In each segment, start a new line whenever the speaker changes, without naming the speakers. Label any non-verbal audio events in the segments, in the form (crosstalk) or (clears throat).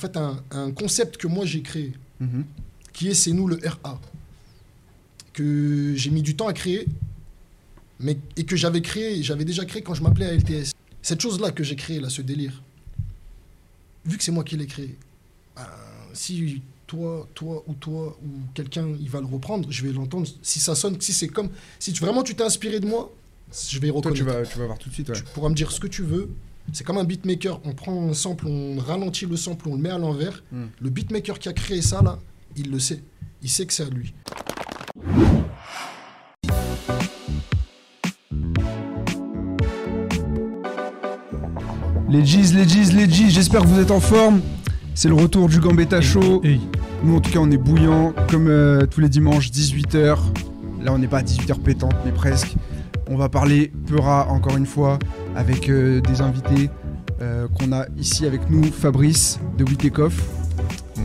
fait, un, un concept que moi j'ai créé,
Mhm.
qui est C'est nous le RA, que j'ai mis du temps à créer, mais, et que j'avais créé, j'avais déjà créé quand je m'appelais à LTS. Cette chose-là que j'ai créée, là, ce délire, vu que c'est moi qui l'ai créé, ben, si toi, toi ou toi ou quelqu'un, il va le reprendre, je vais l'entendre. Si ça sonne, si c'est comme, si tu, vraiment tu t'es inspiré de moi, je vais
Toi,
reconnaître.
tu vas, tu vas voir tout de suite. ouais.
Tu pourras me dire ce que tu veux. C'est comme un beatmaker. On prend un sample, on ralentit le sample, on le met à l'envers.
Hmm.
Le beatmaker qui a créé ça, là, il le sait. Il sait que c'est à lui.
Les G's, les G's, les G's, j'espère que vous êtes en forme. C'est le retour du Gambetta Show.
Hey,
Nous, en tout cas, on est bouillant, comme euh, tous les dimanches, 18h. Là, on n'est pas à 18h pétante, mais presque. On va parler Peura, encore une fois, avec euh, des invités euh, qu'on a ici avec nous. Fabrice de Witekoff.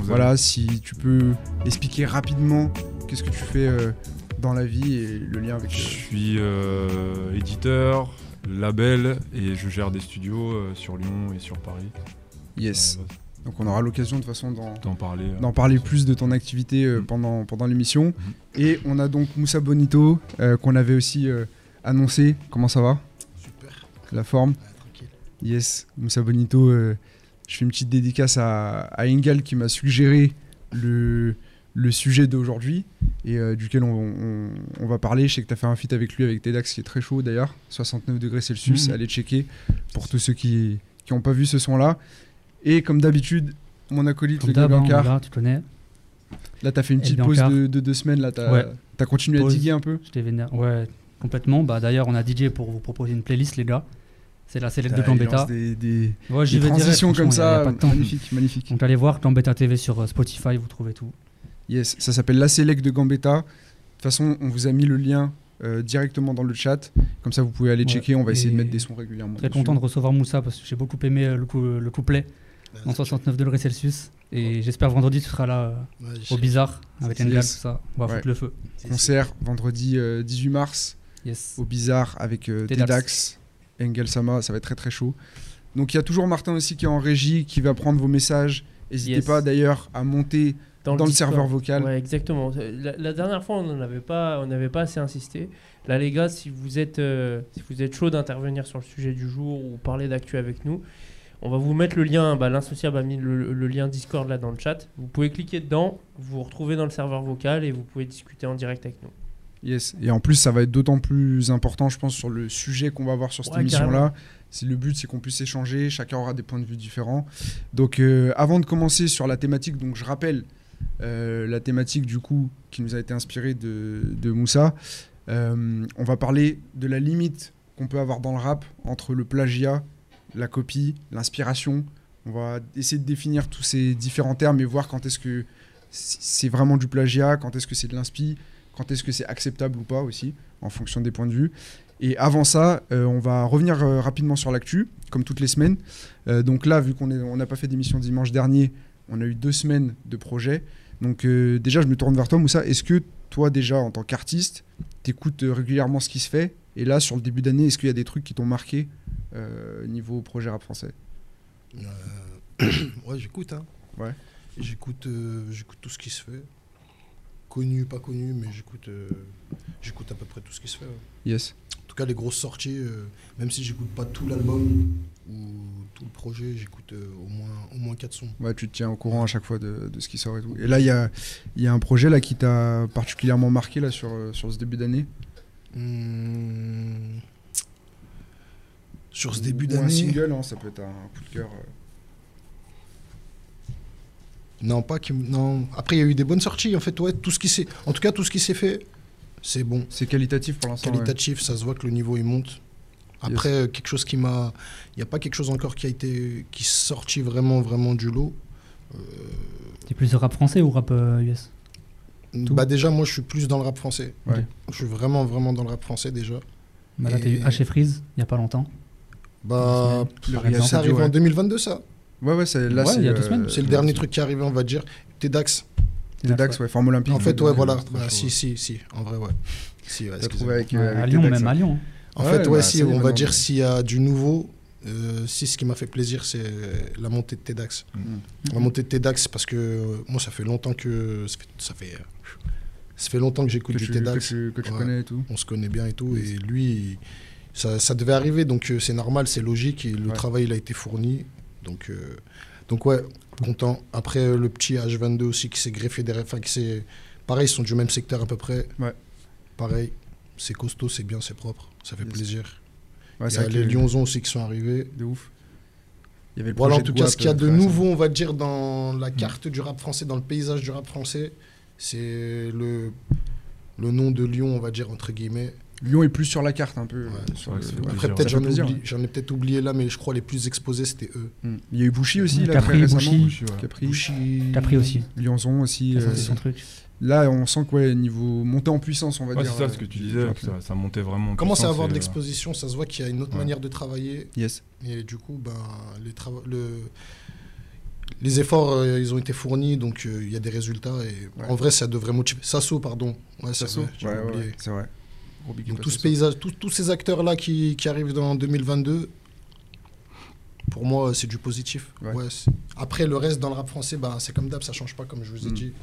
Voilà, si tu peux expliquer rapidement qu'est-ce que tu fais euh, dans la vie et le lien avec...
Je suis éditeur, label et je gère des studios sur Lyon et sur Paris.
yes. Donc on aura l'occasion de toute façon d'en
parler.
d'en parler plus de ton activité euh,
Mm.
pendant, pendant l'émission. Et on a donc Moussa Bonito, euh, qu'on avait aussi euh, annoncé. Comment ça va? La forme
Ouais, tranquille.
Yes, Moussa Bonito. euh, je fais une petite dédicace à, à Engel qui m'a suggéré le, le sujet d'aujourd'hui et euh, duquel on, on- on va parler. Je sais que tu as fait un feat avec lui, avec Tedax, qui est très chaud d'ailleurs. 69 degrés Celsius,
Mhm.
allez checker pour tous ceux qui n'ont pas vu ce son-là. Et comme d'habitude, mon acolyte,
comme
le gars
hein, là, tu connais.
Là, t'as fait une
Et
petite pause de, de deux semaines. Là, t'as
Ouais.
t'as continué
Pause.
à diguer un peu.
Je t'ai vénère. Ouais, complètement. Bah, D'ailleurs, on a DJ pour vous proposer une playlist, les gars. C'est la select de
Ah,
Gambetta.
Des, des-
Ouais,
des
direct,
transitions comme
franchement, y a- y a
ça, magnifique, magnifique.
Donc, allez voir Gambetta TV sur euh, Spotify, vous trouvez tout.
Yes, ça s'appelle la Select de Gambetta. De toute façon, on vous a mis le lien euh, directement dans le chat. Comme ça, vous pouvez aller
Ouais,
checker. On va essayer de
et
mettre des sons régulièrement.
Très
dessus.
content de recevoir Moussa parce que j'ai beaucoup aimé euh, le, cou- le couplet en 69 degrés Celsius. Et j'espère vendredi tu seras là euh,
Ouais,
au Bizarre avec. Engel, tout ça. On va
Ouais.
foutre le feu.
Concert vendredi euh, 18 mars
Yes.
au Bizarre avec euh,
Tedax.
Tedax, Engel Sama. Ça va être très très chaud. Donc il y a toujours Martin aussi qui est en régie, qui va prendre vos messages. N'hésitez
Yes.
pas d'ailleurs à monter dans, le serveur vocal.
Ouais, exactement. La, la dernière fois, on n'avait pas, on n'avait pas assez insisté. Là, les gars, si vous êtes, euh, si vous êtes chaud d'intervenir sur le sujet du jour ou parler d'actu avec nous, on va vous mettre le lien. Bah, L'Insociable a mis le, le lien Discord là dans le chat. Vous pouvez cliquer dedans, vous vous retrouvez dans le serveur vocal et vous pouvez discuter en direct avec nous.
Yes. Et en plus, ça va être d'autant plus important, je pense, sur le sujet qu'on va avoir sur cette
Ouais,
émission-là. C'est le but, c'est qu'on puisse échanger. Chacun aura des points de vue différents. Donc, euh, avant de commencer sur la thématique, donc je rappelle euh, la thématique du coup qui nous a été inspirée de, de Moussa. Euh, on va parler de la limite qu'on peut avoir dans le rap entre le plagiat, la copie, l'inspiration. On va essayer de définir tous ces différents termes et voir quand est-ce que c'est vraiment du plagiat, quand est-ce que c'est de l'inspi, quand est-ce que c'est acceptable ou pas aussi, en fonction des points de vue. Et avant ça, euh, on va revenir euh, rapidement sur l'actu, comme toutes les semaines. Euh, donc là, vu qu'on on n'a pas fait d'émission dimanche dernier, on a eu deux semaines de projet. Donc déjà, je me tourne vers toi, Moussa. Est-ce que toi, déjà, en tant qu'artiste, t'écoutes régulièrement ce qui se fait? Et là, sur le début d'année, est-ce qu'il y a des trucs qui t'ont marqué niveau projet rap français? (clears throat)
Ouais, j'écoute. Hein.
Ouais.
J'écoute, j'écoute tout ce qui se fait. Connu, pas connu, mais j'écoute, euh, j'écoute à peu près tout ce qui se fait. ouais.
Yes.
En tout cas, les grosses sorties, euh, même si j'écoute pas tout l'album ou tout le projet, j'écoute euh, au moins au moins quatre sons.
Ouais, tu te tiens au courant à chaque fois de, de ce qui sort et tout. Et là, il y a, y a un projet là qui t'a particulièrement marqué là sur, sur ce début d'année?
Hmm. Sur ce début
Ou Un
d'année,
single, hein, ça peut être un coup de cœur. Euh.
non pas qui, m- non. Après, il y a eu des bonnes sorties. En fait, ouais, tout ce qui s'est, en tout cas, tout ce qui s'est fait, c'est bon.
C'est qualitatif pour l'instant. ouais.
qualitatif, ça se voit que le niveau il monte. Après, euh, quelque chose qui m'a. Il n'y a pas quelque chose encore qui a été. qui est sorti vraiment, vraiment du lot.
T'es plus rap français ou rap euh, US Tout.
Bah, déjà, moi, je suis plus dans le rap français.
Ouais.
Je suis vraiment, vraiment dans le rap français déjà.
bah, Là, t'as eu H et Freeze il y a pas longtemps.
Bah, ça arrive
ouais.
en 2022, ça.
Ouais, ouais, c'est, là,
Ouais,
c'est,
il y a deux
euh,
semaines.
C'est le dernier truc qui est arrivé, on va dire. Tedax.
Tedax, ouais, forme olympique.
En fait, ouais, voilà. Bah, si, si, si. En vrai, ouais. Si, ouais,
avec, euh,
Ouais,
avec
à Lyon,
Tedax,
même
ouais.
à Lyon. hein.
En
Ouais,
fait, ouais,
bah,
si, on va dire
mais-
s'il y a du nouveau, Euh, si ce qui m'a fait plaisir, c'est la montée de TEDx.
Mhm.
La montée de TEDx, parce que euh, moi, ça fait longtemps que. Ça fait, ça fait, euh, ça fait longtemps que j'écoute
Que
du
tu, que
TEDx.
tu, que tu
Ouais.
connais et tout.
On se connaît bien et tout. Et lui, il- ça, ça devait arriver, donc euh, c'est normal, c'est logique. Et le
Ouais.
travail, il a été fourni. Donc, euh, donc ouais, content. Après, euh, le petit H22 aussi qui s'est greffé derrière. Enfin, qui s'est. Pareil, ils sont du même secteur à peu près.
Ouais.
Pareil, c'est costaud, c'est bien, c'est propre. Ça fait
Yes.
plaisir.
Ouais,
Il y a les Lyonzons aussi qui sont arrivés.
De ouf. Il y avait le
Voilà, en tout cas, ce qu'il y a
euh,
de nouveau, on va dire, dans la carte du rap français, dans le paysage du rap français, c'est le, le nom de Lyon, on va dire, entre guillemets.
Lyon est plus sur la carte un peu.
Ouais,
euh, le-.
Après,
Ça
peut-être j'en ai, peut-être oublié là, mais je crois les plus exposés, c'était eux.
Mm. Il y a eu Bouchy aussi, là,
Capri,
très récemment.
Bouchy.
Bouchy, ouais.
Capri.
Bouchy.
Pris aussi.
Lyonzon aussi.
Ça,
euh,
c'est son truc.
Là, on sent que ouais, niveau montée en puissance, on va
Ouais,
dire.
c'est ça
euh,
ce que tu disais, ça, ça montait vraiment. en
Commence à
puissance
avoir de
euh,
l'exposition, ça se voit qu'il y a une autre manière de travailler.
Yes.
Et du coup, ben, les, le... les efforts, euh, ils ont été fournis, donc euh, il y a des résultats. Et
Ouais.
En vrai, ça devrait motiver. Sasso, pardon. Ouais, c'est vrai,
Ouais, ouais, c'est vrai.
Donc tout ce paysage, tous- tous ces acteurs-là qui, qui arrivent dans 2022, pour moi, c'est du positif.
Ouais.
Ouais, c'est- Après, le reste dans le rap français, ben, c'est comme d'hab, ça change pas, comme je vous ai
Mm.
dit.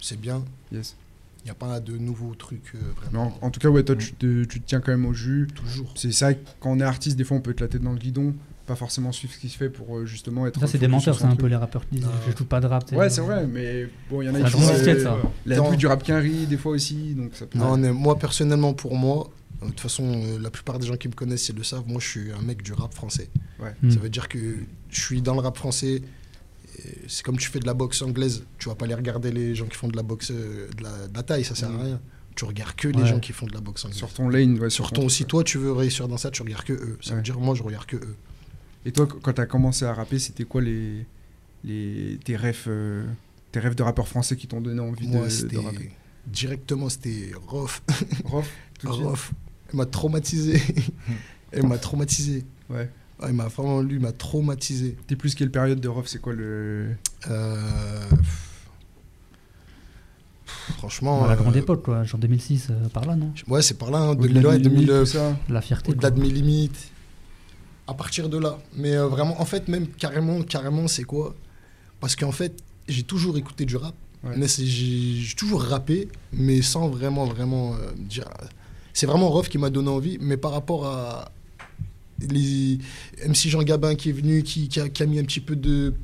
C'est bien.
Yes.
Il n'y a pas de nouveaux trucs, euh, vraiment.
en, en tout cas, ouais, toi, tu te, tu te tiens quand même au jus.
Toujours.
C'est ça, quand on est artiste, des fois, on peut être la tête dans le guidon, pas forcément suivre ce qui se fait pour euh, justement être.
Ça, c'est des menteurs, c'est un peu les rappeurs qui disent
Ah.
je joue pas de rap.
Ouais, c'est vrai, mais bon, il y en a qui font
ça.
la vue du rap qu'un riz, des fois aussi, donc ça peut.
Non, mais moi, personnellement, pour moi, de toute façon, euh, la plupart des gens qui me connaissent, ils le savent, moi, je suis un mec du rap français.
Hmm.
Ça veut dire que je suis dans le rap français. C'est comme tu fais de la boxe anglaise. Tu vas pas aller regarder les gens qui font de la boxe, euh, de la, de la taille, ça sert à
Mm.
rien. Tu regardes que les gens qui font de la boxe anglaise.
Sur ton lane, ouais,
Sur
sur
ton aussi, toi, tu veux réussir dans ça, tu regardes que eux. Ça
Ouais.
veut dire, moi, je regarde que eux.
Et toi, qu- quand t'as commencé à rapper, c'était quoi les, les tes rêves, euh, tes rêves de rappeur français qui t'ont donné envie
Moi,
de, rapper?
directement, c'était Rof. (laughs)
Rof.
Rof. Il m'a traumatisé. (laughs) Il m'a traumatisé.
Ouais.
Ah, il m'a vraiment, lui, il m'a traumatisé.
T'es plus quelle période de Rof? C'est quoi le
Euh, Franchement.
Dans la grande
euh,
époque, quoi, genre 2006, euh, par là, non?
Ouais, c'est par là, hein,
au-delà
2000,
de
ouais,
Limite,
2000, euh,
tout ça
La fierté.
au-delà de mes limites. À partir de là. Mais euh, vraiment, en fait, même carrément, carrément, c'est quoi? Parce qu'en fait, j'ai toujours écouté du rap.
Ouais.
Mais j'ai toujours rappé, mais sans vraiment, vraiment euh, dire. C'est vraiment Rof qui m'a donné envie, mais par rapport à les MC Jean Gabin qui est venu, qui, qui a, qui a mis un petit peu de,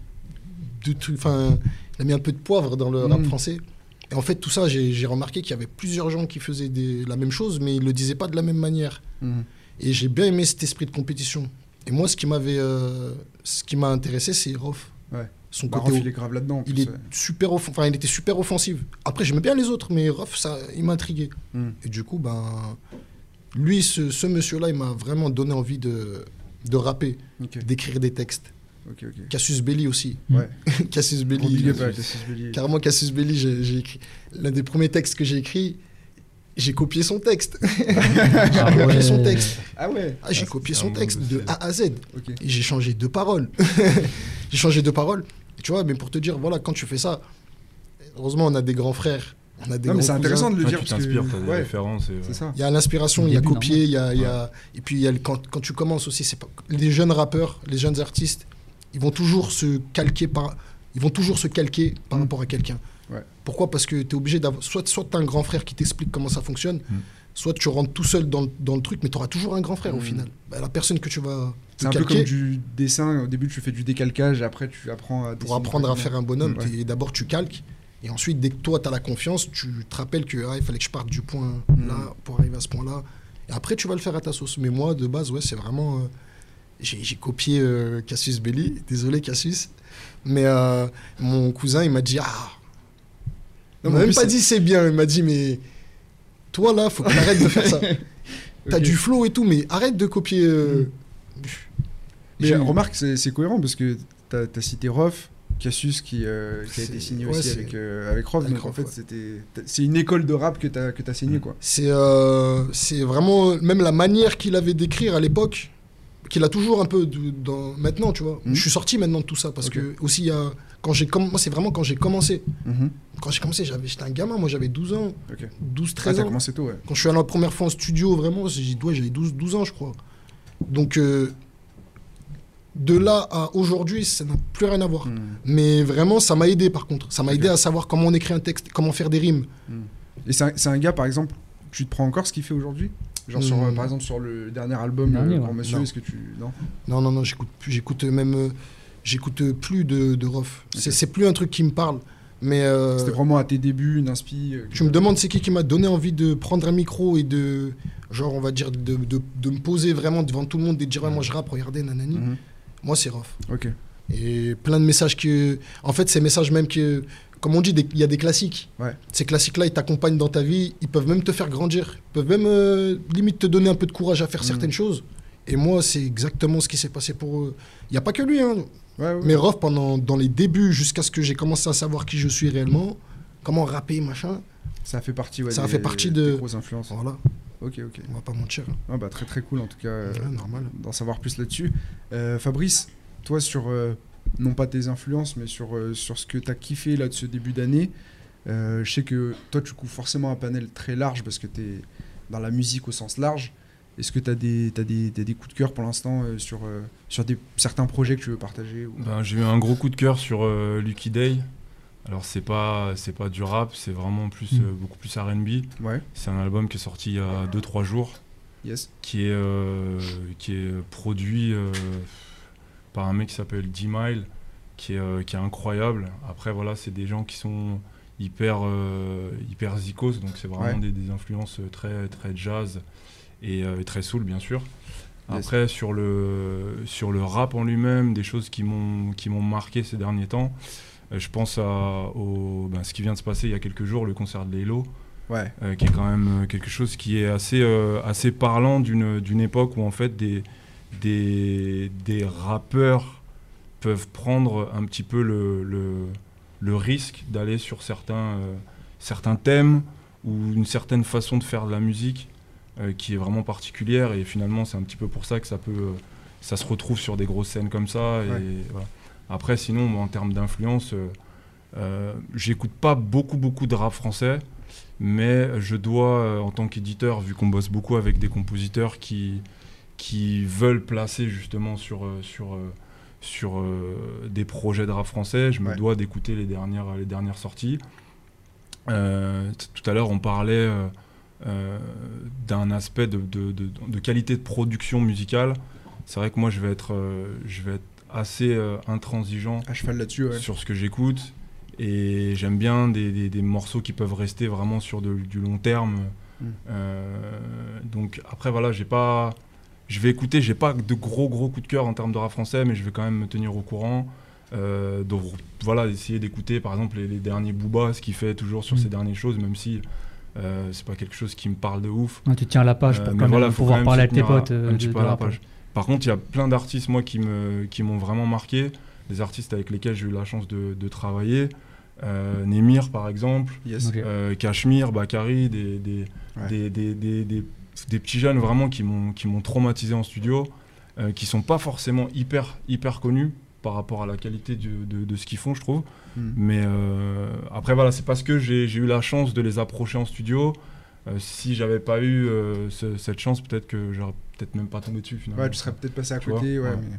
de trucs, enfin, il a mis un peu de poivre dans le rap
Mm.
français. Et en fait, tout ça, j'ai remarqué qu'il y avait plusieurs gens qui faisaient des- la même chose, mais ils le disaient pas de la même manière.
Mhm.
Et j'ai bien aimé cet esprit de compétition. Et moi, ce qui m'avait, euh, ce qui m'a intéressé, c'est Rof.
Ouais.
Son
Bah,
côté,
Rof, il est grave là-dedans.
il est
ouais.
super off- enfin, il était super offensif. Après, j'aimais bien les autres, mais Rof, ça, il m'a intrigué.
Mm.
Et du coup, ben, lui, ce, ce monsieur-là, il m'a vraiment donné envie de, de rapper, d'écrire des textes.
ok, ok.
Cassius Belli aussi.
Ouais. (laughs)
Cassius Belli.
à Cassius Belli.
Carrément, Cassius Belli, j'ai j'ai écrit. L'un des premiers textes que j'ai écrit, j'ai copié son texte. (laughs)
Ah
j'ai copié son
ouais.
texte.
Ah ouais
Ah, j'ai copié son
monde
texte
de.
A à Z. Et j'ai changé deux paroles. (laughs) j'ai changé deux paroles. Et tu vois, mais pour te dire, voilà, quand tu fais ça, heureusement, on a des grands frères. On a des
Non, mais c'est intéressant de le
Ouais,
dire
tu
parce que.
t'inspires, t'as des
ouais,
références. et,
c'est
ouais.
ça.
Il y a l'inspiration, il y a copier, il y a, il y a-
Ouais.
et puis il y a le- quand, quand tu commences aussi, c'est pas les jeunes rappeurs, les jeunes artistes, ils vont toujours se calquer par, ils vont toujours se calquer par
Mm.
rapport à quelqu'un.
Ouais.
Pourquoi? Parce que tu es obligé d'avoir, soit, soit tu as un grand frère qui t'explique comment ça fonctionne,
Mm.
soit tu rentres tout seul dans, le- dans le truc, mais tu auras toujours un grand frère au
Mm.
final. Bah, la personne que tu vas
C'est un peu comme du dessin. Au début, tu fais du décalcage, après, tu apprends à.
pour apprendre à faire un bonhomme,
Ouais.
d'abord tu calques. Et ensuite, dès que toi, tu as la confiance, tu te rappelles que ah, il fallait que je parte du point
Mm.
là pour arriver à ce point-là. Et après, tu vas le faire à ta sauce. Mais moi, de base, ouais, c'est vraiment. euh, j'ai copié euh, Cassius Belli. Désolé, Cassius. Mais euh, mon cousin, il m'a dit Ah Il m'a même pas dit c'est bien. Il m'a dit Mais toi, là, faut que tu arrêtes de faire ça. (laughs) T'as du flow et tout, mais arrête de copier. euh,
Mais
j'ai-
euh, remarque, c'est cohérent parce que t'as as cité Rof, Cassius qui, euh, qui a été signé
ouais,
aussi avec, euh, avec Rof.
avec
donc en fait,
ouais.
c'était c'est une école de rap que t'as que as signé quoi.
C'est euh, c'est vraiment même la manière qu'il avait d'écrire à l'époque, qu'il a toujours un peu de- dans maintenant, tu vois.
Mhm.
Je suis sorti maintenant de tout ça parce
Ok.
que aussi il y a quand j'ai comm- moi c'est vraiment quand j'ai commencé.
Mhm.
Quand j'ai commencé, j'avais j'étais un gamin, moi j'avais 12 ans,
Ok.
12
Ah,
13
t'as
ans.
commencé tôt, ouais.
Quand je suis allé la première fois en studio vraiment, j'ai ouais, j'avais 12 12 ans je crois. Donc euh, de là à aujourd'hui, ça n'a plus rien à voir.
Hmm.
Mais vraiment, ça m'a aidé par contre. Ça m'a aidé à savoir comment on écrit un texte, comment faire des rimes.
Et c'est un, c'est un gars, par exemple, tu te prends encore ce qu'il fait aujourd'hui? Genre, sur,
Hmm.
euh, par exemple, sur le dernier album. Grand Monsieur,
Non.
est-ce que tu. Non?
Non, non, non, j'écoute plus. J'écoute même. J'écoute plus de, de Rof. C'est plus un truc qui me parle. Mais. euh,
C'était vraiment à tes débuts, une inspi euh,
Tu me demandes c'est qui qui m'a donné envie de prendre un micro et de, genre, on va dire, de, de, de me poser vraiment devant tout le monde et de dire, ouais, moi je rappe, regardez, nanani.
Mhm.
Moi, c'est Rof.
Ok.
Et plein de messages que. En fait, ces messages même que. Comme on dit, il y a des classiques.
Ouais.
Ces classiques-là, ils t'accompagnent dans ta vie. Ils peuvent même te faire grandir. Ils peuvent même, euh, limite, te donner un peu de courage à faire
Mhm.
certaines choses. Et moi, c'est exactement ce qui s'est passé pour eux. Il n'y a pas que lui, hein.
Ouais, ouais.
Mais Rof, pendant, dans les débuts, jusqu'à ce que j'ai commencé à savoir qui je suis réellement, comment rapper, machin,
Ça a fait partie, ouais,
Ça a
des-
fait partie
des
de-
grosses influences.
voilà,
Ok, ok.
on va pas mentir.
Ah, bah, très très cool en tout cas euh,
normal.
d'en savoir plus là-dessus. Euh, Fabrice, toi sur, euh, non pas tes influences, mais sur, euh, sur ce que tu as kiffé là de ce début d'année, je sais que toi tu couvres forcément un panel très large parce que tu es dans la musique au sens large. Est-ce que tu as, des t'as des, t'as des coups de cœur pour l'instant euh, sur, euh, sur des, certains projets que tu veux partager ou-
Ben, j'ai eu un gros coup de cœur sur euh, Lucky Day. Alors c'est pas c'est pas du rap, c'est vraiment plus
Mm.
euh, beaucoup plus R&B.
Ouais,
C'est un album qui est sorti il y a 2-3 jours,
yes.
qui est qui est produit par un mec qui s'appelle D-Mile, qui est qui est incroyable. Après voilà, c'est des gens qui sont hyper hyper zikos, donc c'est vraiment
Ouais.
des, des influences très très jazz et euh, très soul bien sûr.
Yes.
Après sur le sur le rap en lui-même, des choses qui m'ont qui m'ont marqué ces derniers temps. euh, je pense à au, ben, ce qui vient de se passer il y a quelques jours, le concert de Lélo,
Ouais,
euh, qui est quand même quelque chose qui est assez euh, assez parlant d'une d'une époque où en fait des des des rappeurs peuvent prendre un petit peu le le, le risque d'aller sur certains euh, certains thèmes ou une certaine façon de faire de la musique qui est vraiment particulière et finalement c'est un petit peu pour ça que ça peut euh, ça se retrouve sur des grosses scènes comme ça et
Ouais.
voilà. après sinon moi, en termes d'influence euh, euh, j'écoute pas beaucoup beaucoup de rap français mais je dois euh, en tant qu'éditeur vu qu'on bosse beaucoup avec des compositeurs qui qui veulent placer justement sur euh, sur euh, sur euh, des projets de rap français je me
Ouais.
dois d'écouter les dernières les dernières sorties euh, tout à l'heure, on parlait euh, d'un aspect de, de- de- de qualité de production musicale. C'est vrai que moi, je vais être, euh, je vais être assez euh, intransigeant
à cheval là-dessus, ouais.
sur ce que j'écoute. Et j'aime bien des, des- des morceaux qui peuvent rester vraiment sur du long terme.
Mm.
Donc après, voilà, j'ai pas... Je vais écouter, j'ai pas de gros gros coups de cœur en termes de rap français, mais je vais quand même me tenir au courant. Donc voilà, essayer d'écouter par exemple les, les derniers Booba, ce qu'il fait toujours sur
Mm.
ces dernières choses, même si euh, c'est pas quelque chose qui me parle de ouf.
Ouais, tu tiens la page
Euh,
pour quand même pouvoir
quand même
parler tes potes euh,
un petit
de,
peu
de
à la
rap.
page. Par contre, il y a plein d'artistes moi qui me qui m'ont vraiment marqué, des artistes avec lesquels j'ai eu la chance de, de travailler. Euh, Némir par exemple,
Yes.
Ok.
euh, Cachemire, Bakary, des, des,
Ouais.
des, des, des- des- des petits jeunes vraiment qui m'ont qui m'ont traumatisé en studio, euh, qui sont pas forcément hyper hyper connus par rapport à la qualité du- de, de ce qu'ils font, je trouve.
Mm.
Mais euh, après, voilà, c'est parce que j'ai eu la chance de les approcher en studio. Euh, si j'avais pas eu euh, ce- cette chance, peut-être que j'aurais peut-être même pas tombé dessus finalement.
Ouais, tu serais peut-être passé à
Tu
côté. ouais,
ouais.
Mais,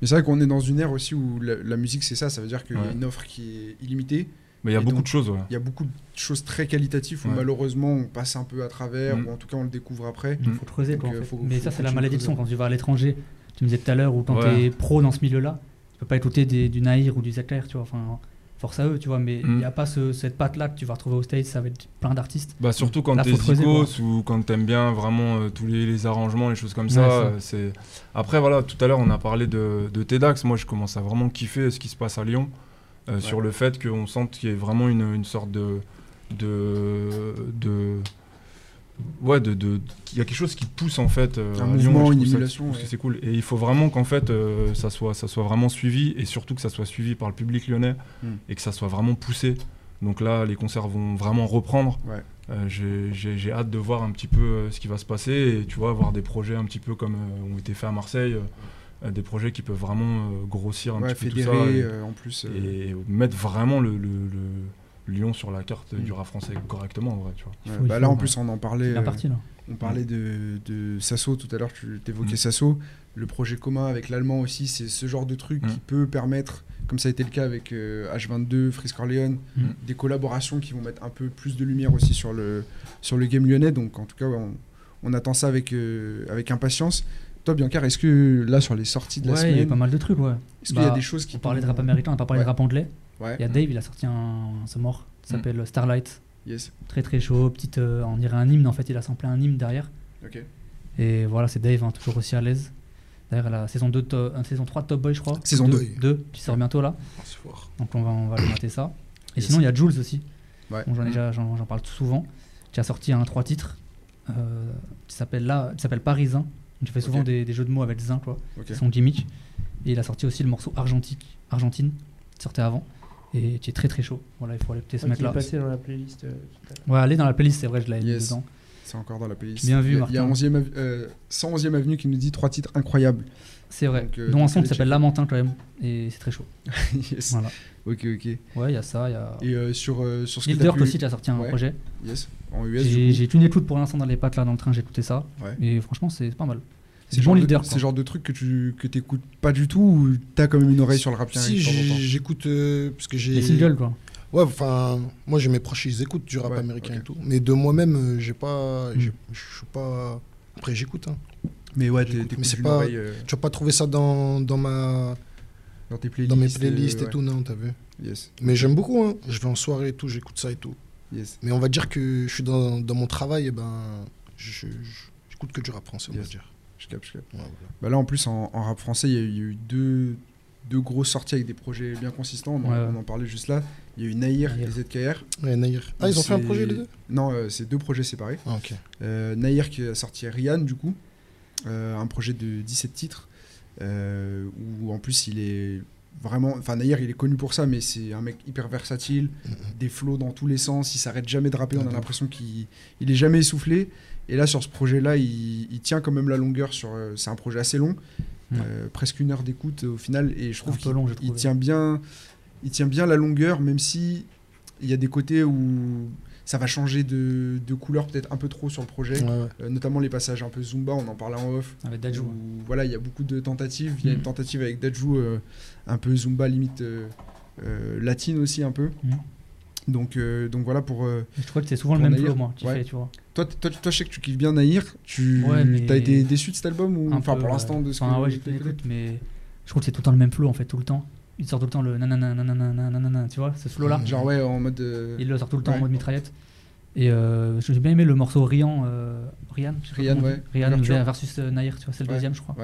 mais c'est vrai qu'on est dans une ère aussi où la, la musique, c'est ça. Ça veut dire qu'il y a une offre qui est illimitée.
Mais il y a
Et
beaucoup
donc-
de choses, ouais.
Il y a beaucoup de choses très qualitatives où
Ouais.
malheureusement on passe un peu à travers,
Mm.
ou en tout cas on le découvre après.
Il faut creuser.
Donc,
quoi, en fait.
faut-
mais
faut-
ça, c'est la
tu
malédiction
creuses.
quand tu vas à l'étranger. Tu me disais tout à l'heure, ou quand
Ouais.
tu es pro dans ce milieu-là, peux pas écouter des- du Naïr ou du Zaclair, tu vois. Enfin, force à eux, tu vois. Mais il
Mm.
n'y a pas ce- cette patte-là que tu vas retrouver au States avec plein d'artistes.
Bah, surtout quand t'es zikos ou quand t'aimes bien vraiment euh, tous les, les arrangements, les choses comme ça.
ça.
euh, c'est... Après, voilà, tout à l'heure, on a parlé de, de TEDx. Moi, je commence à vraiment kiffer ce qui se passe à Lyon. euh, Sur le fait qu'on sente qu'il y a vraiment une, une sorte de. de, de ouais, de, de, il y a quelque chose qui pousse en fait. euh,
Un
Lyon,
mouvement, une émulation, ouais.
c'est cool. Et il faut vraiment qu'en fait, euh, ça, soit, ça soit vraiment suivi et surtout que ça soit suivi par le public lyonnais
Mm.
et que ça soit vraiment poussé. Donc là, les concerts vont vraiment reprendre.
Ouais.
Euh, j'ai- hâte de voir un petit peu euh, ce qui va se passer et tu vois, avoir des projets un petit peu comme ont été faits à Marseille, des projets qui peuvent vraiment grossir un
Ouais,
petit peu tout ça et,
en plus.
et mettre vraiment le, le- le Lyon sur la carte
Mm.
du rap français correctement en vrai, tu vois.
ouais,
faut-
bah là en
ouais.
plus on en parlait. Euh,
là.
On parlait de, de Sasso tout à l'heure, tu évoquais
Mm.
Sasso. Le projet commun avec l'allemand aussi, c'est ce genre de truc
Mm.
qui peut permettre, comme ça a été le cas avec euh, H22, Frisk Orléans,
Mm.
des collaborations qui vont mettre un peu plus de lumière aussi sur le, sur le game lyonnais. Donc en tout cas, ouais, on, on attend ça avec, euh, avec impatience. Toi, Biancar, est-ce que là, sur les sorties de la
Ouais, il y a eu
semaine,
pas mal de trucs, ouais.
est-ce qu'il y a
Bah,
des choses qui.
On parlait de rap américain, on n'a pas parlé
Ouais.
de rap anglais.
Ouais,
Il y a Dave, il a sorti un. C'est mort.
Mm.
s'appelle Starlight.
yes.
Très très chaud. Petite, euh, on dirait un hymne en fait. Il a samplé un hymne derrière.
Ok.
Et voilà, c'est Dave, hein, toujours aussi à l'aise. D'ailleurs, la saison, 2 to- euh, saison 3 de Top Boy, je crois.
Saison
2,
2.
qui sort bientôt là.
Fort.
Donc on va, on va aller mater ça. Et
Yes.
sinon, il y a Jules aussi.
Ouais.
Bon, j'en, ai
Mm.
déjà- j'en, j'en parle tout souvent. Qui a sorti un trois titres. euh, qui s'appelle là, qui s'appelle Parisin. Donc il fait souvent des, des jeux de mots avec Zin, quoi.
Ok.
C'est son gimmick. Et il a sorti aussi le morceau Argentique, Argentine, qui sortait avant. Et qui est très très chaud. Voilà, il faut aller écouter ce
Ouais, qui est
mec-là.
passé dans la playlist. euh, tout à l'heure.
Ouais, allez dans la playlist, c'est vrai, je l'avais mis
Yes.
dedans.
C'est encore dans la playlist.
Bien vu,
Il y a- Il y a
Martin.
11e av- euh, 111e Avenue qui nous dit trois titres incroyables.
C'est vrai.
Donc, euh,
Dont un son qui s'appelle. Lamentin quand même. Et c'est très chaud. (laughs)
yes.
Voilà.
Ok, ok.
Ouais, il y a ça. Il y a.
Et euh, sur, euh, sur ce que
Durk
pu-
aussi qui a sorti un
Ouais.
projet.
Yes. En US,
J'ai qu'une écoute pour l'instant dans les pattes là dans le train, j'ai écouté ça.
Ouais.
Et franchement, c'est pas mal.
C'est
bon
genre de-
leader,
C'est genre de truc que tu que t'écoutes pas du tout ou t'as quand même une oreille sur le rap
Si, j'écoute. euh, parce que j'ai.
Les singles quoi.
Ouais, enfin, moi j'ai mes proches, ils écoutent du rap
Ouais,
américain et tout. Mais de moi-même, euh, j'ai pas.
Mm.
j'ai- Je suis pas. Après, j'écoute. Hein.
Mais ouais,
mais c'est pas-
euh,
Tu vas pas trouver ça dans, dans, ma,
dans tes playlists.
dans mes playlists
euh,
et tout, non, t'as vu.
Yes.
Mais j'aime beaucoup. Hein. Je vais en soirée et tout, j'écoute ça et tout.
Yes.
Mais on va dire que je suis dans, dans mon travail, et ben. je- je- J'écoute que du rap français, on
Yes.
va dire.
Je capte, je capte.
Ouais.
Bah là, en plus, en, en rap français, il y a eu- il y a eu deux, deux grosses sorties avec des projets bien consistants. On, en-
Ouais.
on en parlait juste là. Il y a eu Naïr
Naïr.
et ZKR.
Ouais, Naïr. Ah, ils ont fait un projet les deux?
Non, euh, c'est deux projets séparés.
Ah.
Euh, Naïr qui a sorti Rian, du coup. Euh, un projet de 17 titres. euh, où en plus, il est vraiment. Enfin, Naïr, il est connu pour ça, mais c'est un mec hyper versatile.
Mhm.
Des flows dans tous les sens. Il s'arrête jamais de rapper. On a l'impression qu'il il est jamais essoufflé. Et là, sur ce projet-là, il, il tient quand même la longueur. sur. euh, c'est un projet assez long.
Ouais.
euh, presque une heure d'écoute au final. Et je trouve qu'il tient bien. Il tient bien la longueur, même si il y a des côtés où ça va changer de, de couleur peut-être un peu trop sur le projet.
Ouais, ouais.
Euh, notamment les passages un peu Zumba, on en parlait en off.
Avec Dajou.
où, voilà, il y a beaucoup de tentatives. Il y a une
Mhm.
tentative avec Dajou, euh, un peu Zumba limite euh, euh, latine aussi un peu.
Mhm.
Donc, euh, donc voilà pour. euh,
Je crois que c'est souvent le même flow, moi, qui
ouais.
tu vois.
toi, toi, toi, je sais que tu kiffes bien Naïr. Tu
Ouais, mais-
as été déçu de cet album ou enfin
peu,
pour l'instant de ce
Enfin,
que
ouais, l'écoute, mais je trouve que c'est tout le temps le même flow, en fait, tout le temps. Il sort tout le temps le nanana, nanana, nanana, tu vois, ce flow-là.
Genre ouais en mode. euh,
Il le sort tout le temps en mode mitraillette. Et euh, j'ai bien aimé le morceau Rian, euh, Rian,
Rian, ouais.
Rian versus euh, Nair, tu vois, c'est le deuxième, je crois.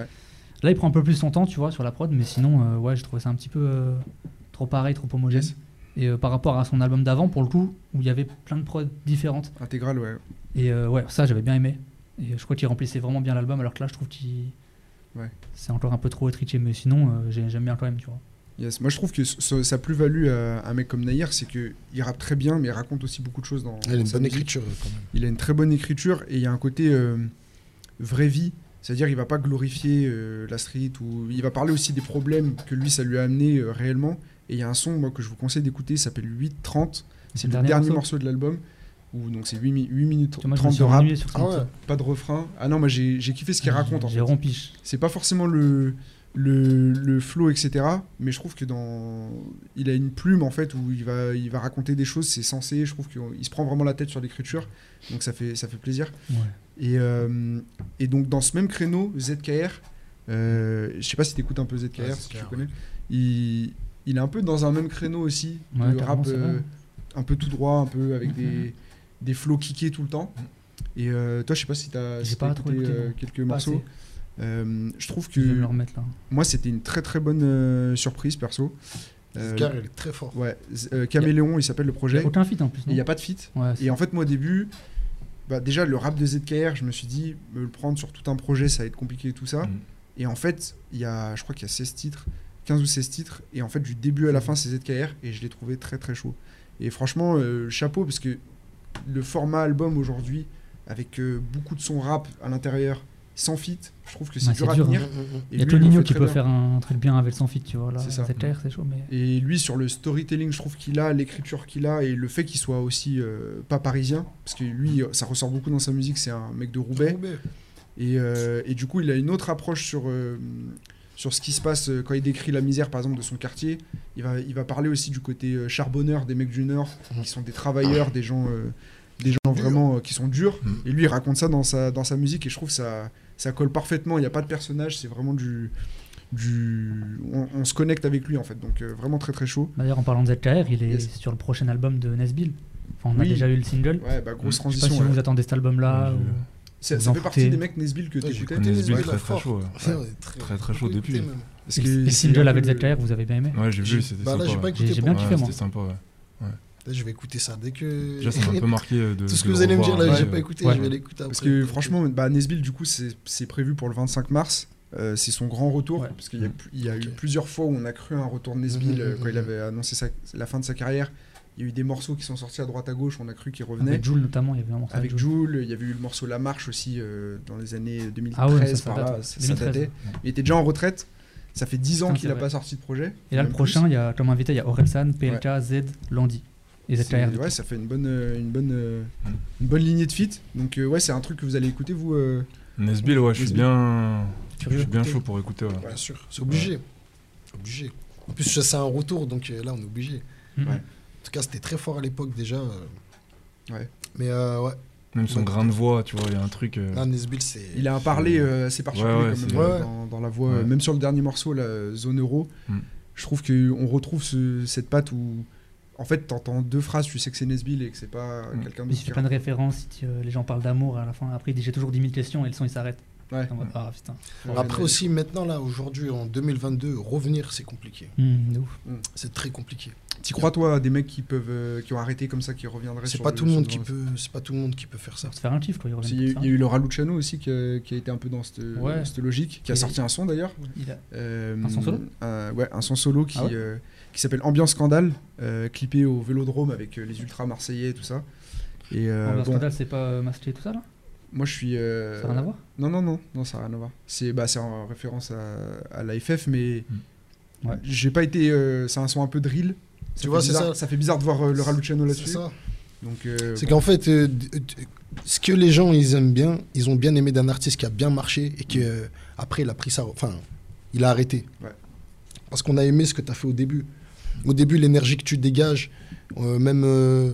Là, il prend un peu plus son temps, tu vois, sur la prod, mais sinon, ouais, j'ai trouvé ça un petit peu trop pareil, trop homogène. Et euh, par rapport à son album d'avant, pour le coup, où il y avait plein de prods différentes.
Intégral, ouais.
Et euh, ouais, ça, j'avais bien aimé. Et je crois qu'il remplissait vraiment bien l'album, alors que là, je trouve qu'il.
Ouais.
C'est encore un peu trop étriqué, mais sinon, euh, j'ai- j'aime bien quand même, tu vois.
Yes. Moi, je trouve que ce- sa plus-value à un mec comme Naïr, c'est qu'il rappe très bien, mais il raconte aussi beaucoup de choses dans,
Il a une bonne
musique.
écriture quand même.
Il a une très bonne écriture et il y a un côté euh, vraie vie. C'est-à-dire, il va pas glorifier euh, la street ou il va parler aussi des problèmes que lui, ça lui a amené euh, réellement. Et il y a un son, moi, que je vous conseille d'écouter, il s'appelle 8.30. C'est le
dernier
dernier
morceau
morceau, de l'album. Où donc c'est 8, mi- 8 minutes
Tu vois, moi, je me
30
suis
de rap,
Ah ouais.
pas de refrain. Ah non, moi j'ai kiffé ce qu'il raconte en
J'ai rompiche.
C'est pas forcément le, le, le flow, etc. Mais je trouve que dans. Il a une plume en fait où il va, il va raconter des choses, c'est censé. Je trouve qu'il se prend vraiment la tête sur l'écriture. Donc ça fait, ça fait plaisir.
Ouais.
Et, euh, et donc dans ce même créneau, ZKR, euh, je sais pas si tu écoutes un peu ZKR,
Ouais,
si tu
ZKR,
connais, il, il est un peu dans un même créneau aussi,
Ouais, carrément,
rap euh, un peu tout droit, un peu avec
Mhm.
des, des flows kickés tout le temps. Et euh, toi, je sais pas si tu as,
pas trop
écouté
écouté,
euh, quelques
Pas
morceaux. Euh, je trouve que
Je vais me le remettre là.
moi, c'était une très très bonne euh, surprise perso. Euh,
Scar, il est très fort.
ouais, euh, Caméléon, il s'appelle le
Il y
projet.
a aucun feat en plus.
Il n'y a pas de feat.
Ouais,
Et en fait, moi, au début, bah, déjà, le rap de ZKR, je me suis dit, me le prendre sur tout un projet, ça va être compliqué et tout ça. Et en fait, il y a, je crois qu'il y a 16 titres, 15 ou 16 titres. Et en fait, du début à la fin, c'est ZKR. Et je l'ai trouvé très très chaud. Et franchement, euh, chapeau, parce que le format album aujourd'hui, avec euh, beaucoup de son rap à l'intérieur, sans fit, je trouve que c'est
c'est
dur à
dur,
tenir.
hein.
Et
Il y a
lui,
que
il le
Nino
fait
qui peut
bien.
faire un truc bien avec son fit, tu vois. Là,
C'est ça.
ZTR, c'est chaud, mais.
Et lui, sur le storytelling, je trouve qu'il a, l'écriture qu'il a, et le fait qu'il soit aussi euh, pas parisien, parce que lui, ça ressort beaucoup dans sa musique, c'est un mec de. Roubaix.
Roubaix.
Et, euh, et du coup, il a une autre approche sur, euh, sur ce qui se passe euh, quand il décrit la misère, par exemple, de son quartier. Il va, il va parler aussi du côté euh, charbonneur des mecs du Nord, qui sont des travailleurs, des gens, euh, des gens vraiment euh, qui sont durs.
Mm.
Et lui, il raconte ça dans sa, dans sa musique, et je trouve ça, ça colle parfaitement. Il n'y a pas de personnage, c'est vraiment du. du on, on se connecte avec lui, en fait. Donc, euh, vraiment très très chaud.
D'ailleurs, en parlant de ZKR, il est
Yes.
sur le prochain album de Nesbill. Enfin, on a déjà eu le single.
Ouais, bah, grosse
Je sais
Je sais pas
transition.
si
ouais.
vous attendez cet album-là.
Ouais,
ou-
Ça,
vous
ça fait partie des mecs Nesbill que
Ouais,
tu écoutais
Nesbill, très, très chaud, Très, très chaud depuis.
Et single
un
avec
peu-
ZKR, vous avez bien aimé
Ouais, j'ai vu, c'était
bah là,
sympa.
j'ai pas
ouais.
écouté
J'ai
pour
bien kiffé,
Ouais,
moi.
C'était sympa, ouais.
Là, je vais écouter ça dès que.
Déjà, ça m'a un peu marqué euh, de.
Tout ce
de
que vous allez me dire là, j'ai pas écouté,
Ouais.
je vais l'écouter après.
Parce que franchement, bah, Nesbill, du coup, c'est c'est prévu pour le 25 mars. Euh, c'est son grand retour.
Ouais.
Parce qu'il y a, il y a eu plusieurs fois où on a cru un retour de Nesbill
Mhm,
euh, quand il
mhm.
avait annoncé sa- la fin de sa carrière. Il y a eu des morceaux qui sont sortis à droite à gauche, on a cru qu'il revenait.
Avec Jules notamment, il y avait un morceau
Avec. Joule, il y avait eu le morceau La Marche aussi euh, dans les années 2013,
Ah ouais, ça, ça
par
date,
là,
ouais.
ça, ça
2013,
datait. Il était déjà en retraite. Ça fait 10 ans qu'il n'a pas sorti de projet.
Et là, le prochain, il y a comme invité, il y a Orelsan, PLK, Z, Landy. Et ZKR.
ouais,
coup.
ça fait une bonne, euh, une bonne, euh,
Mm.
une bonne lignée de feat. Donc euh, ouais, c'est un truc que vous allez écouter vous. euh,
Nesbill, ouais, je suis bien. Je
Curieux
suis bien chaud pour écouter. ouais.
Bien sûr, c'est obligé. Obligé. En plus, ça, c'est un retour, donc là, on est obligé.
Mhm.
Ouais.
Cas, c'était très fort à l'époque déjà. euh.
Ouais.
Mais euh, ouais,
Même son
Ouais.
grain de voix, tu vois, il y a un truc. euh,
Nesbill, c'est.
Il a un parler euh, assez particulier
Ouais, ouais,
quand même,
c'est-
euh,
Ouais.
dans, dans la voix.
Ouais.
Même sur le dernier morceau, la Zone Euro,
Mm.
je trouve qu'on retrouve ce- cette patte où, en fait, t'entends deux phrases, tu sais que c'est Nesbill et que c'est pas
Mm.
quelqu'un
Il
d'autre.
fait
qui
plein de
raconte.
références, il- euh, les gens parlent d'amour à la fin. Après, il dit j'ai toujours 10 000 questions et le son il s'arrête.
Ouais.
En mode, Ah putain.
Après aussi, maintenant, là, aujourd'hui, en 2022, revenir, c'est compliqué.
De ouf.
C'est très compliqué.
T'y crois toi à des mecs qui peuvent, euh, qui ont arrêté comme ça, qui reviendraient
C'est pas
le-
tout le monde qui peut, c'est pas tout le monde qui peut faire ça.
Se faire un kiff, quoi. Il
y, a eu-
pour
il y
ça.
a eu le Raluciano aussi qui a, qui a été un peu dans cette
Ouais.
cette logique, qui a sorti un son d'ailleurs.
A-
Euh,
Un son solo
un- Ouais, un son solo qui,
Ah ouais
euh, qui s'appelle Ambiance Scandale, euh, clippé au Vélodrome avec euh, les ultras marseillais et tout ça. Et euh,
Ambiance
bon,
Scandale, c'est pas euh, et tout ça là?
Moi je suis. euh,
Ça n'a rien à voir
Non, non, non, non, ça n'a rien à voir. C'est bah, c'est en référence à, à l'AFF, mais
Ouais.
j'ai pas été. euh, c'est un son un peu drill. Ça
Tu vois, c'est
bizarre-
ça.
Ça fait bizarre de voir euh, le Raluciano
C'est
là-dessus.
ça.
Donc, euh,
C'est
bon.
qu'en fait, euh, ce que les gens ils aiment bien, ils ont bien aimé d'un artiste qui a bien marché et que euh, après il a pris ça, enfin, il a arrêté.
Ouais.
Parce qu'on a aimé ce que tu as fait au début. Au début, l'énergie que tu dégages, euh, même, euh,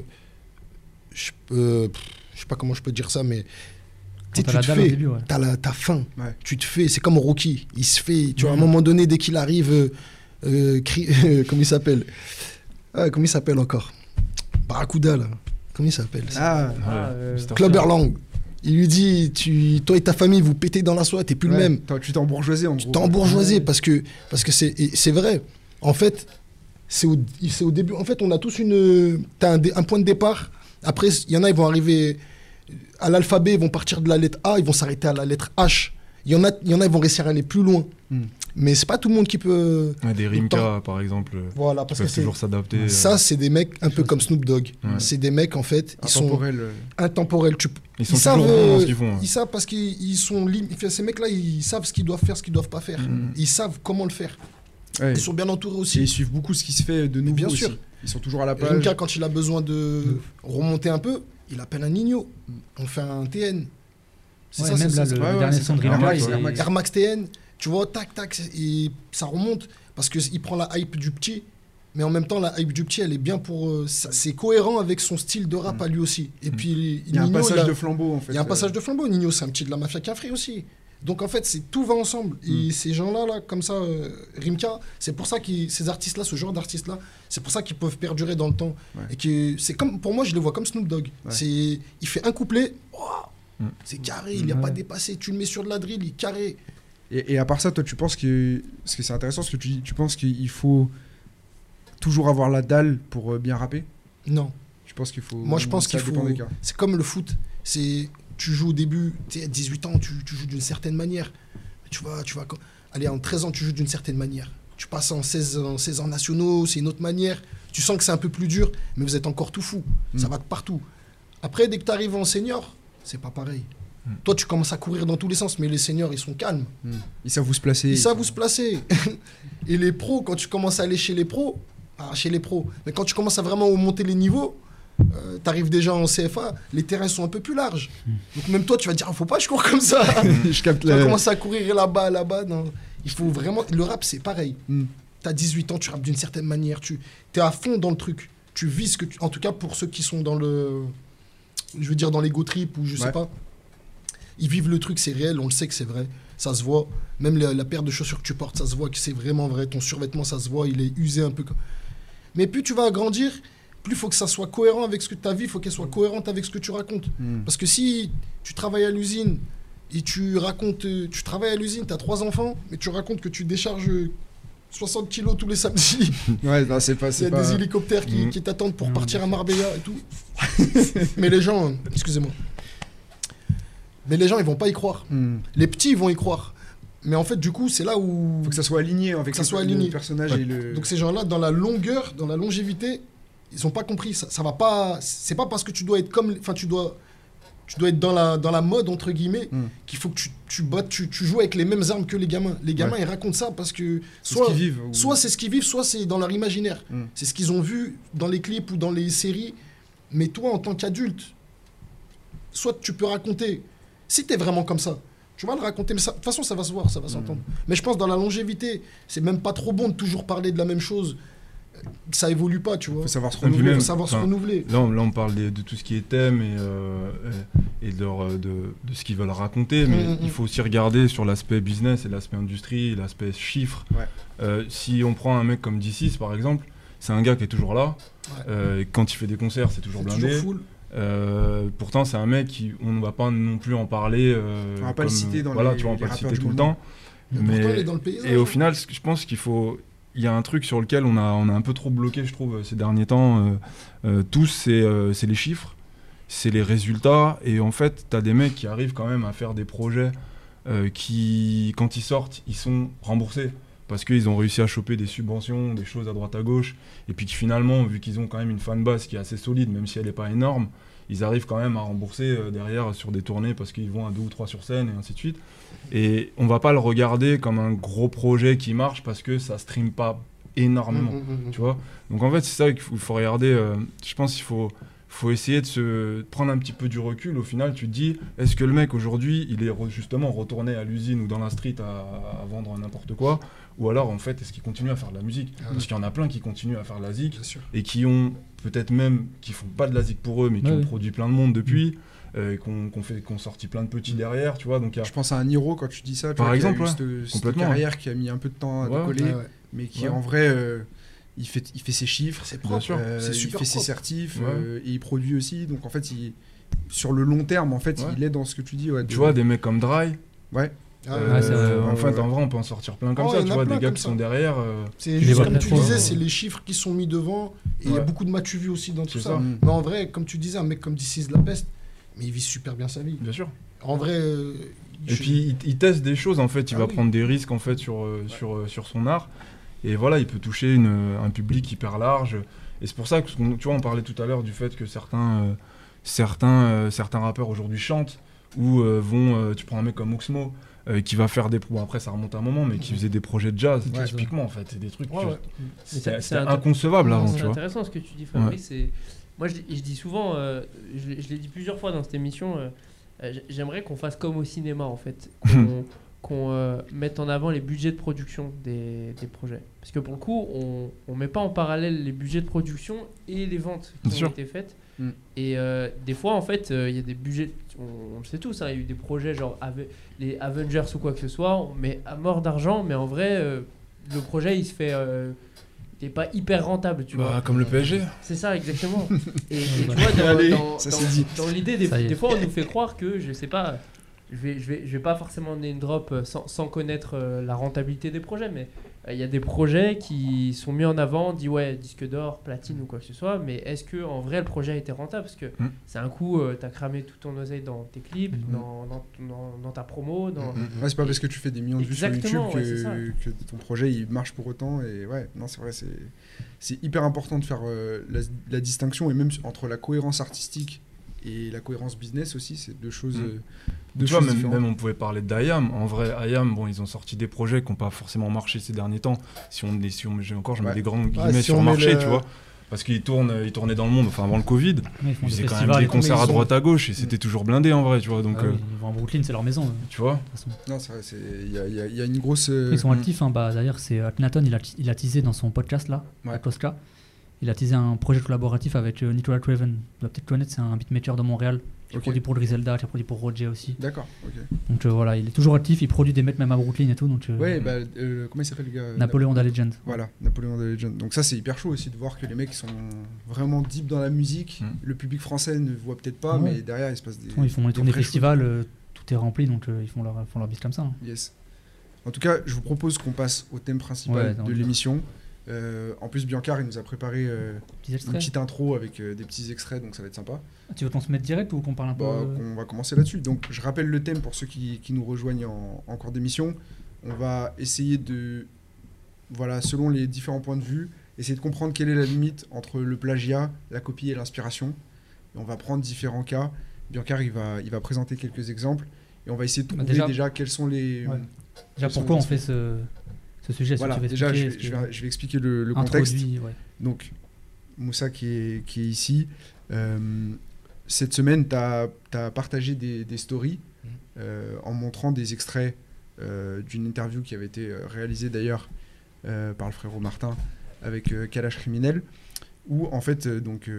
je euh, pff, je sais pas comment je peux dire ça, mais tu tu te fais,
début, ouais.
t'as la, t'as faim,
Ouais.
tu te fais, c'est comme Rocky, il se fait, tu vois, à un moment donné, dès qu'il arrive, euh, euh, cri- (laughs) comment il s'appelle? Ah, Comment il s'appelle encore? Barracuda, là. Comment il s'appelle
Ah,
Ouais,
Ah, euh,
Mr.
Clubber Lang. Il lui dit, tu, toi et ta famille, vous pétez dans la soie, t'es plus
ouais,
le même.
Tu t'es embourgeoisé en gros.
T'es embourgeoisé parce que parce que c'est vrai. En fait, c'est au, c'est au début. En fait, on a tous une. T'as un, un point de départ. Après, il y en a, ils vont arriver à l'alphabet, ils vont partir de la lettre A, ils vont s'arrêter à la lettre H. Il y en a, il y en a, ils vont réussir à aller plus loin.
Hmm.
Mais c'est pas tout le monde qui peut.
Ouais, des Rimka, par exemple, euh,
Voilà,
qui
parce que
toujours s'adapter. euh,
Ça, c'est des mecs un peu comme Snoop Dogg.
Ouais.
C'est des mecs, en fait, ils sont
Intemporel, euh,
intemporels. Tu,
Ils sont
ils savent,
toujours bons dans
euh,
ce qu'ils font. hein.
Ils savent parce qu'ils ils sont lim- enfin, Ces mecs-là, ils savent ce qu'ils doivent faire, ce qu'ils doivent pas faire.
Mhm.
Ils savent comment le faire.
ouais.
Ils sont bien entourés
Et
aussi.
ils suivent beaucoup ce qui se fait de nouveau
bien
aussi.
sûr.
Ils sont toujours à la plage.
Rimka, quand il a besoin de remonter un peu, il appelle un Nino. On fait un TN. C'est
Ouais,
ça,
même là,
ça.
le,
Ouais,
le
ouais,
dernier. Rimka,
Air Max,
TN, tu vois, tac, tac, et ça remonte. Parce qu'il prend la hype du petit. Mais en même temps, la hype du petit, elle est bien pour. euh, c'est cohérent avec son style de rap
Mm.
à lui aussi. Et
Mm.
puis,
Il y a un
Nino,
passage
il a-
de flambeau en fait.
Il y a un passage de flambeau. Nino, c'est un petit de la mafia frère aussi. Donc en fait, c'est tout va ensemble.
Mm.
Et ces gens-là, là, comme ça, euh, Rimka, c'est pour ça que ces artistes-là, ce genre d'artistes-là, c'est pour ça qu'ils peuvent perdurer dans le temps.
Ouais.
Et que c'est comme, pour moi, je les vois comme Snoop Dogg.
Ouais.
C'est, il fait un couplet, ouah,
Mm.
c'est carré, il n'est
Ouais.
pas dépassé. Tu le mets sur de la drill, il est carré.
Et, et à part ça, toi, tu penses que. Parce que c'est intéressant ce que tu dis. Tu penses qu'il faut toujours avoir la dalle pour euh, bien rapper?
Non,
Tu penses qu'il faut.
Moi, je pense qu'il faut- c'est comme le foot. C'est, tu joues au début, tu à 18 ans, tu, tu joues d'une certaine manière. Tu vas, tu vas, allez, en 13 ans, tu joues d'une certaine manière. Tu passes en 16, en 16 ans nationaux, c'est une autre manière. Tu sens que c'est un peu plus dur, mais vous êtes encore tout fou. Ça
Mm.
va de partout. Après, dès que tu arrives en senior, c'est pas pareil.
Mm.
Toi, tu commences à courir dans tous les sens, mais les seniors, ils sont calmes.
Hmm. Ils savent où se placer.
Ils savent où se placer. (laughs) Et les pros, quand tu commences à aller chez les pros, ah, chez les pros, mais quand tu commences à vraiment monter les niveaux, euh, t'arrives déjà en CFA, les terrains sont un peu plus larges. Donc même toi, tu vas te dire, ah, faut pas, je cours comme ça. (laughs)
je capte
tu vas commencer à courir là-bas, là-bas. Non. Il faut vraiment. Le rap, c'est pareil.
Mm.
T'as 18 ans, tu rappes d'une certaine manière, tu es à fond dans le truc. Tu vis ce que tu. En tout cas, pour ceux qui sont dans le. Je veux dire, dans l'ego trip ou je sais pas. Ils vivent le truc, c'est réel, on le sait que c'est vrai. Ça se voit. Même la, la paire de chaussures que tu portes, ça se voit que c'est vraiment vrai. Ton survêtement, ça se voit, il est usé un peu. comme- Mais plus tu vas grandir, plus il faut que ça soit cohérent avec ce que ta vie, il faut qu'elle soit cohérente avec ce que tu racontes.
Hmm.
Parce que si tu travailles à l'usine et tu racontes, euh, tu travailles à l'usine, tu as trois enfants, mais tu racontes que tu décharges euh, 60 kilos tous les samedis, (laughs)
Ouais, non, c'est pas.
il y a
pas...
des hélicoptères qui, qui t'attendent pour partir à Marbella et tout. (laughs) mais les gens, euh, excusez-moi, mais les gens ils vont pas y croire. Les petits ils vont y croire. Mais en fait, du coup, c'est là où.
Faut que ça soit aligné avec
que ça
le-
soit
le
aligné.
personnage
Ouais.
et le.
Donc ces gens-là, dans la longueur, dans la longévité, ils ont pas compris. Ça, ça va pas. C'est pas parce que tu dois être comme. Enfin, tu dois. Tu dois être dans la, dans la mode, entre guillemets,
Hmm.
qu'il faut que tu, tu, battes- tu, tu joues avec les mêmes armes que les gamins. Les gamins,
Ouais.
ils racontent ça parce que
C'est
soit,
ce qu'ils vivent. ou-
soit c'est ce qu'ils vivent, soit c'est dans leur imaginaire.
Hmm.
C'est ce qu'ils ont vu dans les clips ou dans les séries. Mais toi, en tant qu'adulte, soit tu peux raconter. Si tu es vraiment comme ça, tu vas le raconter. Mais de toute façon, ça va se voir, ça va s'entendre. Mais je pense dans la longévité, c'est même pas trop bon de toujours parler de la même chose. Ça évolue pas, tu vois.
Faut savoir se renouveler.
même-
faut savoir se
enfin,
renouveler.
Là, on, là, on parle de tout ce qui est thème et, euh, et et de, leur, euh, de, de ce qu'ils veulent raconter, mais
Mm, mm,
il
mm.
faut aussi regarder sur l'aspect business et l'aspect industrie, l'aspect chiffres.
Ouais.
Euh, si on prend un mec comme D6 par exemple, c'est un gars qui est toujours là.
Ouais.
Euh, quand il fait des concerts, c'est toujours blindé.
toujours full.
Euh, pourtant, c'est un mec qui, on ne va pas non plus en parler. euh,
On va pas le citer dans
voilà,
les-
tu vois, on va pas le citer tout le temps.
Mais,
Mais-
pourtant, il est dans le paysage.
Et au
hein.
final, je pense qu'il faut. Il y a un truc sur lequel on a, on a un peu trop bloqué, je trouve, ces derniers temps. euh, euh, tous, c'est euh, c'est les chiffres, c'est les résultats. Et en fait, tu as des mecs qui arrivent quand même à faire des projets qui, quand ils sortent, ils sont remboursés. Parce qu'ils ont réussi à choper des subventions, des choses à droite à gauche. Et puis que finalement, vu qu'ils ont quand même une fanbase qui est assez solide, même si elle n'est pas énorme, ils arrivent quand même à rembourser derrière sur des tournées parce qu'ils vont à deux ou trois sur scène et ainsi de suite. Et on va pas le regarder comme un gros projet qui marche parce que ça stream pas énormément.
Mm, mm, mm.
Tu vois Donc en fait, c'est ça qu'il faut, regarder. euh, je pense qu'il faut, faut essayer de se de prendre un petit peu du recul. Au final, tu te dis est-ce que le mec aujourd'hui, il est re- justement retourné à l'usine ou dans la street à, à vendre n'importe quoi? Ou alors, en fait, est-ce qu'il continue à faire de la musique?
Ah.
Parce qu'il y en a plein qui continuent à faire de la zik et qui ont peut-être même, qui font pas de la zik pour eux, mais qui
Ouais,
ont produit plein de monde depuis. Euh, et qu'on qu'on fait qu'on sorti plein de petits derrière tu vois donc il y a-
Je pense à un Niro quand tu dis ça. tu
Par
vois, qui a
exemple,
eu
ouais.
cette- cette,
Complètement,
carrière qui a mis un peu de temps à
Ouais,
décoller,
Ouais, ouais.
mais qui
Ouais.
en vrai, euh, il, fait, il fait ses chiffres.
C'est propre.
sûr.
euh,
C'est
il
super
fait ses certifs
Ouais.
euh, et il produit aussi. Donc en fait, il, sur le long terme, en fait,
Ouais.
il est dans ce que tu dis. ouais,
tu vois des mecs comme Dry
Ouais.
Ah,
euh, en fait en vrai on peut en sortir plein comme
Oh,
ça tu
a
vois des gars qui
ça.
sont derrière euh,
C'est
Les
juste comme tu disais, c'est les chiffres qui sont mis devant. Et il y a beaucoup de matu vu aussi dans tout ça.
ça.
Mm.
Mais en vrai, comme tu disais, un mec comme DC de la peste, mais il vit super bien sa vie.
bien sûr
En vrai. euh,
Et
je-
puis il, il teste des choses en fait, il
Ah
va
oui.
prendre des risques en fait sur, euh, sur, euh, sur son art. Et voilà, il peut toucher une, un public hyper large. Et c'est pour ça que tu vois, on parlait tout à l'heure du fait que certains, euh, certains, euh, certains rappeurs aujourd'hui chantent ou euh, vont. euh, tu prends un mec comme Oxmo euh, qui va faire des. Bon, après ça remonte à un moment, mais qui faisait des projets de jazz,
Ouais,
typiquement en fait. C'est des trucs.
Ouais, ouais.
C'est- c'est
inconcevable avant,
C'est
tu vois.
intéressant ce que tu dis, Fabrice. Moi, je, dis- je dis souvent, euh, je, l'ai- je l'ai dit plusieurs fois dans cette émission, euh, euh, j'aimerais qu'on fasse comme au cinéma, en fait. (laughs) Qu'on euh, mette en avant les budgets de production des, des projets. Parce que pour le coup, on ne met pas en parallèle les budgets de production et les ventes qui
Bien
ont
sûr.
été faites.
Mm.
Et euh, des fois, en fait, euh, il y a des budgets, on, on le sait tous, hein, il y a eu des projets genre Ave- les Avengers ou quoi que ce soit, on met à mort d'argent, mais en vrai, euh, le projet, il se fait... n'est pas hyper rentable, tu vois.
Bah, comme le PSG.
C'est ça, exactement. Et, et tu vois, dans,
Allez,
dans- l'idée, des, des fois, on nous fait croire que, je sais pas, je vais, je vais, je vais pas forcément donner une drop sans, sans connaître euh, la rentabilité des projets, mais il y a des projets qui sont mis en avant, dit ouais, disque d'or, platine ou quoi que ce soit, mais est-ce que en vrai le projet a été rentable? Parce que
Mm.
c'est un coup, tu as cramé tout ton oseille dans tes clips,
Mm.
dans, dans, dans- dans ta promo, dans.
Mm,
Ouais, c'est pas parce que tu fais des millions de vues sur YouTube
ouais,
que, ton projet il marche pour autant. Et ouais, non, c'est vrai, c'est c'est hyper important de faire euh, la, la distinction et même entre la cohérence artistique et la cohérence business aussi, c'est deux choses.
Mm.
euh, deux
Tu vois,
choses
même,
différentes.
même on pouvait parler d'IAM. En vrai, IAM, bon, ils ont sorti des projets qui n'ont pas forcément marché ces derniers temps. Si on, si on j'ai encore, je mets
Ouais.
des grands guillemets
Ah, si
sur marché,
le-
tu vois. Parce qu'ils tournent, ils tournaient dans le monde, enfin avant le Covid.
Ouais, ils
faisaient quand même des concerts à droite à gauche et c'était toujours blindé en vrai, tu vois. Donc,
Ah oui,
euh,
ils vont à Brooklyn, c'est leur maison. de
tu vois.
Non, c'est il y a, y y une grosse. euh,
Ils sont actifs. hein, bah, D'ailleurs, c'est Akhenaton, il a, il a teasé dans son podcast là,
Ouais.
à Tosca. Il a teasé un projet collaboratif avec euh, Nicolas Craven. Vous l'avez peut-être connaître, c'est un beatmaker de Montréal. Qui
Ok.
produit pour Griselda, a produit pour Roger aussi.
D'accord, ok.
Donc euh, voilà, il est toujours actif, il produit des mecs même à Brooklyn et tout. Donc, euh,
Ouais, bah, euh, comment il s'appelle le gars
Napoléon da Legend.
Voilà, Napoléon the Legend. Donc ça c'est hyper chaud aussi de voir que les mecs sont vraiment deep dans la musique.
Mm.
Le public français ne voit peut-être pas,
Ouais.
mais derrière il se passe des.
Ils font les
des
tournées festivals, euh, tout est rempli, donc euh, ils font leur, font leur bis comme ça. hein.
Yes. En tout cas, je vous propose qu'on passe au thème principal
Ouais,
de l'émission. Euh, en plus, Biancar il nous a préparé euh, une petite intro avec euh, des petits extraits, donc ça va être sympa.
Ah, Tu veux qu'on se mette direct ou qu'on parle un peu
Bah,
euh,
On va commencer là-dessus. Donc, je rappelle le thème pour ceux qui, qui nous rejoignent en, en cours d'émission. On va essayer de, voilà, selon les différents points de vue, essayer de comprendre quelle est la limite entre le plagiat, la copie et l'inspiration. Et on va prendre différents cas. Biancar, il va, il va présenter quelques exemples. Et on va essayer de
Bah,
trouver déjà,
déjà-
quels sont les...
Ouais. Déjà, pourquoi on fait ce, ce sujet
Voilà,
tu
déjà, je, vais-
est-ce
je
que-
vais, je vais expliquer le, le contexte.
Ouais.
Donc, Moussa qui est, qui est ici, euh, cette semaine, tu as, partagé des, des stories
Mhm.
euh, en montrant des extraits euh, d'une interview qui avait été réalisée d'ailleurs par le frérot Martin avec Kalash Criminel, où en fait, donc,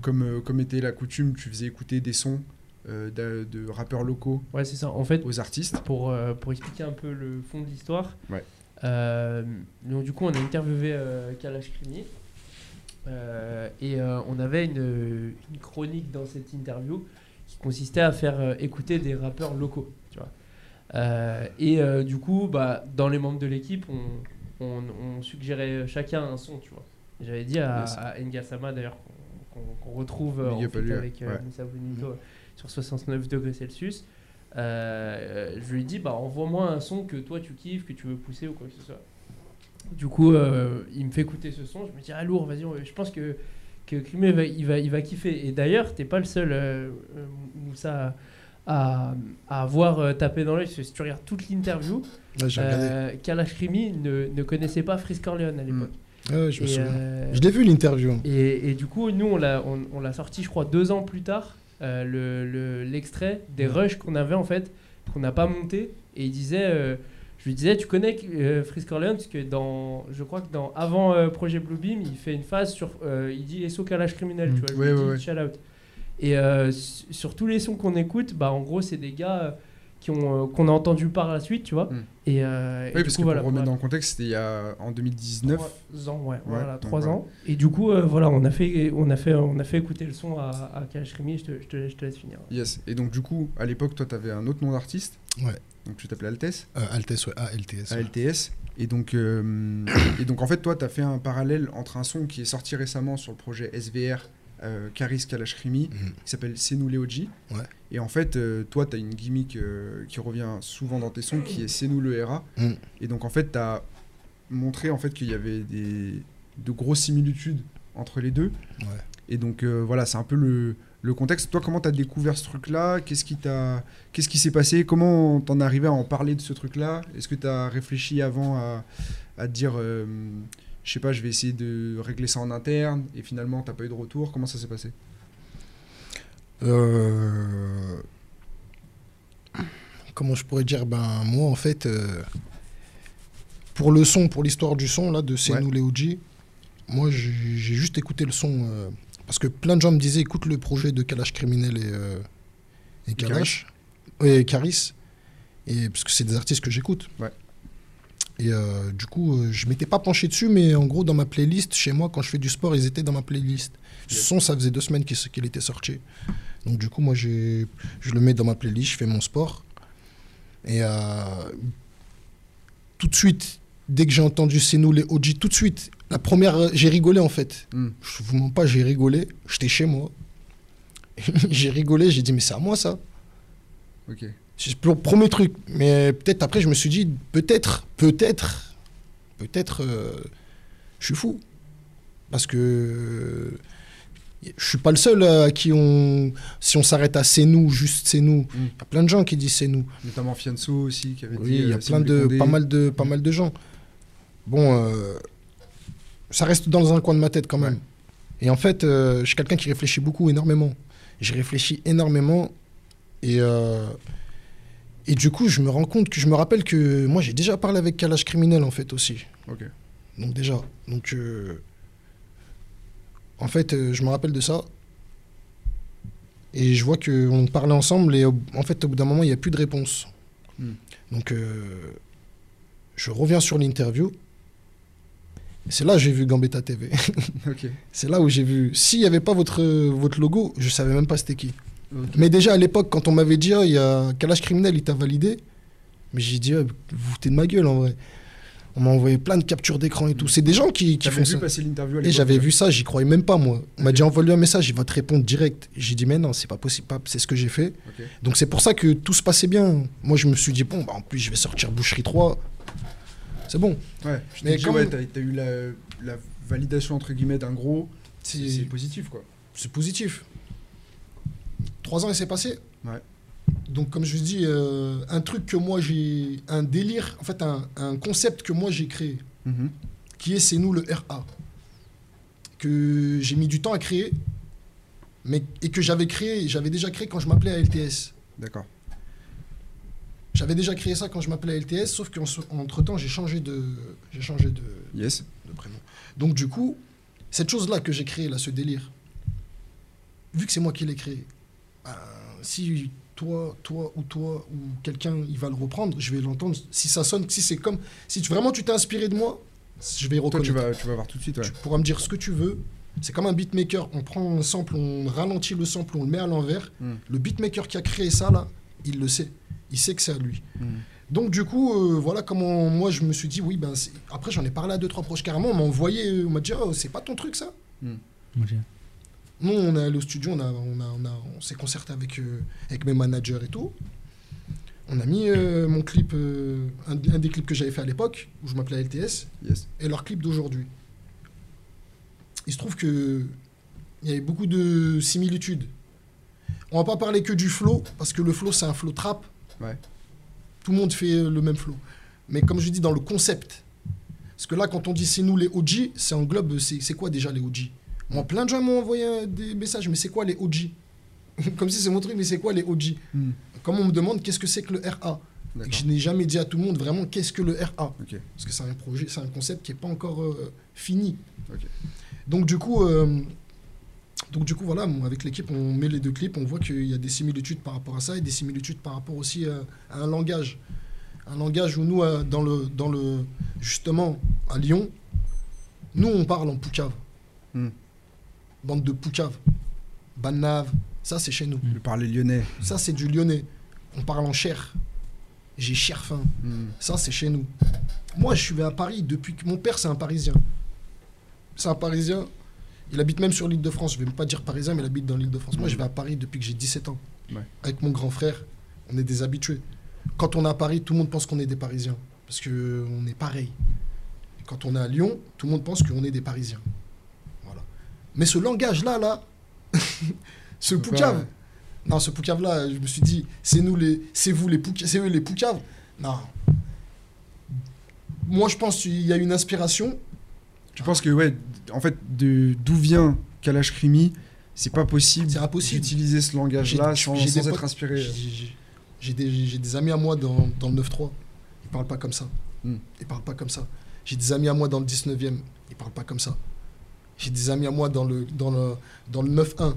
comme, comme était la coutume, tu faisais écouter des sons de, de rappeurs locaux
Ouais, ça. En fait,
aux artistes.
pour, pour expliquer un peu le fond de l'histoire.
Ouais.
Euh, donc du coup, on a interviewé euh, Kalash Krimi. Euh, et euh, on avait une, une chronique dans cette interview qui consistait à faire euh, écouter des rappeurs locaux. Tu vois. Euh, et euh, du coup, bah, dans les membres de l'équipe, on, on, on suggérait chacun un son. Tu vois. J'avais dit à,
Yes.
à Engasama d'ailleurs qu'on retrouve euh, en fait, avec euh,
ouais.
Moussa Bonito sur 69 degrés Celsius. Euh, je lui dit, bah, envoie-moi un son que toi tu kiffes, que tu veux pousser ou quoi que ce soit. Du coup, euh, il me fait écouter ce son. Je me dis, ah lourd, vas-y, je pense que, que va, il, va, il va kiffer. Et d'ailleurs, t'es pas le seul, euh, euh, Moussa, à, à avoir tapé dans l'œil. Si tu regardes toute l'interview,
Ouais,
Kalash Krimi ne, ne connaissait pas Frisk Corleone à l'époque.
Ouais, je me
Et,
souviens.
euh,
Je l'ai vu l'interview.
et, et du coup, nous, on l'a, on, on l'a sorti, je crois, deux ans plus tard, euh, le, le- l'extrait des rushs qu'on avait, en fait, qu'on n'a pas monté. Et il disait, euh, je lui disais, tu connais euh, Frisk Corleone Parce que dans, je crois que dans, avant euh, Projet Bluebeam, il fait une phase sur, euh, il dit SO Kalash criminel,
Mm.
tu vois, je
ouais,
dis,
ouais.
shout out. Et su- sur tous les sons qu'on écoute, bah, en gros, c'est des gars euh, qui ont, euh, qu'on a entendu par la suite, tu vois.
Mm.
Et, euh,
Oui, parce
coup,
que
voilà,
pour remettre dans le contexte, c'était il y a, en 2019.
Trois ans, ouais,
Ouais,
voilà,
donc
trois
voilà.
ans. Et du coup, euh, voilà, on a fait, on a fait, on a fait écouter le son à, à Kalash. Je te, je te, je te laisse finir.
Yes. Et donc, du coup, à l'époque, toi, tu avais un autre nom d'artiste.
Ouais.
Donc, tu t'appelais Altesse.
Euh, Altesse, ouais. LTS. ouais.
ALTS. Et donc, euh, et donc, en fait, toi, tu as fait un parallèle entre un son qui est sorti récemment sur le projet SVR euh, Karis
Mhm.
qui s'appelle OG.
Ouais.
Et en fait, euh, toi, tu as une gimmick euh, qui revient souvent dans tes sons, qui est C'est nous le RA.
Mhm.
Et donc, en fait, tu as montré en fait, qu'il y avait des, de grosses similitudes entre les deux.
Ouais.
Et donc, euh, voilà, c'est un peu le, le contexte. Toi, comment tu as découvert ce truc-là? Qu'est-ce qui t'a Qu'est-ce qui s'est passé? Comment t'en es arrivé à en parler de ce truc-là? Est-ce que tu as réfléchi avant à, à te dire, je sais pas, je vais essayer de régler ça en interne et finalement t'as pas eu de retour Comment ça s'est passé?
Euh, Comment je pourrais dire? Ben, moi, en fait, euh, pour le son, pour l'histoire du son, là, de C'est
Ouais.
nous les OG, moi, j'ai juste écouté le son. euh, parce que plein de gens me disaient écoute le projet de Kalash Criminel et, et Kalash. Et Caris. Et, parce que c'est des artistes que j'écoute.
Ouais.
Et euh, du coup, euh, je m'étais pas penché dessus, mais en gros, dans ma playlist, chez moi, quand je fais du sport, ils étaient dans ma playlist. Ce son, ça faisait deux semaines qu'il qu'il était sorti. Donc du coup, moi, je le mets dans ma playlist, je fais mon sport. Et euh, tout de suite, dès que j'ai entendu C'est nous les OG, tout de suite, la première, j'ai rigolé en fait.
Hmm.
Je vous mens pas, j'ai rigolé. J'étais chez moi. (laughs) j'ai rigolé, j'ai dit, mais c'est à moi ça.
Ok.
C'est le premier truc. Mais peut-être après, je me suis dit, peut-être, peut-être, peut-être, euh, je suis fou. Parce que Je suis pas le seul euh, à qui on. Si on s'arrête à c'est nous, juste c'est nous. Il
Mm.
y a plein de gens qui disent c'est nous.
Notamment Fianso aussi, qui avait
Oui,
dit.
il y a
euh,
plein de, pas mal de, pas mal de gens. Bon, euh, ça reste dans un coin de ma tête quand même. Et en fait, euh, je suis quelqu'un qui réfléchit beaucoup, énormément. J'ai réfléchi énormément et euh, et du coup, je me rends compte que je me rappelle que moi, j'ai déjà parlé avec Kalash Criminel en fait aussi.
Ok.
Donc déjà, donc euh, en fait, euh, je me rappelle de ça. Et je vois qu'on parlait ensemble et en fait, au bout d'un moment, il n'y a plus de réponse.
Hmm.
Donc, euh, je reviens sur l'interview. C'est là que j'ai vu Gambetta TV. (laughs)
Ok.
C'est là où j'ai vu. S'il n'y avait pas votre, votre logo, je savais même pas c'était qui. Mais déjà à l'époque, quand on m'avait dit, Ah, il y a Kalash Criminel, il t'a validé? Mais j'ai dit, Ah, vous foutez de ma gueule en vrai. On m'a envoyé plein de captures d'écran et tout. C'est des gens qui, qui font
vu
ça.
passer l'interview
Et j'avais vu ça, j'y croyais même pas moi. On m'a dit envoie-lui un message, il va te répondre direct. J'ai dit mais non, c'est pas possible, c'est ce que j'ai fait. Donc c'est pour ça que tout se passait bien. Moi je me suis dit bon, bah, en plus je vais sortir Boucherie 3. C'est bon.
Ouais, je
Mais
dit,
comme-
ouais, t'as t'as eu la, la validation entre guillemets d'un gros. C'est positif quoi.
c'est positif. Trois ans et c'est passé.
Ouais.
Donc comme je vous dis, euh, un truc que moi j'ai, un délire, en fait un, un concept que moi j'ai créé,
Mhm.
qui est C'est nous le RA, que j'ai mis du temps à créer, mais, et que j'avais créé, j'avais déjà créé quand je m'appelais à LTS.
D'accord.
J'avais déjà créé ça quand je m'appelais LTS, sauf qu'entre temps j'ai changé de, j'ai changé de,
Yes.
de prénom. Donc du coup, cette chose-là que j'ai créée là, ce délire, vu que c'est moi qui l'ai créé, ben, si toi, toi ou toi ou quelqu'un il va le reprendre, je vais l'entendre. Si ça sonne, si c'est comme, si tu- vraiment tu t'es inspiré de moi, je vais y
Toi
reconnaître.
tu vas, tu vas voir tout de suite. Ouais.
Tu pourras me dire ce que tu veux. C'est comme un beatmaker. On prend un sample, on ralentit le sample, on le met à l'envers.
Mm.
Le beatmaker qui a créé ça, là, il le sait. Il sait que c'est à lui.
Mhm.
Donc, du coup, euh, voilà comment moi je me suis dit, oui, ben, après j'en ai parlé à deux, trois proches carrément. On m'a envoyé, euh, on m'a dit, oh, c'est pas ton truc ça?
Ok.
Nous, on est allé au studio, on, a, on, a, on, a- on s'est concerté avec, euh, avec mes managers et tout. On a mis euh, mon clip, euh, un, un des clips que j'avais fait à l'époque, où je m'appelais LTS,
Yes.
et leur clip d'aujourd'hui. Il se trouve que il y avait beaucoup de similitudes. On va pas parler que du flow, parce que le flow, c'est un flow trap.
Ouais.
Tout le monde fait le même flow. Mais comme je dis, dans le concept. Parce que là, quand on dit c'est nous les OG, c'est englobe, c'est quoi déjà les OG Moi, plein de gens m'ont envoyé euh, des messages, mais c'est quoi les OG (laughs) Comme si c'est mon truc, mais c'est quoi les OG
Mhm.
Comme on me demande qu'est-ce que c'est que le RA et que
D'accord.
je n'ai jamais dit à tout le monde vraiment qu'est-ce que le RA. Parce que c'est un projet, c'est un concept qui n'est pas encore euh, fini. Donc du coup, euh, donc du coup voilà, avec l'équipe, on met les deux clips, on voit qu'il y a des similitudes par rapport à ça et des similitudes par rapport aussi euh, à un langage, un langage où nous, dans le, dans le, justement à Lyon, nous on parle en poucave,
Hmm.
Bande de poucave, banave, ça c'est chez nous.
Le parler lyonnais.
Ça c'est du lyonnais. On parle en chair. J'ai chair faim.
Mhm.
Ça, c'est chez nous. Moi, je suis à Paris depuis que mon père, c'est un Parisien. C'est un Parisien. Il habite même sur l'île de France. Je vais même pas dire Parisien, mais il habite dans l'île de France. Moi, je vais à Paris depuis que j'ai 17 ans.
Ouais.
Avec mon grand frère, on est des habitués. Quand on est à Paris, tout le monde pense qu'on est des Parisiens. Parce qu'on est pareil. Quand on est à Lyon, tout le monde pense qu'on est des Parisiens. Mais ce langage-là, là, (laughs) ce poucave, non, ce poucave-là, je me suis dit, c'est nous les, c'est vous les poucaves, c'est eux les poucaves. Non. Moi, je pense qu'il y a une inspiration.
Tu penses que, ouais, en fait, d'où vient Kalash Krimi, c'est pas possible,
impossible.
d'utiliser ce langage-là
J'ai-
sans, être
potes-
inspiré.
J'ai- des, amis à moi dans, dans le 9-3. Ils parlent pas comme ça.
Hmm.
Ils parlent pas comme ça. J'ai des amis à moi dans le 19e. Ils parlent pas comme ça. J'ai des amis à moi dans le, dans le, dans le 9-1.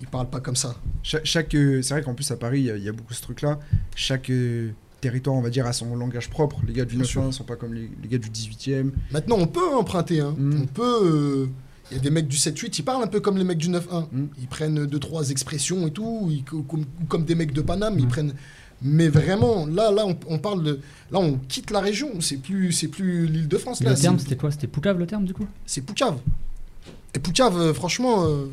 Ils parlent pas comme ça.
Cha- Chaque, euh, c'est vrai qu'en plus à Paris, il y a- il y, a beaucoup ce truc-là. Chaque euh, territoire, on va dire, a son langage propre. Les gars du
Bien
9 ne sont pas comme les, les gars du 18e.
Maintenant, on peut emprunter. Hein.
Hmm.
On peut. Il y a des mecs du 7-8, ils parlent un peu comme les mecs du 9-1.
Hmm.
Ils prennent deux, trois expressions et tout. ils- co- comme, comme des mecs de Paname, ils
Ouais.
prennent. Mais vraiment, là, là, on, on parle de. Là, on quitte la région. C'est plus, c'est plus l'île de France.
Et
Là,
le terme, c'était quoi? C'était Poucave le terme du coup?
C'est Poucave. Et Poucave, euh, franchement, euh,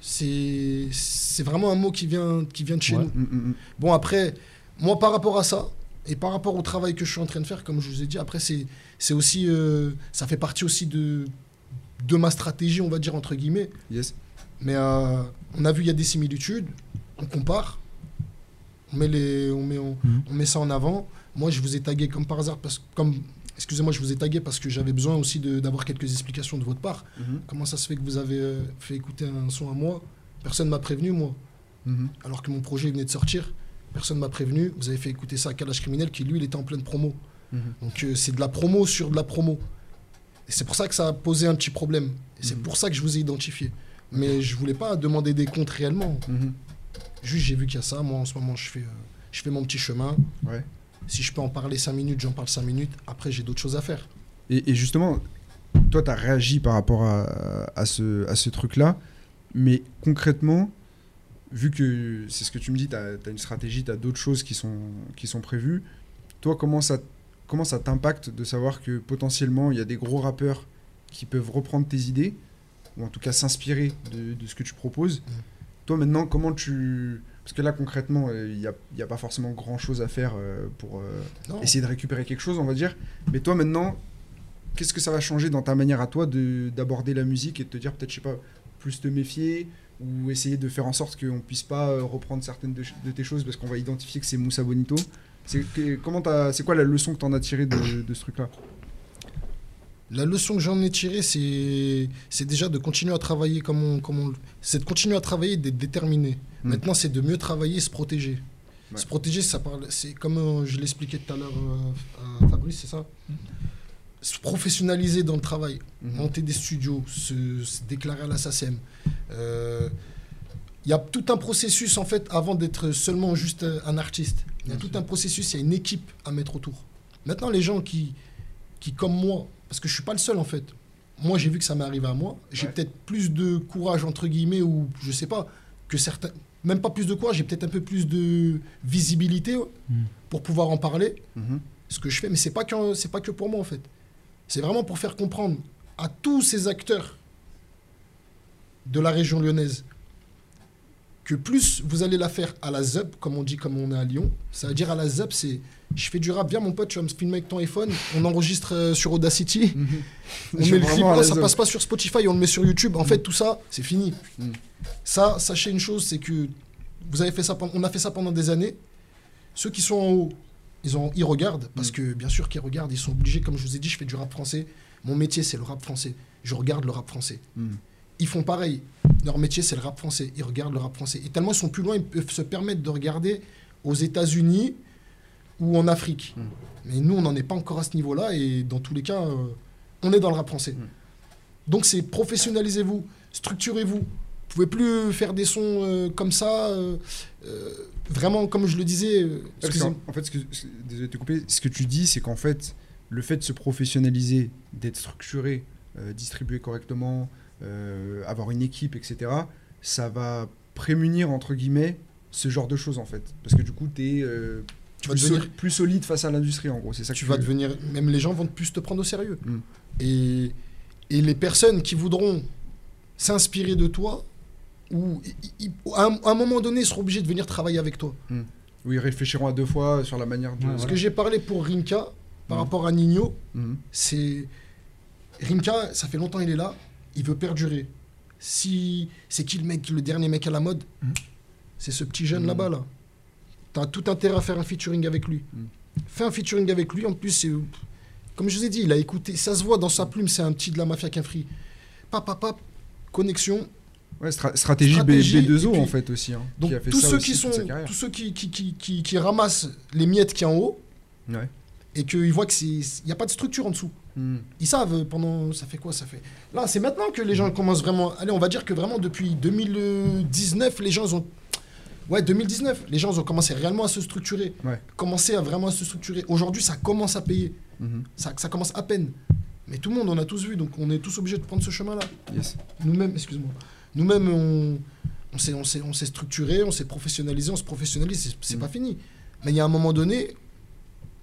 c'est c'est vraiment un mot qui vient, qui vient de chez
Ouais.
nous.
Mm, mm, mm.
Bon, après, moi, par rapport à ça, et par rapport au travail que je suis en train de faire, comme je vous ai dit, après, c'est c'est aussi. euh, ça fait partie aussi de, de ma stratégie, on va dire, entre guillemets.
Yes.
Mais euh, on a vu, il y a des similitudes, on compare, on met, les, on, met, on,
Mhm.
on met ça en avant. Moi, je vous ai tagué comme par hasard, parce, comme, excusez-moi, je vous ai tagué parce que j'avais besoin aussi d'avoir quelques explications de votre part.
Mhm.
Comment ça se fait que vous avez euh, fait écouter un son à moi? Personne m'a prévenu, moi.
Mhm.
Alors que mon projet venait de sortir, personne m'a prévenu. Vous avez fait écouter ça à Kalash Criminel, qui lui, il était en pleine promo. Donc euh, c'est de la promo sur de la promo. Et c'est pour ça que ça a posé un petit problème. Et c'est pour ça que je vous ai identifié. Mais je voulais pas demander des comptes réellement. Juste, j'ai vu qu'il y a ça. Moi, en ce moment, je fais, euh, je fais mon petit chemin.
Ouais.
Si je peux en parler 5 minutes, j'en parle 5 minutes. Après, j'ai d'autres choses à faire.
Et, et justement, toi, tu as réagi par rapport à, à ce, à ce truc-là. Mais concrètement, vu que c'est ce que tu me dis, tu as, une stratégie, tu as d'autres choses qui sont, qui sont prévues. Toi, comment ça, comment ça t'impacte de savoir que potentiellement, il y a des gros rappeurs qui peuvent reprendre tes idées, ou en tout cas s'inspirer de, de ce que tu proposes? Toi, maintenant, comment tu... Parce que là, concrètement, euh, il n'y a, a pas forcément grand-chose à faire euh, pour... euh, essayer de récupérer quelque chose, on va dire. Mais toi, maintenant, qu'est-ce que ça va changer dans ta manière à toi de- d'aborder la musique et de te dire, peut-être, je sais pas, plus te méfier ou essayer de faire en sorte qu'on puisse pas reprendre certaines de, de tes choses parce qu'on va identifier que c'est Moussa Bonito? C'est que- comment t'as- c'est quoi la leçon que tu en as tirée de, de ce truc-là?
La leçon que j'en ai tirée, c'est c'est déjà de continuer à travailler comme on, comme on- c'est de continuer à travailler, d'être déterminé.
Mm.
Maintenant, c'est de mieux travailler, se protéger.
Ouais.
Se protéger, ça parle, c'est comme euh, je l'expliquais tout à l'heure euh, à Fabrice, c'est ça? Se professionnaliser dans le travail,
Mhm.
monter des studios, se, se déclarer à la SACEM. Euh, Il y a tout un processus en fait avant d'être seulement juste euh, un artiste. Il y a
Bien
tout
sûr.
un processus, il y a une équipe à mettre autour. Maintenant, les gens qui, qui comme moi, parce que je suis pas le seul en fait. Moi, j'ai vu que ça m'est arrivé à moi. J'ai
Ouais.
peut-être plus de courage entre guillemets ou je sais pas que certains, même pas plus de courage, j'ai peut-être un peu plus de visibilité
Mm.
pour pouvoir en parler.
Mhm.
Ce que je fais, mais c'est pas que c'est pas que pour moi en fait. C'est vraiment pour faire comprendre à tous ces acteurs de la région lyonnaise que plus vous allez la faire à la ZEP, comme on dit, comme on est à Lyon, ça veut dire à la ZEP, c'est je fais du rap, viens mon pote, tu vas me filmer avec ton iPhone, on enregistre euh, sur Audacity,
Mhm.
on met le clip,
vraiment à la
ça passe pas sur Spotify, on le met sur YouTube. En fait, tout ça, c'est fini.
Mm.
Ça, sachez une chose, c'est que vous avez fait ça, pendant- on a fait ça pendant des années. Ceux qui sont en haut, ils, ont, ils regardent, parce que bien sûr qu'ils regardent, ils sont obligés, comme je vous ai dit, je fais du rap français. Mon métier, c'est le rap français. Je regarde le rap français.
Mhm.
Ils font pareil. Leur métier, c'est le rap français. Ils regardent le rap français. Et tellement ils sont plus loin, ils peuvent se permettre de regarder aux États-Unis ou en Afrique.
Mm.
Mais nous, on n'en est pas encore à ce niveau-là. Et dans tous les cas, euh, on est dans le rap français.
Mm.
Donc, c'est professionnalisez-vous, structurez-vous. Vous pouvez plus faire des sons euh, comme ça. euh, euh, vraiment, comme je le disais. euh,
en fait, ce que, ce- désolé de te couper, ce que tu dis, c'est qu'en fait, le fait de se professionnaliser, d'être structuré, euh, distribuer correctement, euh, avoir une équipe, etc., ça va prémunir, entre guillemets, ce genre de choses, en fait. Parce que du coup, tu es
Tu vas
plus,
devenir-
soli- plus solide face à l'industrie, en gros. C'est ça que
tu vas devenir. Même les gens vont plus te prendre au sérieux.
Mm.
Et, et les personnes qui voudront s'inspirer de toi, ou à, un, à un moment donné, seront obligés de venir travailler avec toi.
Oui, ils réfléchiront à deux fois sur la manière de.
Ouais,
Ce
voilà.
que j'ai parlé pour Rimka, par
Mm.
rapport à Nino,
Mhm.
c'est. Rimka, ça fait longtemps il est là, il veut perdurer. Si. C'est qui le mec, le dernier mec à la mode
Mhm.
C'est ce petit jeune
Mhm.
là-bas, là. T'as tout intérêt à faire un featuring avec lui.
Mhm.
Fais un featuring avec lui, en plus, c'est. Comme je vous ai dit, il a écouté, ça se voit dans sa plume, c'est un petit de la mafia qu'un free. Pap, pap, pap, connexion.
Ouais, stra- stratégie, B-
Stratégie,
B2O,
et puis-
en fait, aussi. hein,
Donc
qui a fait
tous
ça
ceux
aussi
qui sont, tous ceux qui, qui, qui, qui, qui ramassent les miettes qui en haut
Ouais.
et qu'ils voient qu'il n'y a pas de structure en dessous.
Mhm.
Ils savent euh, pendant. Ça fait quoi Ça fait? Là, c'est maintenant que les gens commencent vraiment. Allez, on va dire que vraiment depuis 2019, les gens ont. Ouais, 2019, les gens ont commencé réellement à se structurer.
Ouais.
Commencé à vraiment se structurer. Aujourd'hui, ça commence à payer.
Mhm.
Ça, ça commence à peine. Mais tout le monde, on a tous vu, donc on est tous obligés de prendre ce chemin-là.
Yes.
Nous-mêmes, excuse-moi. Nous-mêmes, on, on s'est on s'est- on s'est structuré, on s'est professionnalisé, on se professionnalise, c'est- c'est
Mm.
pas fini. Mais il y a un moment donné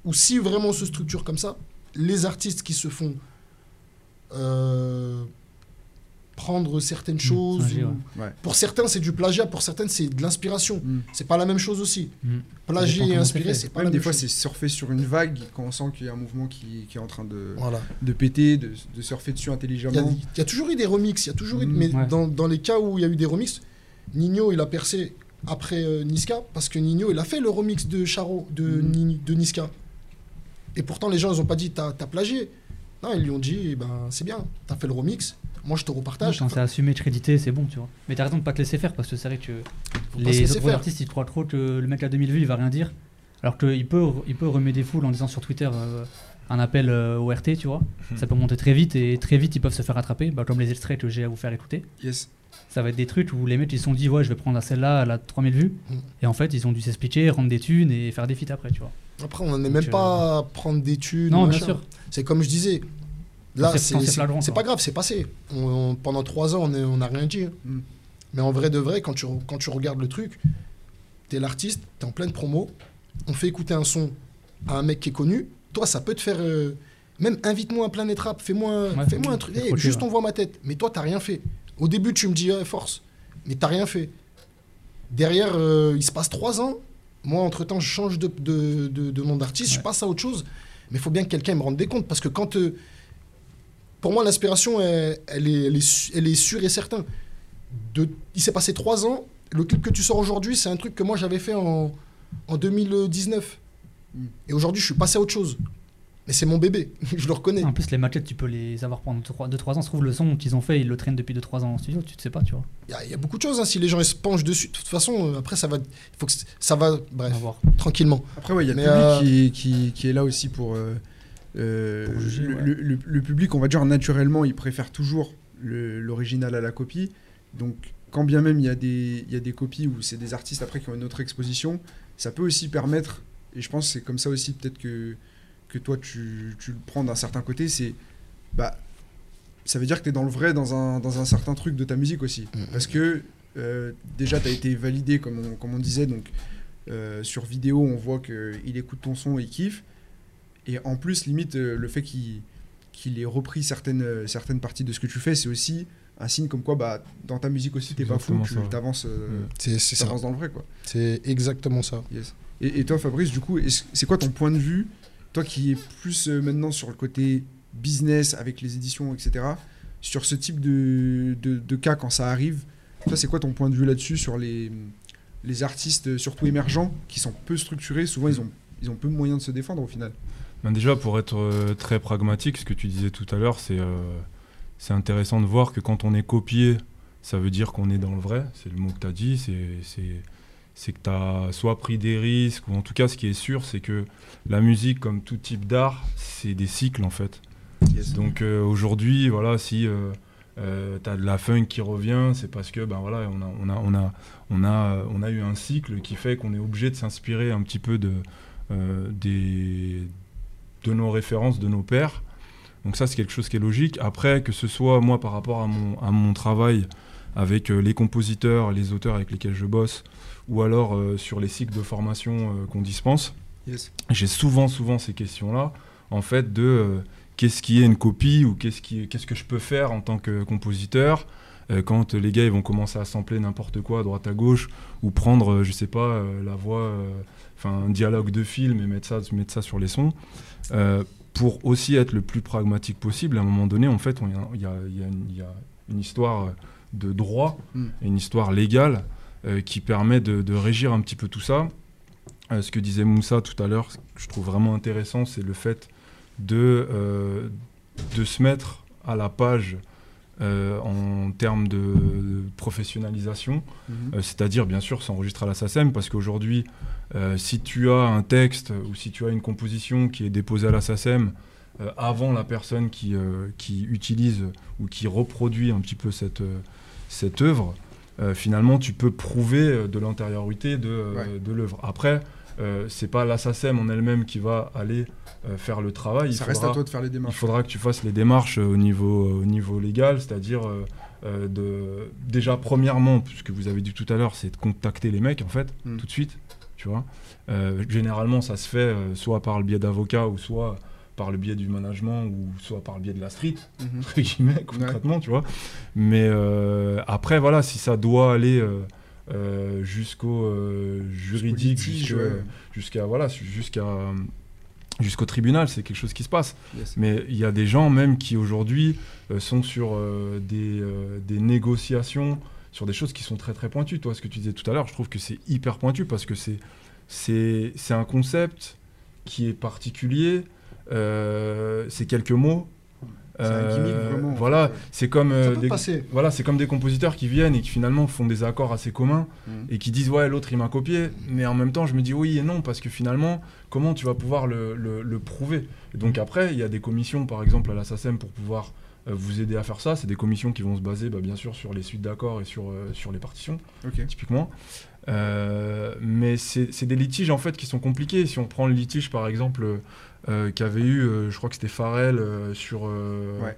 où si vraiment on se structure comme ça, les artistes qui se font euh, prendre certaines choses. ou-
ouais.
Ouais.
Pour certains, c'est du plagiat, pour certaines, c'est de l'inspiration.
Mm.
C'est pas la même chose aussi.
Mm.
Plagier et inspirer,
c'est
pas
Même
la
des
même
fois,
chose.
c'est surfer sur une vague quand on sent qu'il y a un mouvement qui, qui est en train de,
Voilà.
de péter, de, de surfer dessus
Il y, a,
intelligemment.
il y a toujours eu des remixes, il y a toujours eu, mais
ouais.
dans, dans les cas où il y a eu des remixes, Nino il a percé après euh, Niska parce que Nino il a fait le remix de Charo de. Ni- de Niska. Et pourtant les gens ils ont pas dit t'as t'as plagié. Non ils lui ont dit eh ben c'est bien, t'as fait le remix, moi je te repartage.
Quand c'est assumé, crédité, c'est bon, tu vois. Mais t'as raison de pas te laisser faire parce que c'est vrai que
Faut
les autres artistes ils croient trop que le mec a 2000 vues il va rien dire. Alors qu'il peut, il peut remuer des foules en disant sur Twitter euh, un appel euh, au RT, tu vois. (laughs) Ça peut monter très vite et très vite ils peuvent se faire attraper, bah, comme les extraits que j'ai à vous faire écouter.
Yes.
Ça va être des trucs où les mecs ils se sont dit ouais je vais prendre à celle-là, elle a 3000 vues.
Mm.
Et en fait ils ont dû s'expliquer, rendre des thunes et faire des feats après, tu vois.
Après on n'est
Donc,
même
euh,
pas à prendre des thunes.
non bien sûr.
C'est comme je disais. Là,
c'est-
pas grave, c'est passé. On- on- pendant trois ans, on est- n'a rien dit. hein.
Mm.
Mais en vrai de vrai, quand tu, re- quand tu regardes le truc, t'es l'artiste, t'es en pleine promo, on fait écouter un son à un mec qui est connu. Toi, ça peut te faire. euh, même invite-moi à Planet Rap, fais-moi
Ouais.
fais-moi un truc. Eh, juste
ouais.
on voit ma tête. Mais toi, t'as rien fait. Au début, tu me dis ouais, force, mais t'as rien fait. Derrière, euh, il se passe trois ans. Moi, entre-temps, je change de, de, de- de nom d'artiste, je passe à autre chose. Mais il faut bien que quelqu'un me rende des comptes. Parce que quand. euh, pour moi, l'inspiration, elle, elle est, elle, est, su- elle est sûre et certaine. Il s'est passé trois ans. Le clip que tu sors aujourd'hui, c'est un truc que moi j'avais fait en, en 2019.
Mm.
Et aujourd'hui, je suis passé à autre chose. Mais c'est mon bébé, (laughs) je le reconnais.
En plus les maquettes tu peux les avoir pendant 2-3 ans. Se trouve le son qu'ils ont fait ils le traînent depuis 2-3 ans en studio, tu ne sais pas, tu vois.
Il y, a- il y a beaucoup de choses. hein, si les gens ils se penchent dessus, de toute façon, euh, après, ça va. il Faut que ça va. Bref, tranquillement.
Après, ouais, il y a le
Mais,
public
euh,
qui, est, qui, qui est là aussi pour. euh, euh,
Pour juger,
le,
ouais.
le- le- le public, on va dire naturellement, il préfère toujours l'original à la copie. Donc, quand bien même il y, a des- il y a des copies où c'est des artistes après qui ont une autre exposition, ça peut aussi permettre, et je pense que c'est comme ça aussi peut-être que, que toi tu, tu le prends d'un certain côté, c'est. Bah, ça veut dire que tu es dans le vrai dans un, dans un certain truc de ta musique aussi.
Mhm.
Parce que euh, déjà, tu as été validé, comme on, comme on disait, donc euh, sur vidéo, on voit qu'il écoute ton son et il kiffe. Et en plus, limite, euh, le fait qu'il qu'il ait repris certaines, certaines parties de ce que tu fais, c'est aussi un signe comme quoi, bah, dans ta musique aussi, t'es pas fou, tu t'avances euh,
Mm.
C'est c'est ça.
t'avances dans le vrai, quoi.
C'est exactement ça.
Yes. Et, et toi, Fabrice, du coup, est-ce- c'est quoi ton point de vue Toi qui es plus euh, maintenant sur le côté business avec les éditions, etc., sur ce type de, de, cas quand ça arrive, toi, c'est quoi ton point de vue là-dessus sur les, les artistes, euh, surtout émergents, qui sont peu structurés Souvent, ils ont, ils ont peu de moyens de se défendre au final?
Ben déjà, pour être euh, très pragmatique, ce que tu disais tout à l'heure, c'est c'est intéressant de voir que quand on est copié, ça veut dire qu'on est dans le vrai. C'est le mot que tu as dit. c'est- C'est que tu as soit pris des risques, ou en tout cas, ce qui est sûr, c'est que la musique, comme tout type d'art, c'est des cycles en fait.
Yes.
Donc euh, aujourd'hui, voilà, si euh, tu as de la funk qui revient, c'est parce que ben voilà, on a, on a, on a, on a, on a eu un cycle qui fait qu'on est obligé de s'inspirer un petit peu de, euh, des, de nos références, de nos pères. Donc ça, c'est quelque chose qui est logique. Après, que ce soit moi par rapport à mon, à mon travail avec euh, les compositeurs, les auteurs avec lesquels je bosse, ou alors euh, sur les cycles de formation euh, qu'on dispense,
Yes.
j'ai souvent, souvent ces questions-là, en fait, de euh, qu'est-ce qui est une copie ou qu'est-ce qui qu'est-ce que je peux faire en tant que compositeur quand les gars ils vont commencer à sampler n'importe quoi à droite à gauche ou prendre, je sais pas, la voix, enfin un dialogue de film et mettre ça, mettre ça sur les sons. Pour aussi être le plus pragmatique possible, à un moment donné, en fait, il y a, y une- il y a une histoire de droit,
Mm.
et une histoire légale qui permet de, de régir un petit peu tout ça. Euh, ce que disait Moussa tout à l'heure, ce que je trouve vraiment intéressant, c'est le fait de, euh, de se mettre à la page euh, en termes de, de professionnalisation,
Mhm.
euh, c'est-à-dire bien sûr s'enregistrer à la SACEM, parce qu'aujourd'hui, euh, si tu as un texte ou si tu as une composition qui est déposée à la SACEM euh, avant la personne qui, euh, qui utilise ou qui reproduit un petit peu cette, euh, cette œuvre, euh, finalement tu peux prouver euh, de l'antériorité de, euh,
Ouais.
de l'œuvre. Après, euh, c'est pas la SACEM en elle-même qui va aller euh, faire le travail. il
Ça reste
faudra-
à toi de faire les
il
démarches.
faudra que tu fasses les démarches au niveau, au niveau légal, c'est-à-dire de déjà premièrement, puisque vous avez dit tout à l'heure, c'est de contacter les mecs en fait
Mm.
tout de suite, tu vois. Généralement, ça se fait soit par le biais d'avocats ou soit par le biais du management ou soit par le biais de la street, (laughs) entre guillemets, concrètement, tu vois. Mais euh, après, voilà, si ça doit aller euh, euh, jusqu'au juridique, jusqu'à,
ouais.
voilà, jusqu'à jusqu'au tribunal, c'est quelque chose qui se passe.
Yes.
Mais il y a des gens même qui aujourd'hui euh, sont sur euh, des, euh, des négociations sur des choses qui sont très très pointues. Toi, ce que tu disais tout à l'heure, je trouve que c'est hyper pointu parce que c'est c'est c'est un concept qui est particulier. Euh, c'est quelques mots.
C'est un gimmick,
Euh,
vraiment, en
Voilà, c'est comme euh, des, voilà, c'est comme des compositeurs qui viennent et qui finalement font des accords assez communs
Mhm.
et qui disent ouais l'autre il m'a copié mais en même temps je me dis oui et non parce que finalement comment tu vas pouvoir le, le- le prouver? Et donc après il y a des commissions par exemple à la SACEM pour pouvoir euh, vous aider à faire ça. C'est des commissions qui vont se baser bah, bien sûr sur les suites d'accords et sur, euh, sur les partitions typiquement. Euh, mais c'est des litiges en fait qui sont compliqués. Si on prend le litige par exemple euh, qu'avait eu euh, je crois que c'était Pharrell euh, sur euh,
Ouais.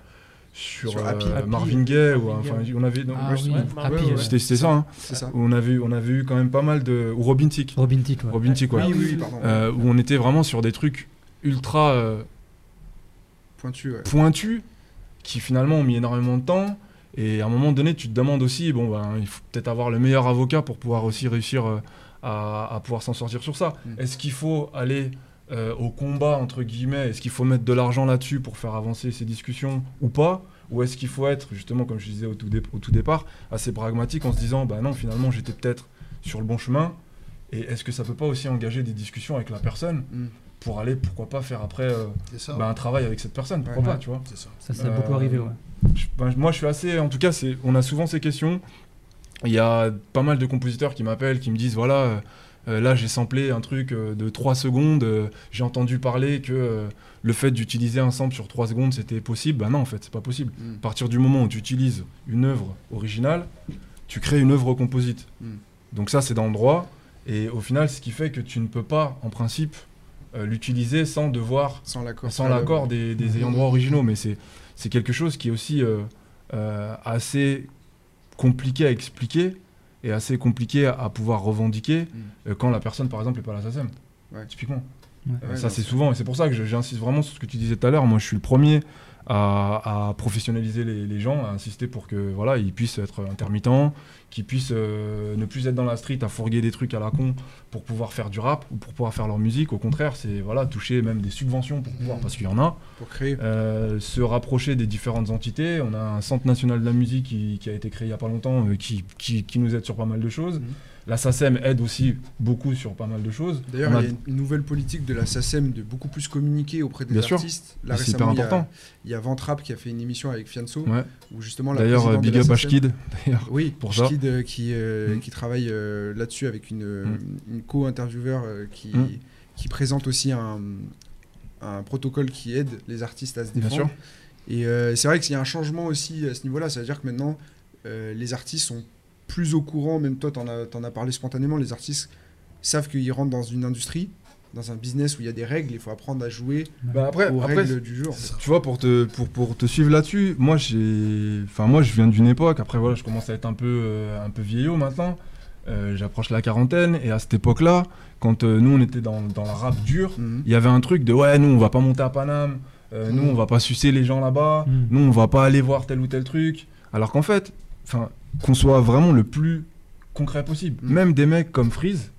sur,
Sur
euh,
Happy.
Happy,
Marvin Gaye ou enfin on avait
Ah
ouais,
oui,
ouais,
Happy,
ouais,
ouais.
c'était c'était ça hein
ça.
où on avait, on avait eu quand même pas mal de. Ou Robin Tick.
Robin Tick, ouais.
Robin Tick, ouais.
Oui, oui, oui, pardon.
Euh, où on était vraiment sur des trucs ultra euh, pointus qui finalement ont mis énormément de temps. Et à un moment donné, tu te demandes aussi, bon, ben, il faut peut-être avoir le meilleur avocat pour pouvoir aussi réussir euh, à, à pouvoir s'en sortir sur ça.
Mm.
Est-ce qu'il faut aller euh, au combat, entre guillemets Est-ce qu'il faut mettre de l'argent là-dessus pour faire avancer ces discussions ou pas Ou est-ce qu'il faut être, justement, comme je disais au tout, dé- au tout départ, assez pragmatique en se disant, bah non, finalement, j'étais peut-être sur le bon chemin Et est-ce que ça peut pas aussi engager des discussions avec la personne
Mm.
pour aller, pourquoi pas, faire après euh,
ça.
bah, un travail avec cette personne Pourquoi
Ouais.
pas, tu vois
ça.
Ça,
Euh,
beaucoup arrivé, ouais.
je- ben, moi, je suis assez. En tout cas, c'est, on a souvent ces questions. Il y a pas mal de compositeurs qui m'appellent, qui me disent voilà, euh, là, j'ai samplé un truc euh, de 3 secondes. euh, j'ai entendu parler que euh, le fait d'utiliser un sample sur 3 secondes, c'était possible. Ben non, en fait, c'est pas possible.
Mm.
À partir du moment où tu utilises une œuvre originale, tu crées une œuvre composite.
Mm.
Donc, ça, c'est dans le droit. Et au final, ce qui fait que tu ne peux pas, en principe, euh, l'utiliser sans devoir
Sans l'accord.
des, des
Mhm.
ayants droit originaux, mais c'est c'est quelque chose qui est aussi euh, euh, assez compliqué à expliquer et assez compliqué à, à pouvoir revendiquer euh, quand la personne, par exemple, n'est pas à la SACEM.
Ouais.
Typiquement.
Ouais.
Euh,
Ouais,
ça, c'est souvent, et c'est pour ça que j'insiste vraiment sur ce que tu disais tout à l'heure. Moi, je suis le premier à, à professionnaliser les, les gens, à insister pour que voilà, ils puissent être intermittents, qu'ils puissent euh, ne plus être dans la street à fourguer des trucs à la con pour pouvoir faire du rap ou pour pouvoir faire leur musique. Au contraire, c'est voilà, toucher même des subventions pour pouvoir, parce qu'il y en a.
Pour créer.
Euh, se rapprocher des différentes entités. On a un centre national de la musique qui, qui a été créé il n'y a pas longtemps, euh, qui, qui- qui nous aide sur pas mal de choses.
Mhm.
La SACEM aide aussi beaucoup sur pas mal de choses.
D'ailleurs,
a-
il y a une nouvelle politique de la SACEM de beaucoup plus communiquer auprès des
Bien sûr.
artistes. Là,
c'est hyper
récemment, il y a-
important.
il y a Ventrap qui a fait une émission avec Fianso,
Ouais.
où justement la
D'ailleurs, euh, big up
SACEM
Ashkid. (laughs)
Oui,
pour
pour
ça.
qui, euh,
Mm.
qui travaille euh, là-dessus avec une, euh,
Mm.
une co-intervieweur euh, qui,
Mm.
qui présente aussi un, un protocole qui aide les artistes à se
Bien
défendre.
sûr.
Et euh, c'est vrai qu'il y a un changement aussi à ce niveau-là. C'est-à-dire que maintenant, euh, les artistes sont plus au courant, même toi, t'en as, t'en as parlé spontanément, les artistes savent qu'ils rentrent dans une industrie, dans un business où il y a des règles, il faut apprendre à jouer
Bah après,
aux
après,
règles du en
ça.
tu vois, pour te, pour, pour te suivre là-dessus, moi, j'ai, enfin, moi, je viens d'une époque. Après, voilà, je commence à être un peu, euh, un peu vieillot maintenant. Euh, J'approche la quarantaine et à cette époque-là, quand euh, nous, on était dans, dans la rap dure,
Mhm.
il y avait un truc de ouais, nous, on va pas monter à Paname. euh, nous,
Mhm.
on va pas sucer les gens là-bas.
Mhm.
Nous, on va pas aller voir tel ou tel truc. Alors qu'en fait, enfin, qu'on soit vraiment le plus concret possible.
Mhm.
Même des mecs comme Freeze,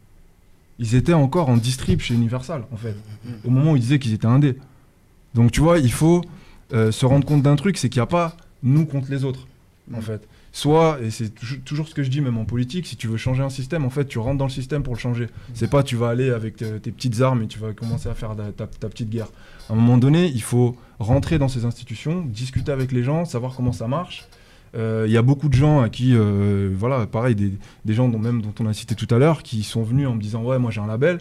ils étaient encore en distrib chez Universal, en fait, au moment où ils disaient qu'ils étaient indés. Donc tu vois, il faut euh, se rendre compte d'un truc, c'est qu'il n'y a pas nous contre les autres, en
Mhm.
fait. Soit, et c'est toujours- ce que je dis même en politique, si tu veux changer un système, en fait, tu rentres dans le système pour le changer. C'est pas tu vas aller avec tes, tes petites armes et tu vas commencer à faire ta, ta- ta petite guerre. À un moment donné, il faut rentrer dans ces institutions, discuter avec les gens, savoir comment ça marche. Euh, Il y a beaucoup de gens à qui, euh, voilà, pareil, des, des gens dont, même dont on a cité tout à l'heure, qui sont venus en me disant Ouais, moi j'ai un label.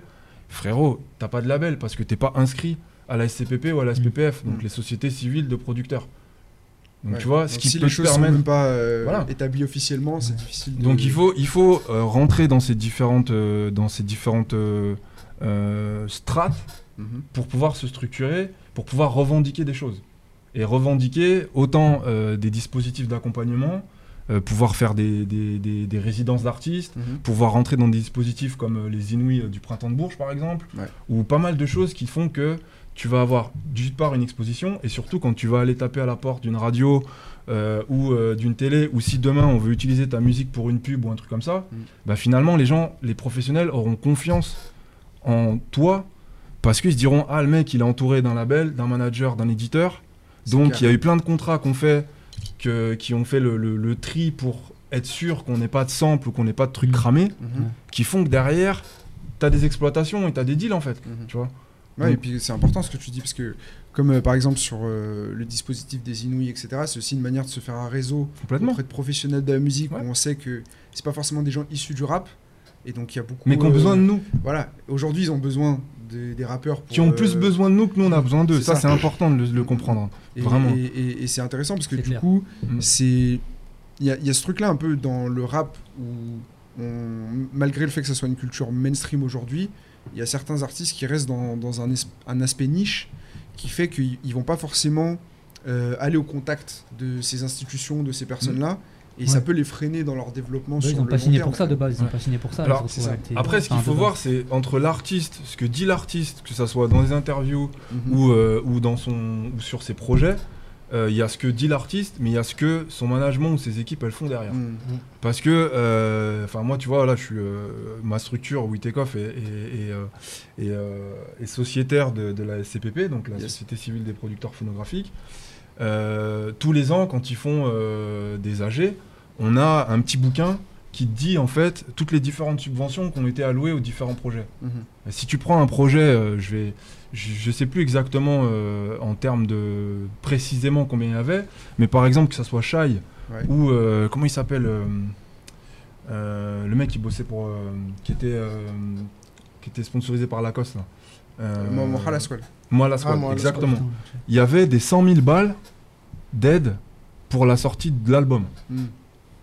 Frérot, t'as pas de label parce que t'es pas inscrit à la SCPP ou à la SPPF, donc
Mm.
les sociétés civiles de producteurs. Donc
Ouais.
tu vois, ce
Donc,
qui
si
peut
les choses sont
permettre.
même pas euh,
Voilà.
établies officiellement, c'est difficile. De...
Donc il faut, il faut euh, rentrer dans ces différentes, euh, dans ces différentes euh, euh, strates
Mhm.
pour pouvoir se structurer, pour pouvoir revendiquer des choses. Et revendiquer autant euh, des dispositifs d'accompagnement, euh, pouvoir faire des, des- des- des résidences d'artistes,
Mhm.
pouvoir rentrer dans des dispositifs comme euh, les Inouïs euh, du Printemps de Bourges par exemple,
Ouais.
ou pas mal de choses qui font que tu vas avoir d'une part une exposition, et surtout quand tu vas aller taper à la porte d'une radio euh, ou euh, d'une télé, ou si demain on veut utiliser ta musique pour une pub ou un truc comme ça,
Mm.
bah finalement les gens, les professionnels auront confiance en toi parce qu'ils se diront ah le mec il est entouré d'un label, d'un manager, d'un éditeur, donc il y a eu plein de contrats qu'on fait que, qui ont fait le, le- le tri pour être sûr qu'on n'ait pas de sample ou qu'on n'ait pas de trucs
Mm.
cramés,
Mhm.
qui font que derrière t'as des exploitations et t'as des deals en fait,
Mhm.
tu vois.
Ouais,
Donc-
et puis c'est important ce que tu dis, parce que, comme euh, par exemple sur euh, le dispositif des Inouïs, etc., c'est aussi une manière de se faire un réseau
Complètement.
auprès de professionnels de la musique
Ouais.
où on sait que c'est pas forcément des gens issus du rap, et donc il y a beaucoup.
Mais qui ont
euh,
besoin de nous,
Voilà, aujourd'hui ils ont besoin des, des rappeurs. Pour,
qui ont plus
euh,
besoin de nous que nous on a besoin d'eux. Ça,
ça.
c'est important de le, de le comprendre.
Et,
Vraiment.
Et, et- et c'est intéressant parce que du
clair.
coup,
Mm.
c'est. Il y a, il y a ce truc-là un peu dans le rap où, on- malgré le fait que ça soit une culture mainstream aujourd'hui, il y a certains artistes qui restent dans, dans un, es- un aspect niche qui fait qu'ils ils vont pas forcément euh, aller au contact de ces institutions, de ces personnes-là. Et ça peut les freiner dans leur développement
Bah,
sur
ils n'ont
le
pas signé
terme,
pour ça de base, ils n'ont
Ouais.
pas signé pour ça.
Alors, Après, ce qu'il faut voir, c'est entre l'artiste, ce que dit l'artiste, que ça soit dans les interviews
Mhm.
ou, euh, ou, dans son, ou sur ses projets, euh, il y a ce que dit l'artiste, mais il y a ce que son management ou ses équipes elles font derrière.
Mhm.
Parce que, euh, enfin moi tu vois, là je suis, euh, ma structure, Witekoff, est, est, est, euh, est, euh, est sociétaire de, de la SCPP, donc la
Yes.
Société Civile des Producteurs Phonographiques. Euh, tous les ans, quand ils font euh, des AG, on a un petit bouquin qui dit en fait toutes les différentes subventions qui ont été allouées aux différents projets.
Mhm.
Si tu prends un projet, euh, je vais, je, je sais plus exactement euh, en termes de précisément combien il y avait, mais par exemple que ça soit Shai
Ouais.
ou euh, comment il s'appelle le mec qui bossait pour, qui était, qui était sponsorisé par Lacoste là.
Mo- Mohala Squad.
Mohala Squad,
Ah,
exactement. Il y avait des 100 000 balles d'aide pour la sortie de l'album,
Mhm.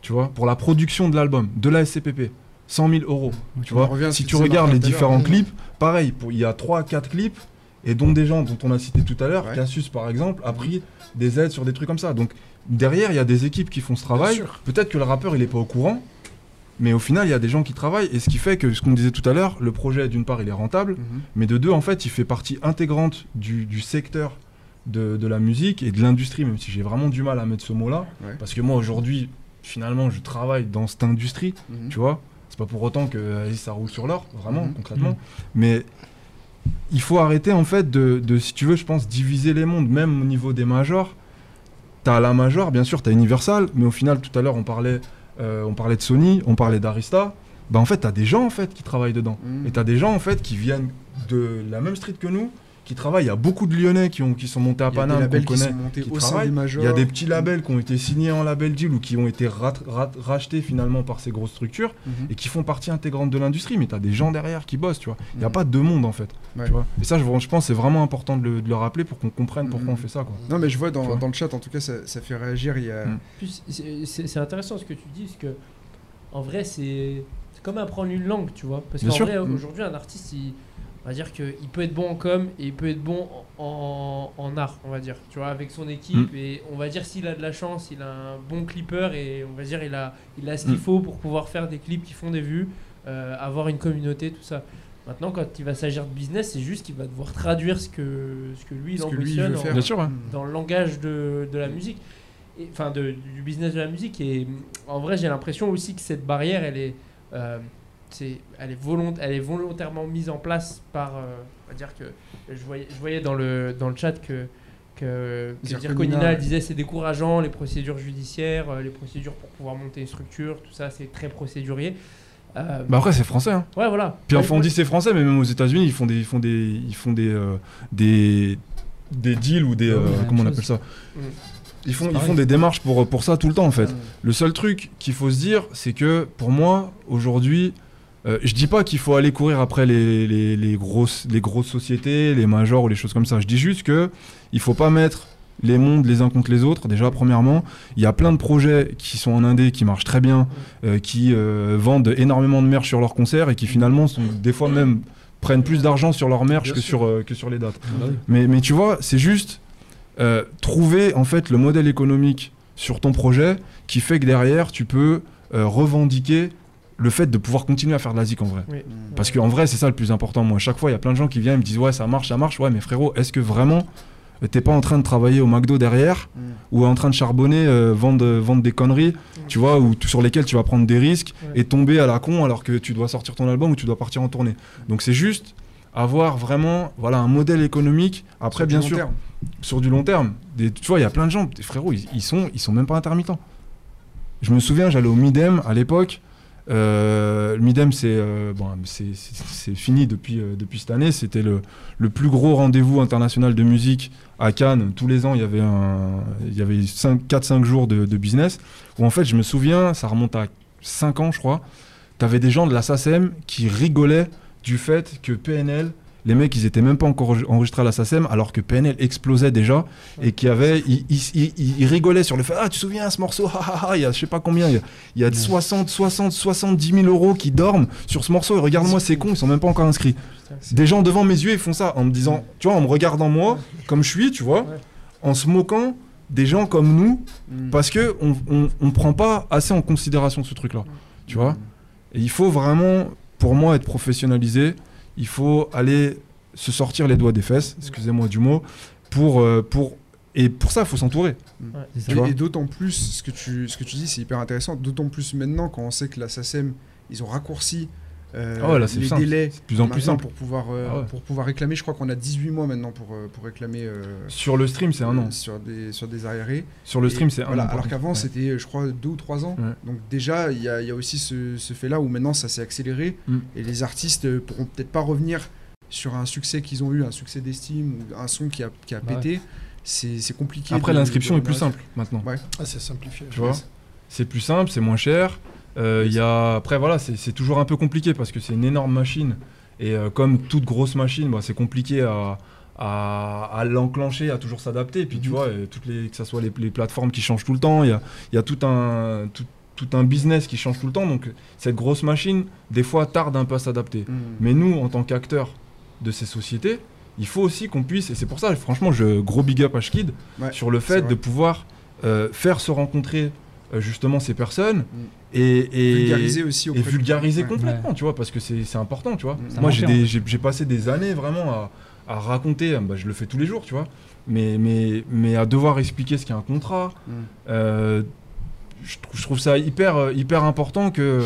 Tu vois, pour la production de l'album, de la SCPP. 100 000 euros. Tu vois, si tu regardes les différents clips, pareil, il y a 3 4 clips et dont des gens dont on a cité tout à l'heure,
Ouais.
Cassius par exemple, a pris des aides sur des trucs comme ça. Donc derrière, il y a des équipes qui font ce travail. Peut-être que le rappeur, il est pas au courant, mais au final, il y a des gens qui travaillent et ce qui fait que ce qu'on disait tout à l'heure, le projet d'une part, il est rentable,
Mhm.
mais de deux, en fait, il fait partie intégrante du, du secteur de, de la musique et de l'industrie, même si j'ai vraiment du mal à mettre ce mot-là,
Ouais.
parce que moi aujourd'hui, finalement, je travaille dans cette industrie
Mhm.
tu vois. C'est pas pour autant que ça roule sur l'or, vraiment,
Mhm.
concrètement.
Mhm.
Mais il faut arrêter, en fait, de, de, si tu veux, je pense, diviser les mondes, même au niveau des majors. T'as la major, bien sûr, t'as Universal, mais au final, tout à l'heure, on parlait, euh, on parlait de Sony, on parlait d'Arista. Bah, en fait, t'as des gens, en fait, qui travaillent dedans. Et t'as des gens, en fait, qui viennent de la même street que nous, qui travaillent. Il y a beaucoup de Lyonnais qui, ont, qui sont montés à Paname,
labels
qu'on
qui
connaît.
sont montés
qui
au sein
travaillent.
des majors.
Il y a des petits labels qui ont été signés en label deal ou qui ont été rat- rat- rachetés finalement par ces grosses structures
Mhm.
et qui font partie intégrante de l'industrie, mais tu as des gens derrière qui bossent, tu vois. Il n'y a
Mhm.
pas deux mondes en fait.
Ouais.
Tu vois. Et ça, je, je pense, c'est vraiment important de le, de le rappeler pour qu'on comprenne pourquoi
Mhm.
on fait ça. Quoi.
Non, mais je vois dans,
vois.
dans le chat, en tout cas, ça, ça fait réagir. Il y a...
Mm.
C'est- intéressant ce que tu dis, parce que en vrai, c'est c'est comme apprendre une langue, tu vois. Parce qu'en vrai,
Mm.
aujourd'hui, un artiste, il, on va dire qu'il peut être bon en com et il peut être bon en, en art, on va dire, tu vois, avec son équipe.
Mm.
Et on va dire, s'il a de la chance, il a un bon clipper et on va dire, il a, il a ce qu'il
Mm.
faut pour pouvoir faire des clips qui font des vues, euh, avoir une communauté, tout ça. Maintenant, quand il va s'agir de business, c'est juste qu'il va devoir traduire ce que, ce que lui, il
Ce que lui, il
ambitionne en-.
Bien sûr.
Mhm.
dans le langage de, de la musique, enfin de- du business de la musique. Et en vrai, j'ai l'impression aussi que cette barrière, elle est, euh, c'est, elle est, volont- elle est volontairement mise en place par, euh, on va dire que je voyais, je voyais dans le dans le chat que que, que
Zirconina,
disait c'est décourageant les procédures judiciaires, euh, les procédures pour pouvoir monter une structure, tout ça c'est très procédurier. Euh,
Bah après, c'est français. Hein.
ouais voilà.
Puis enfin, on dit c'est français, mais même aux États-Unis, ils font des, ils font des, ils font des, euh, des, des deals ou des,
Ouais,
comment on appelle ça?
Mm.
Ils font, ils font des démarches pour, pour ça tout le temps en fait.
Mhm.
Le seul truc qu'il faut se dire, c'est que pour moi, aujourd'hui, euh, je dis pas qu'il faut aller courir après les, les, les grosses, les grosses sociétés, les majors ou les choses comme ça. Je dis juste que il faut pas mettre les mondes les uns contre les autres. Déjà, premièrement, il y a plein de projets qui sont en indé, qui marchent très bien, euh, qui euh, vendent énormément de merch sur leurs concerts et qui finalement sont des fois même prennent plus d'argent sur leur merch
Bien
que
sûr.
sur, euh, que sur les dates.
Bah oui.
Mais, mais tu vois, c'est juste trouver en fait le modèle économique sur ton projet qui fait que derrière tu peux euh, revendiquer le fait de pouvoir continuer à faire de la zik en vrai.
Oui.
Parce qu'en vrai, c'est ça le plus important. Moi, à chaque fois, il y a plein de gens qui viennent et me disent Ouais, ça marche, ça marche. Ouais, mais frérot, est-ce que vraiment euh, t'es pas en train de travailler au McDo derrière
Mm.
ou en train de charbonner, euh, vendre, vendre des conneries, tu vois, ou sur lesquelles tu vas prendre des risques
Ouais.
et tomber à la con alors que tu dois sortir ton album ou tu dois partir en tournée. Donc c'est juste avoir vraiment voilà, un modèle économique. Après,
Sur
bien sûr,
terme.
sur du long terme. Des, tu vois, il y a plein de gens, des frérots, ils, ils sont, ils sont même pas intermittents. Je me souviens, j'allais au Midem à l'époque. Euh, le Midem, c'est euh, bon, fini depuis, euh, depuis cette année. C'était le, le plus gros rendez-vous international de musique à Cannes. Tous les ans, il y avait, un, il y avait 4-5 jours de, de business. Où en fait, je me souviens, ça remonte à 5 ans, je crois. Tu avais des gens de la SACEM qui rigolaient du fait que PNL, les mecs, ils étaient même pas encore enregistrés à la SACEM, alors que PNL explosait déjà et qui avait, ils, ils- ils- ils rigolaient sur le fait, ah, tu te souviens ce morceau, (laughs) ah, ah, ah, il y a je sais pas combien, il y a, il y a 60, 60, 70 000 euros qui dorment sur ce morceau et regarde-moi, c'est con, ils sont même pas encore inscrits. Des gens devant mes yeux, ils font ça en me disant, tu vois, en me regardant moi, comme je suis, tu vois, en se moquant des gens comme nous,
Mm.
parce que on, on, on prend pas assez en considération ce truc-là, tu vois. Et il faut vraiment, pour moi, être professionnalisé. Il faut aller se sortir les doigts des fesses, excusez-moi du mot, pour, euh, pour et pour ça, il faut s'entourer.
Et d'autant plus, ce que tu, ce que tu dis, c'est hyper intéressant. D'autant plus maintenant, quand on sait que la SACEM, ils ont raccourci euh,
ouais, là, c'est
les
simple.
délais
de plus en plus simple.
pour pouvoir, euh,
Ah ouais.
pour pouvoir réclamer. Je crois qu'on a 18 mois maintenant pour, euh, pour réclamer euh,
Sur le stream, c'est un an.
sur des, sur des arriérés.
Sur le stream, c'est un
voilà,
an.
Alors qu'avant,
Ouais.
c'était, je crois, deux ou trois ans.
Ouais.
Donc déjà, il y a, il y a aussi ce, ce fait-là où maintenant ça s'est accéléré
Mm.
et les artistes pourront peut-être pas revenir sur un succès qu'ils ont eu, un succès d'estime ou un son qui a, qui a
Ouais.
pété. C'est c'est compliqué.
Après, l'inscription est plus simple maintenant.
Ah, c'est simplifié.
Tu vois C'est plus simple, c'est moins cher. Euh, y a... Après, voilà, c'est toujours un peu compliqué parce que c'est une énorme machine. Et euh, comme toute grosse machine, bah, c'est compliqué à, à, à l'enclencher, à toujours s'adapter. Et puis, tu
Mhm.
vois, toutes les, que ce soit les, les plateformes qui changent tout le temps, il y a, y a tout, un, tout, tout un business qui change tout le temps. Donc, cette grosse machine, des fois, tarde un peu à s'adapter.
Mm.
Mais nous, en tant qu'acteurs de ces sociétés, il faut aussi qu'on puisse, et c'est pour ça, franchement, je gros big up à Shkid,
Ouais,
sur le fait de pouvoir euh, faire se rencontrer justement ces personnes
Mm.
et, et
vulgariser aussi
et vulgariser complètement, tu vois, parce que c'est c'est important, tu vois.
Mm.
Ça
Moi, j'ai passé des années vraiment à, à raconter, bah, je le fais tous les jours, tu vois, mais, mais, mais à devoir expliquer ce qu'est un contrat,
Mm.
euh, je, trouve, je trouve ça hyper, euh, hyper important que,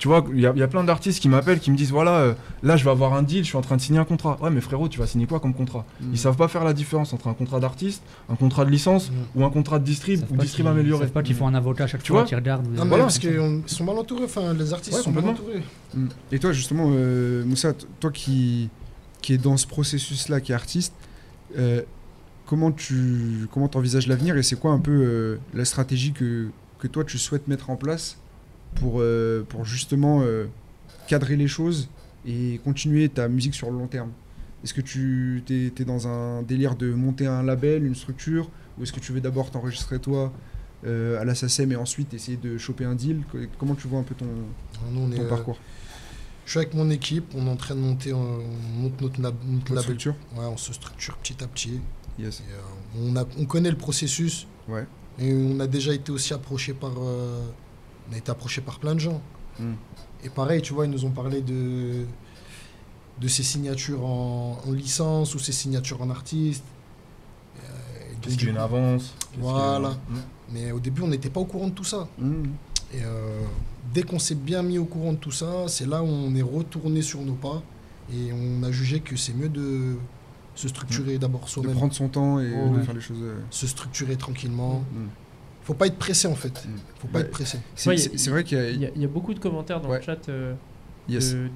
tu vois, il y, a- il y a plein d'artistes qui m'appellent, qui me disent, voilà, euh, là, je vais avoir un deal, je suis en train de signer un contrat. Ouais, mais frérot, tu vas signer quoi comme contrat?
Mm.
Ils savent pas faire la différence entre un contrat d'artiste, un contrat de licence
Mm.
ou un contrat de distrib ou
pas
distrib
qu'ils-
amélioré.
Ils savent pas qu'il faut un avocat à chaque
Tu
fois
vois
qui regarde. ou-
Non, mais
Voilà.
parce qu'ils sont mal entourés, enfin, les artistes
Ouais,
sont mal entourés.
Mm. Et toi, justement, euh, Moussa, toi qui, qui est dans ce processus-là, qui est artiste, euh, comment tu comment envisages l'avenir et c'est quoi un peu euh, la stratégie que, que toi tu souhaites mettre en place pour, euh, pour justement euh, cadrer les choses et continuer ta musique sur le long terme Est-ce que tu es, dans un délire de monter un label, une structure Ou est-ce que tu veux d'abord t'enregistrer toi euh, à la SACEM et ensuite essayer de choper un deal? Co- Comment tu vois un peu ton,
est,
ton parcours?
Je suis avec mon équipe, on est en train de monter, on monte notre, lab- notre label.
structure?
Ouais, on se structure petit à petit.
Yes.
Et, euh, on, a, on connaît le processus.
Ouais.
Et on a déjà été aussi approché par. euh, on a été approché par plein de gens.
Mm.
Et pareil, tu vois, ils nous ont parlé de, de ces signatures en, en licence ou ces signatures en artiste. Euh, et donc,
Qu'est-ce
du
qu'il y a une avance?
Voilà.
qu'il y a- Mm.
Mais au début, on n'était pas au courant de tout ça.
Mm.
Et euh, dès qu'on s'est bien mis au courant de tout ça, c'est là où on est retourné sur nos pas et on a jugé que c'est mieux de se structurer d'abord
de
soi-même,
prendre son temps et
Oh,
de faire les choses. euh,
se structurer tranquillement.
Mm.
Faut pas être pressé en fait.
Mm.
Faut pas être pressé.
C'est vrai qu'il y a.
Y, y beaucoup de commentaires dans
Ouais.
le chat euh,
yes.
de,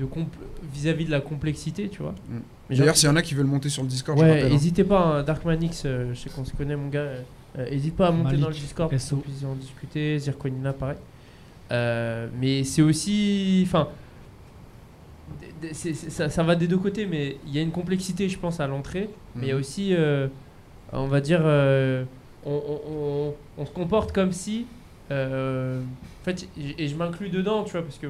vis-à-vis de la complexité, tu vois.
Mm.
Mais
D'ailleurs, s'il y en a qui veulent monter sur le Discord, je
Ouais,
hein.
n'hésitez pas, hein, Darkmanix, euh, je sais qu'on se connaît, mon gars. euh, euh, Hésite pas à monter
Malik,
dans le Discord pour qu'on puisse en discuter. Zirconina, pareil. Euh, mais c'est aussi. Enfin. ça, ça va des deux côtés, mais il y a une complexité, je pense, à l'entrée. Mais il y a
Mhm.
aussi, euh, on va dire, euh, on, on- on- on se comporte comme si. euh, en fait, et je m'inclus dedans, tu vois, parce que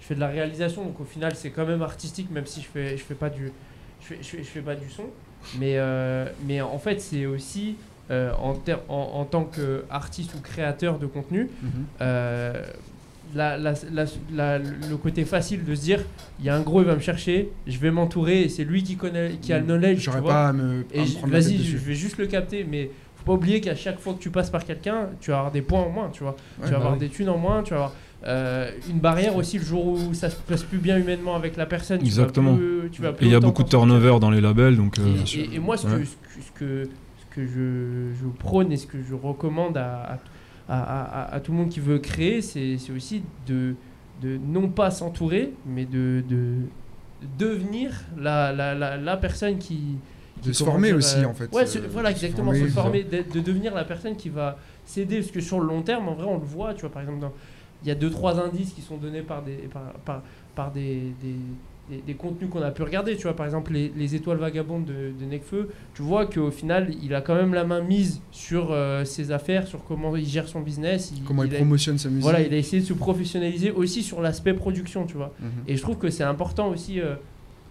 je fais de la réalisation, donc au final, c'est quand même artistique, même si je fais, je fais pas du, je fais, je fais, je fais pas du son. Mais, euh, mais en fait, c'est aussi euh, en, en, en tant qu'artiste ou créateur de contenu,
Mhm.
euh, la- la- la- le côté facile de se dire il y a un gros, il va me chercher, je vais m'entourer et c'est lui qui connaît, qui a le knowledge. tu
J'aurais
vois.
pas à me,
vas-y, je vais juste le capter, mais faut pas oublier qu'à chaque fois que tu passes par quelqu'un, tu vas avoir des points en moins, tu vois.
Ouais,
tu vas
bah
avoir
oui.
des thunes en moins, tu vas avoir euh, une barrière aussi le jour où ça se passe plus bien humainement avec la personne.
Exactement.
plus- tu vas plus
Et il y a beaucoup de turnover dans les labels, donc. euh,
et, et- et moi, ce que,
Ouais.
ce que, ce que, ce que je, je prône et ce que je recommande à, à, à- à- à tout le monde qui veut créer, c'est c'est aussi de, de non pas s'entourer, mais de, de devenir la, la, la, la personne qui.
De se former
dire,
aussi,
euh,
en fait.
Ouais,
Euh,
voilà,
se
exactement,
former,
se former, de devenir la personne qui va s'aider. Parce que sur le long terme, en vrai, on le voit, tu vois, par exemple, il y a deux, trois indices qui sont donnés par des, par, par, par des, des, des- des contenus qu'on a pu regarder. Tu vois, par exemple, les, les étoiles vagabondes de, de Nekfeu, tu vois qu'au final, il a quand même la main mise sur euh, ses affaires, sur comment il gère son business. Il,
Comment il
il a-
promotionne sa musique.
voilà, il a essayé de se professionnaliser aussi sur l'aspect production, tu vois.
Mhm.
Et je trouve que c'est important aussi euh,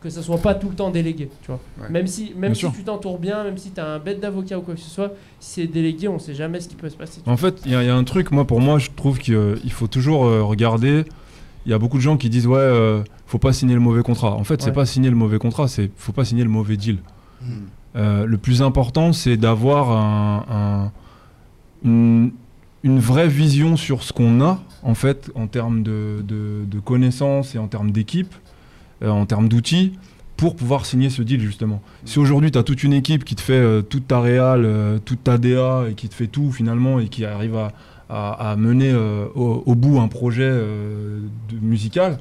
que ça soit pas tout le temps délégué, tu vois.
Ouais.
Même si, même
Bien
si
sûr.
tu t'entoures bien, même si tu as un bête d'avocat ou quoi que ce soit, si c'est délégué, on sait jamais ce qui peut se passer. tu
En fait, il y, a- il y a un truc, moi, pour moi, je trouve qu'il euh, faut toujours euh, regarder. Il y a beaucoup de gens qui disent, ouais, euh, faut pas signer le mauvais contrat. En fait, c'est
Ouais.
pas signer le mauvais contrat, c'est faut pas signer le mauvais deal.
Mm.
Euh, le plus important, c'est d'avoir un- un- une, une vraie vision sur ce qu'on a, en fait, en termes de, de- de connaissances et en termes d'équipe, euh, en termes d'outils, pour pouvoir signer ce deal, justement. Si aujourd'hui, tu as toute une équipe qui te fait euh, toute ta réal, euh, toute ta DA, et qui te fait tout, finalement, et qui arrive à, mener euh, au, bout un projet euh, musical,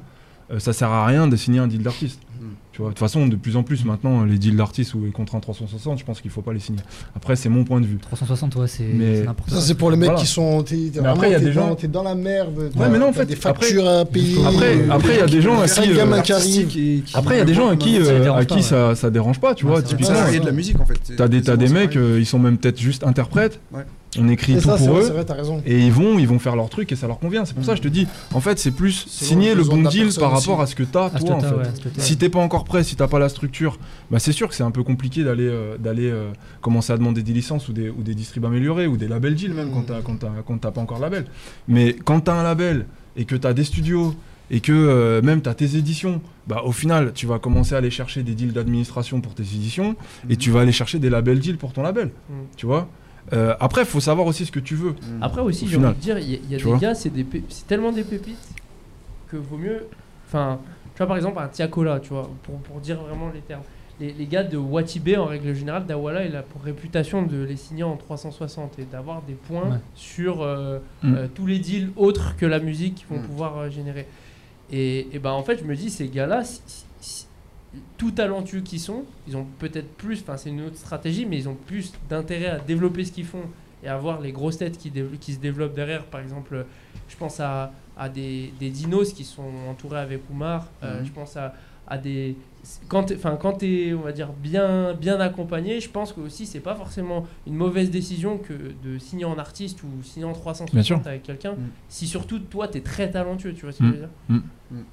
euh, ça sert à rien de signer un deal d'artiste. Tu vois, de toute façon, de plus en plus maintenant, les deals d'artistes ou les contrats 360, je pense qu'il faut pas les signer. Après, c'est mon point de vue.
360, ouais, c'est
Mais-
c'est n'importe
Ça, c'est pour les mecs
Voilà.
qui sont. T'es, t'es
Mais après, il y a
t'es
des
dans-
gens-
T'es dans la merde.
Ouais, mais non, en fait,
Des
après-
factures à payer.
Après-
euh,
après, il y a des gens à qui, euh, Après, il y a des gens à qui, euh, à qui
ouais.
ça, ça dérange pas, tu
Ouais,
vois. Typiquement,
de la musique en fait.
t'as des, t'as des
C'est
mecs, euh, ils sont même peut-être juste interprètes. On écrit tout
ça,
pour eux.
vrai.
Et ils vont, ils vont faire leur truc et ça leur convient. C'est pour ça que je te dis, en fait, c'est plus signer
le
bon deal par
aussi.
rapport à ce que t'as, toi, en fait.
ouais.
Si t'es pas encore prêt, si t'as pas la structure, bah c'est sûr que c'est un peu compliqué d'aller euh, d'aller euh, commencer à demander des licences ou des, ou des distribs améliorés ou des labels deals même quand
Mm.
t'as quand t'as- quand t'as pas encore de label. Mais quand t'as un label et que t'as des studios et que euh, même t'as tes éditions, bah au final tu vas commencer à aller chercher des deals d'administration pour tes éditions et
Mhm.
tu vas aller chercher des labels deals pour ton label.
Mm.
Tu vois? Euh, après, faut savoir aussi ce que tu veux.
Mm.
Après aussi,
Au
j'ai envie de dire, il y a, il y a
Tu
des gars, c'est tellement des pépites que vaut mieux. Enfin, tu vois, par exemple, un Tiakola, tu vois, pour, pour dire vraiment les termes. Les, les gars de Watibé, en règle générale, Dawala, il a pour réputation de les signer en 360 et d'avoir des points
Ouais.
sur euh,
Mm.
euh, tous les deals autres que la musique qu'ils vont
Mm.
pouvoir euh, générer. Et, et ben en fait, je me dis, ces gars-là, si- tout talentueux qu'ils sont, ils ont peut-être plus, enfin c'est une autre stratégie, mais ils ont plus d'intérêt à développer ce qu'ils font et à voir les grosses têtes qui, se développent derrière. Par exemple, je pense à, à des, des dinos qui sont entourés avec Oumar. Euh,
Mhm.
Je pense à, à des. Quand t'es- enfin, quand tu es, on va dire, bien, bien accompagné, je pense que aussi c'est pas forcément une mauvaise décision que de signer en artiste ou signer en
Bien sûr.
360 avec quelqu'un.
Mhm.
Si surtout toi tu es très talentueux, tu vois ce que
Mhm.
je veux dire?
Mm.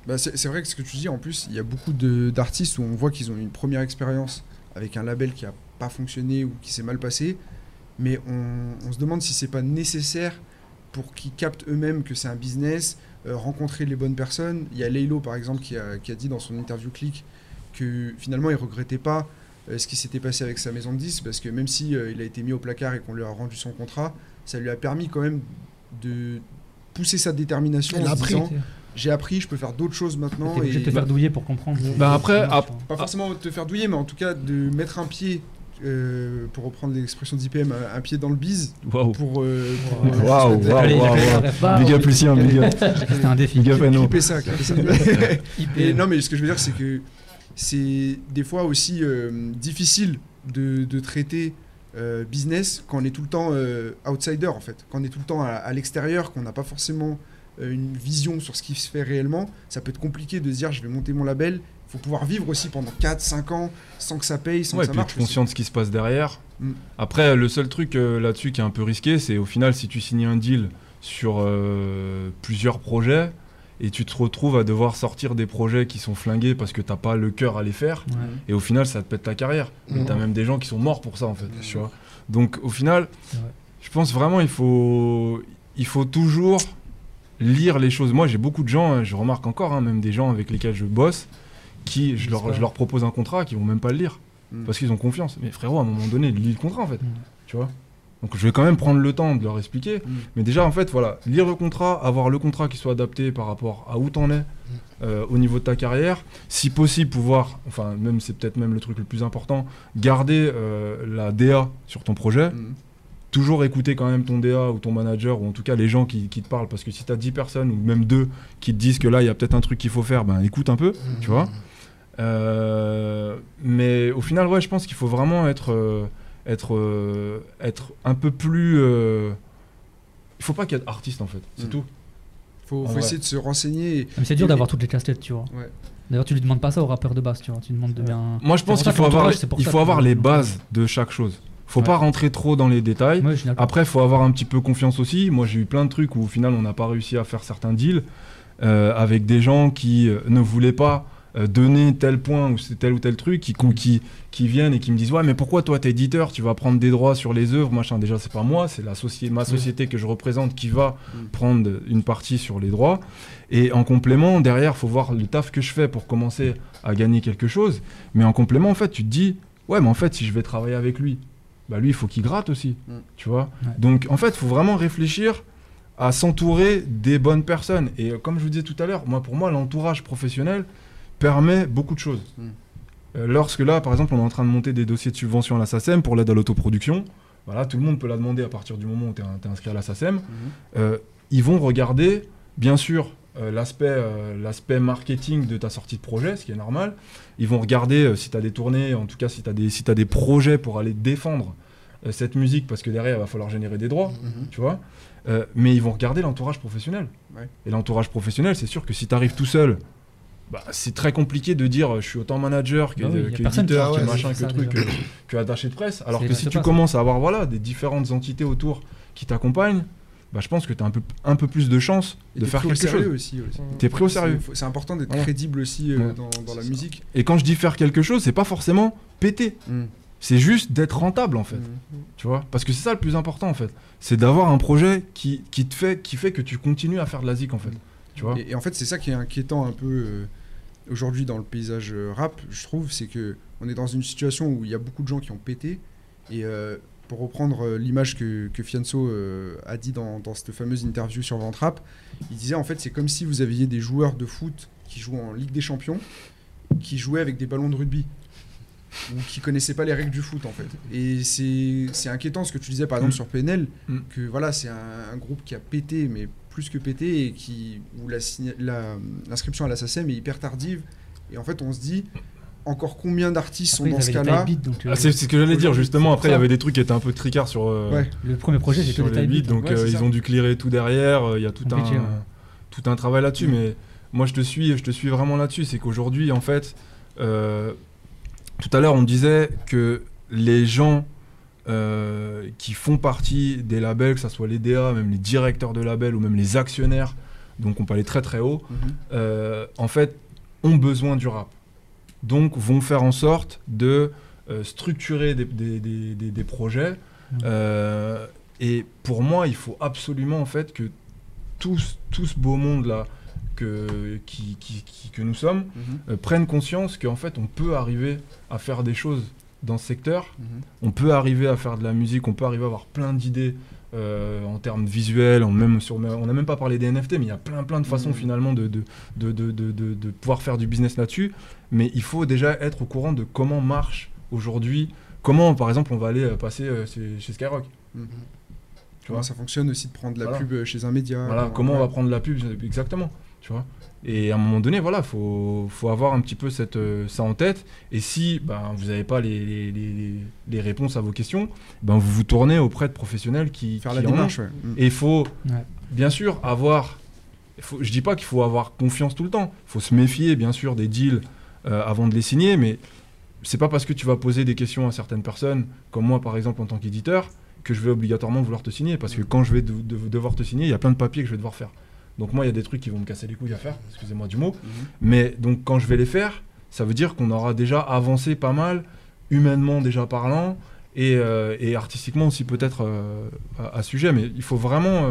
Bah, c'est vrai que ce que tu dis, en plus, il y a beaucoup de- d'artistes où on voit qu'ils ont une première expérience avec un label qui a pas fonctionné ou qui s'est mal passé, mais on, on se demande si c'est pas nécessaire pour qu'ils captent eux-mêmes que c'est un business, euh, rencontrer les bonnes personnes. Il y a Leilo, par exemple, qui a, qui a dit dans son interview Click que finalement il regrettait pas euh, ce qui s'était passé avec sa maison de 10 parce que même si euh, il a été mis au placard et qu'on lui a rendu son contrat, ça lui a permis quand même de pousser sa détermination
Il
en
a
se
appris.
disant, j'ai appris, je peux faire d'autres choses maintenant.
T'es obligé
et-
de te faire douiller pour comprendre.
Bah après.
Pas forcément te faire douiller, mais en tout cas de mettre un pied, euh, pour reprendre l'expression d'IPM, un, pied dans le bise
Waouh.
pour, pour,
Waouh, Big up Lucien, big up.
C'était un défi.
Big up à nous.
ça. (laughs) Et non, mais ce que je veux dire, c'est que c'est des fois aussi euh, difficile de, de traiter euh, business quand on est tout le temps euh, outsider, en fait. Quand on est tout le temps à, à l'extérieur, qu'on n'a pas forcément une vision sur ce qui se fait réellement, ça peut être compliqué de se dire je vais monter mon label. Il faut pouvoir vivre aussi pendant 4-5 ans sans que ça paye, sans
Ouais,
que ça
puis
marche.
être conscient de ce qui se passe derrière.
Mm.
Après, le seul truc là-dessus qui est un peu risqué, c'est au final, si tu signes un deal sur plusieurs projets et tu te retrouves à devoir sortir des projets qui sont flingués parce que t'as pas le cœur à les faire,
Ouais.
et au final, ça te pète ta carrière.
Mm.
T'as même des gens qui sont morts pour ça, en fait. Tu vois Donc, au final, je pense vraiment il faut, il faut toujours lire les choses. Moi, j'ai beaucoup de gens, hein, je remarque encore, hein, même des gens avec lesquels je bosse, qui, je leur,
J'espère.
je leur propose un contrat, qui vont même pas le lire.
Mm.
Parce qu'ils ont confiance. Mais frérot, à un moment donné, lis le contrat, en fait.
Mm.
Tu vois Donc, je vais quand même prendre le temps de leur expliquer.
Mm.
Mais déjà, en fait, voilà, lire le contrat, avoir le contrat qui soit adapté par rapport à où t'en es euh, au niveau de ta carrière. Si possible, pouvoir, enfin, même c'est peut-être même le truc le plus important, garder euh, la DA sur ton projet.
Mm.
Toujours écouter quand même ton DA ou ton manager, ou en tout cas les gens qui, qui te parlent. Parce que si tu as 10 personnes, ou même deux, qui te disent que là, il y a peut-être un truc qu'il faut faire, ben écoute un peu, tu vois. Euh, mais au final, ouais, je pense qu'il faut vraiment être, être, euh, être un peu plus. euh, il faut pas qu'il y ait artiste en fait, c'est
Mm.
tout.
Faut, faut essayer de se renseigner. et-
Mais c'est dur d'avoir toutes les casquettes, tu vois.
Ouais.
D'ailleurs, tu lui demandes pas ça au rappeur de base, tu vois. Tu lui demandes de bien.
Moi, je pense qu'il faut avoir, il faut avoir les bases de chaque chose. Faut
Ouais.
pas rentrer trop dans les détails.
D'accord.
Après, il faut avoir un petit peu confiance aussi. Moi, j'ai eu plein de trucs où au final, on n'a pas réussi à faire certains deals euh, avec des gens qui euh, ne voulaient pas donner tel point ou c'est tel ou tel truc, qui, qui, qui viennent et qui me disent Ouais, mais pourquoi toi, t'es éditeur, tu vas prendre des droits sur les œuvres Machin, déjà, c'est pas moi, c'est la soci- ma société que je représente qui va prendre une partie sur les droits. Et en complément, derrière, faut voir le taf que je fais pour commencer à gagner quelque chose. Mais en complément, en fait, tu te dis Ouais, mais en fait, si je vais travailler avec lui, bah lui, il faut qu'il gratte aussi.
Mm.
Tu vois
Ouais.
Donc, en fait, il faut vraiment réfléchir à s'entourer des bonnes personnes. Et euh, comme je vous disais tout à l'heure, moi, pour moi, l'entourage professionnel permet beaucoup de choses.
Mm.
Euh, lorsque là, par exemple, on est en train de monter des dossiers de subvention à la SACEM pour l'aide à l'autoproduction, voilà, tout le monde peut la demander à partir du moment où tu es, inscrit à la SACEM.
Mhm.
Euh, ils vont regarder, bien sûr, euh, l'aspect marketing de ta sortie de projet, ce qui est normal. Ils vont regarder si tu as des tournées, en tout cas si tu as, des- si t'as des projets pour aller défendre cette musique, parce que derrière, il va falloir générer des droits,
Mhm.
tu vois. Euh, mais ils vont regarder l'entourage professionnel.
Ouais.
Et l'entourage professionnel, c'est sûr que si tu arrives tout seul, bah, c'est très compliqué de dire euh, je suis autant manager que,
Bah oui,
que éditeur,
Ah
que
ouais,
machin, que
ça,
truc, que, que attaché de presse. Alors que si
pas
tu
ça.
commences à avoir voilà, des différentes entités autour qui t'accompagnent, bah, je pense que tu as un peu, un peu plus de chances
Et
de
t'es
faire
pris au
quelque
sérieux
chose.
aussi. aussi.
Tu es pris au sérieux.
C'est important d'être
Voilà.
crédible aussi euh,
Ouais.
dans, dans la
ça.
musique.
Et quand je dis faire quelque chose, c'est pas forcément péter.
Mm.
C'est juste d'être rentable en fait.
Mm.
Tu vois? Parce que c'est ça le plus important en fait. C'est d'avoir un projet qui, qui te fait, qui fait que tu continues à faire de la zik en fait. Tu vois?
Et, et en fait, c'est ça qui est inquiétant un peu euh, aujourd'hui dans le paysage euh, rap, je trouve, c'est que on est dans une situation où il y a beaucoup de gens qui ont pété. Et euh, pour reprendre euh, l'image que, que Fianso euh, a dit dans, dans cette fameuse interview sur Ventrap, il disait en fait c'est comme si vous aviez des joueurs de foot qui jouent en Ligue des Champions, qui jouaient avec des ballons de rugby ou qui connaissaient pas les règles du foot en fait. Et c'est inquiétant ce que tu disais par exemple
Mm.
sur PNL,
Mm.
que voilà c'est un, un groupe qui a pété mais plus que pété et qui où la signa- la- l'inscription à la SACEM est hyper tardive et en fait on se dit encore combien d'artistes sont dans ce cas-là
euh,
Ah, c'est ce que j'allais dire justement. Après, il y avait des trucs qui étaient un peu tricards sur, euh,
Ouais.
Le premier projet,
sur les
type
beats,
beats.
donc
Ouais,
euh, ils
ça.
ont dû clearer tout derrière. euh, Il y a tout
Compliqué,
un,
ouais.
tout un travail là-dessus.
Mm.
Mais moi, je te suis, je te suis vraiment là-dessus. C'est qu'aujourd'hui, en fait, euh, tout à l'heure, on disait que les gens euh, qui font partie des labels, que ce soit les DA, même les directeurs de labels ou même les actionnaires, donc on peut aller très très haut,
Mhm.
euh, en fait, ont besoin du rap. Donc, vont faire en sorte de euh, structurer des, des- des- des- des projets.
Mhm.
Et pour moi, il faut absolument en fait que tout, ce- tout ce beau monde-là que, qui, qui- qui- que nous sommes
Mhm.
euh, prennent conscience qu'en fait, on peut arriver à faire des choses dans ce secteur.
Mhm.
On peut arriver à faire de la musique, on peut arriver à avoir plein d'idées euh, en termes visuels, en même sur, on n'a même pas parlé des NFT, mais il y a plein plein de façons
Mhm.
finalement de, de, de, de, de- pouvoir faire du business là-dessus. Mais il faut déjà être au courant de comment marche aujourd'hui, comment par exemple on va aller euh, passer euh, chez, Skyrock.
Mhm.
Tu
Comment
vois
ça fonctionne aussi de prendre la
Voilà.
pub chez un média
Voilà, comment on va prendre la pub exactement, tu vois. Et à un moment donné, voilà, faut, faut avoir un petit peu cette, euh, ça en tête. Et si ben, vous n'avez pas les, les, les- les réponses à vos questions, ben, vous vous tournez auprès de professionnels qui,
faire
qui
la démarche. ouais. Mhm.
Et il faut,
Ouais.
bien sûr, avoir. Faut, je dis pas qu'il faut avoir confiance tout le temps. Il faut se méfier, bien sûr, des deals euh, avant de les signer, mais c'est pas parce que tu vas poser des questions à certaines personnes, comme moi par exemple en tant qu'éditeur, que je vais obligatoirement vouloir te signer. Parce que quand je vais de- de- devoir te signer, il y a plein de papiers que je vais devoir faire. Donc moi, il y a des trucs qui vont me casser les couilles à faire, excusez-moi du mot.
Mhm.
Mais donc quand je vais les faire, ça veut dire qu'on aura déjà avancé pas mal, humainement déjà parlant, et, euh, et artistiquement aussi peut-être euh, à, sujet. Mais il faut vraiment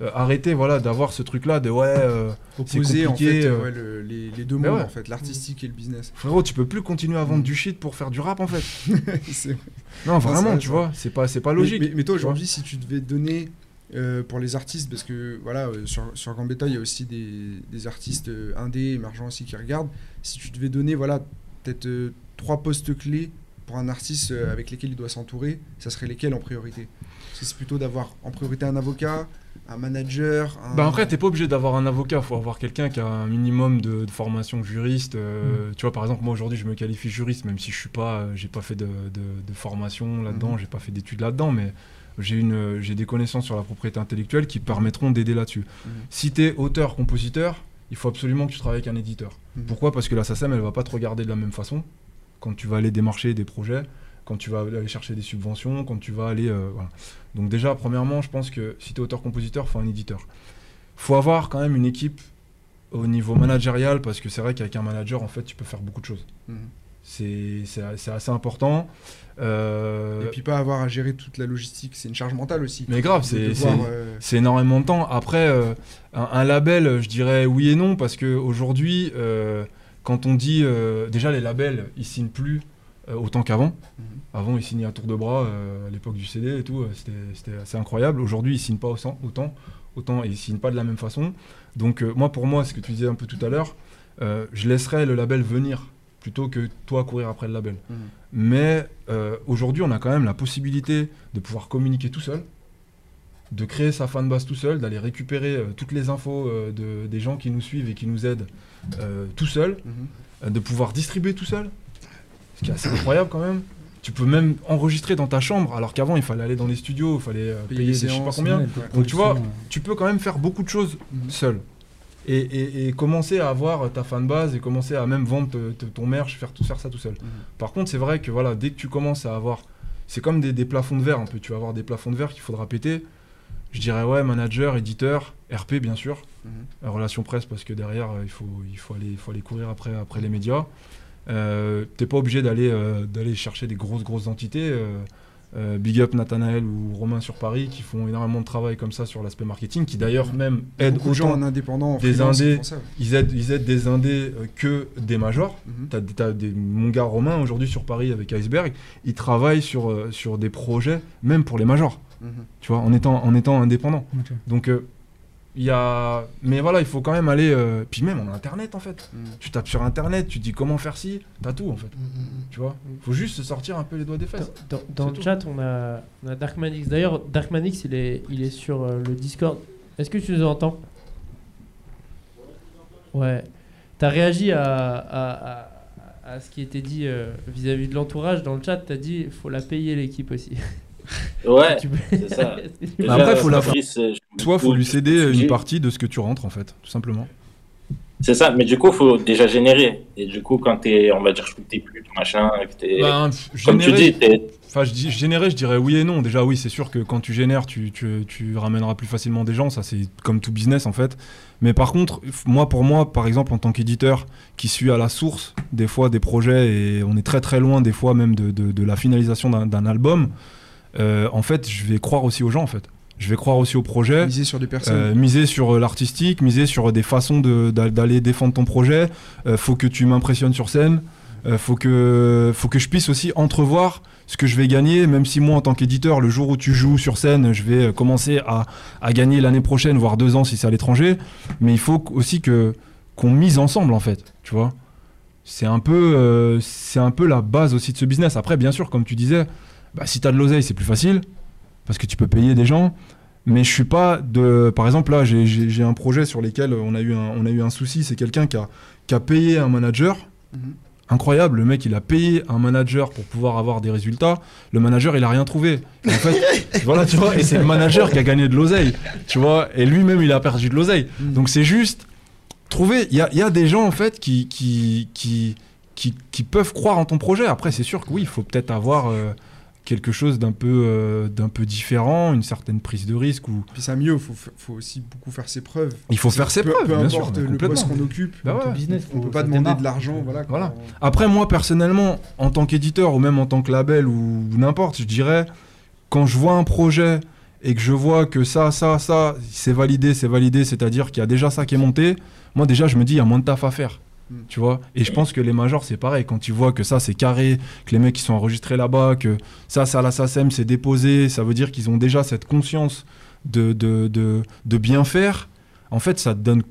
euh, arrêter voilà, d'avoir ce truc-là de ouais, euh,
Opposer en
compliqué,
fait ouais, le- les, les deux mondes
ouais.
en fait, l'artistique et le business.
frérot, tu peux plus continuer à vendre du shit pour faire du rap en fait. (laughs)
C'est-
Non,
c'est
vraiment,
vrai,
tu vois, c'est pas, c'est pas logique.
Mais, mais- mais toi aujourd'hui, si tu devais donner euh, pour les artistes, parce que voilà, euh, sur, sur Gambetta, il y a aussi des, des artistes euh, indés, émergents aussi qui regardent. Si tu devais donner voilà, peut-être trois postes clés pour un artiste avec lesquels il doit s'entourer, ça serait lesquels en priorité? Parce que c'est plutôt d'avoir en priorité un avocat, un manager. Un...
Bah après, t'es pas obligé d'avoir un avocat, faut avoir quelqu'un qui a un minimum de, de formation juriste. euh, Tu vois, par exemple, moi aujourd'hui, je me qualifie juriste, même si je suis pas, j'ai pas fait de, de- de formation là-dedans,
Mhm.
j'ai pas fait d'études là-dedans, mais j'ai des connaissances sur la propriété intellectuelle qui permettront d'aider là-dessus.
Mhm.
Si t'es auteur, compositeur, il faut absolument que tu travailles avec un éditeur.
Mhm.
Pourquoi? Parce que la SACEM, elle va pas te regarder de la même façon quand tu vas aller démarcher des projets, quand tu vas aller chercher des subventions, quand tu vas aller. euh, voilà. Donc déjà, premièrement, je pense que si tu es auteur-compositeur, il faut un éditeur. faut avoir quand même une équipe au niveau managérial, parce que c'est vrai qu'avec un manager, en fait, tu peux faire beaucoup de choses.
Mhm.
C'est assez important. Euh,
Et puis pas avoir à gérer toute la logistique, c'est une charge mentale aussi.
Mais grave, c'est-
euh,
c'est énormément de temps. Après, euh, un, un label, je dirais oui et non, parce qu'aujourd'hui, quand on dit. déjà, les labels, ils signent plus autant qu'avant.
Mhm.
Avant, ils signaient à tour de bras à l'époque du CD et tout. C'était assez incroyable. Aujourd'hui, ils signent pas autant, autant, autant et ils signent pas de la même façon. Donc, moi, pour moi, ce que tu disais un peu tout à l'heure, je laisserais le label venir plutôt que toi courir après le label.
Mhm.
Mais euh, aujourd'hui, on a quand même la possibilité de pouvoir communiquer tout seul, de créer sa fanbase tout seul, d'aller récupérer euh, toutes les infos euh, de, des gens qui nous suivent et qui nous aident tout seul,
Mhm.
de pouvoir distribuer tout seul, ce qui est assez incroyable quand même. Tu peux même enregistrer dans ta chambre, alors qu'avant il fallait aller dans les studios, il fallait
Payer
payer, des je sais pas
séances,
combien.
Ouais,
Donc, tu vois, Tu peux quand même faire beaucoup de choses
Mhm.
seul. Et, et- et commencer à avoir ta fanbase et commencer à même vendre te- te- ton merch, faire tout faire ça tout seul.
Mhm.
Par contre, c'est vrai que voilà, dès que tu commences à avoir, c'est comme des, des plafonds de verre un peu. Tu vas avoir des plafonds de verre qu'il faudra péter. Je dirais ouais, manager, éditeur, RP bien sûr,
Mhm.
euh, relation presse parce que derrière euh, il faut il faut aller il faut aller courir après après les médias. Euh, T'es pas obligé d'aller euh, d'aller chercher des grosses grosses entités. euh, euh, Big Up Nathanaël ou Romain sur Paris qui font énormément de travail comme ça sur l'aspect marketing, qui d'ailleurs même aident
Beaucoup de gens
autant
en indépendant, en
des indés. ils aident, ils aident des indés euh, que des majors.
Mhm.
T'as, des, mon gars Romain aujourd'hui sur Paris avec Iceberg, il travaille sur, euh, sur des projets même pour les majors,
Mhm.
tu vois, en étant, en étant indépendant. Donc euh, il y a, mais voilà, il faut quand même aller. euh, Puis même on a Internet en fait.
Mhm.
Tu tapes sur Internet, tu dis comment faire ci, t'as tout en fait.
Mm, mm, mm.
Tu vois, faut juste se sortir un peu les doigts des fesses.
dans- dans le chat, on a, on a Darkmanix. D'ailleurs, Darkmanix, il est, il est sur euh, le Discord. Est-ce que tu nous entends? Ouais. T'as réagi à, à, à- à ce qui était dit euh, vis-à-vis de l'entourage dans le chat. T'as dit il faut la payer l'équipe aussi. (laughs)
Ouais, c'est ça. (laughs)
Après, faut la-
Fabrice, euh, je-
Soit faut lui céder une partie de ce que tu rentres en fait, tout simplement.
C'est ça, mais du coup, faut déjà générer. Et du coup, quand t'es, on va dire, shooté plus, machin, que t'es.
Ben,
comme tu dis, t'es.
Enfin, je dis générer, je dirais oui et non. Déjà, oui, c'est sûr que quand tu génères, tu, tu, tu ramèneras plus facilement des gens. Ça, c'est comme tout business en fait. Mais par contre, moi, pour moi, par exemple, en tant qu'éditeur qui suis à la source des fois des projets et on est très très loin des fois même de, de- de la finalisation d'un- d'un album, euh, en fait, je vais croire aussi aux gens en fait. Je vais croire aussi au projet.
Miser sur des personnes.
Euh, miser sur euh, l'artistique, miser sur des façons de- d'aller défendre ton projet. Euh, faut que tu m'impressionnes sur scène. Faut que faut que je puisse aussi entrevoir ce que je vais gagner, même si moi en tant qu'éditeur, le jour où tu joues sur scène, je vais commencer à, à gagner l'année prochaine, voire deux ans si c'est à l'étranger. Mais il faut aussi que qu'on mise ensemble en fait, tu vois. C'est un peu c'est un peu la base aussi de ce business. Après, bien sûr, comme tu disais, bah, si tu as de l'oseille, c'est plus facile parce que tu peux payer des gens. Mais je suis pas de. Par exemple, là, j'ai- un projet sur lequel on a eu un, on a eu un souci. C'est quelqu'un qui a, qui a payé un manager.
Mhm.
Incroyable, le mec il a payé un manager pour pouvoir avoir des résultats. Le manager il a rien trouvé. Et en fait, (laughs) voilà, tu vois, et c'est le manager qui a gagné de l'oseille, tu vois, et lui-même il a perdu de l'oseille.
Mhm.
Donc c'est juste trouver. Il y a, y a des gens en fait qui, qui, qui, qui, qui peuvent croire en ton projet. Après, c'est sûr que oui, il faut peut-être avoir euh, quelque chose d'un peu, euh, d'un peu différent, une certaine prise de risque. Ou...
Puis ça mieux, faut, faut aussi beaucoup faire ses preuves.
Il faut faire ses
peu,
preuves,
peu
bien
importe
sûr,
le poste qu'on occupe.
Bah ouais.
Business,
On
faut-
peut pas demander de l'argent, voilà.
Après, moi, personnellement, en tant qu'éditeur ou même en tant que label ou n'importe, je dirais, quand je vois un projet et que je vois que ça, ça, ça, c'est validé, c'est validé, c'est-à-dire qu'il y a déjà ça qui est monté, moi déjà je me dis il y a moins de taf à faire.
Mm.
Tu vois? Et je pense que les majors, c'est pareil. Quand tu vois que ça, c'est carré, que les mecs qui sont enregistrés là-bas, que ça, ça, la SACEM, c'est déposé, ça veut dire qu'ils ont déjà cette conscience de, de, de, de bien faire. En fait, ça te donne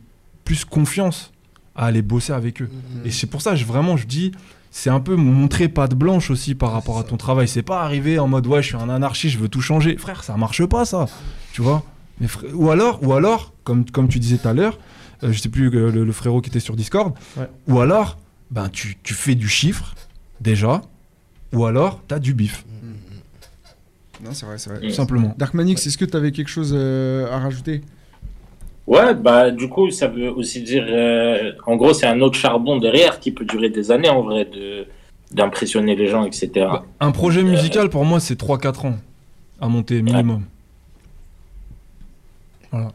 plus confiance à aller bosser avec eux. Et c'est pour ça, je, vraiment, je dis, c'est un peu montrer patte blanche aussi par rapport à ton travail. C'est pas arriver en mode, ouais, je suis un anarchiste, je veux tout changer. Frère, ça marche pas, ça. Tu vois? Mais Ou alors, ou alors comme, comme tu disais tout à l'heure, je sais plus, euh, le, le frérot qui était sur Discord,
Ouais.
ou alors, ben, tu, tu fais du chiffre, déjà, ou alors, t'as du bif,
Non, c'est vrai, c'est vrai.
tout simplement.
Dark Manix, est-ce que tu avais quelque chose euh, à rajouter?
Ouais, bah du coup, ça veut aussi dire, euh, en gros, c'est un autre charbon derrière qui peut durer des années en vrai de d'impressionner les gens, etc.
Bah, un projet musical, pour moi, c'est 3-4 ans à monter minimum. Voilà.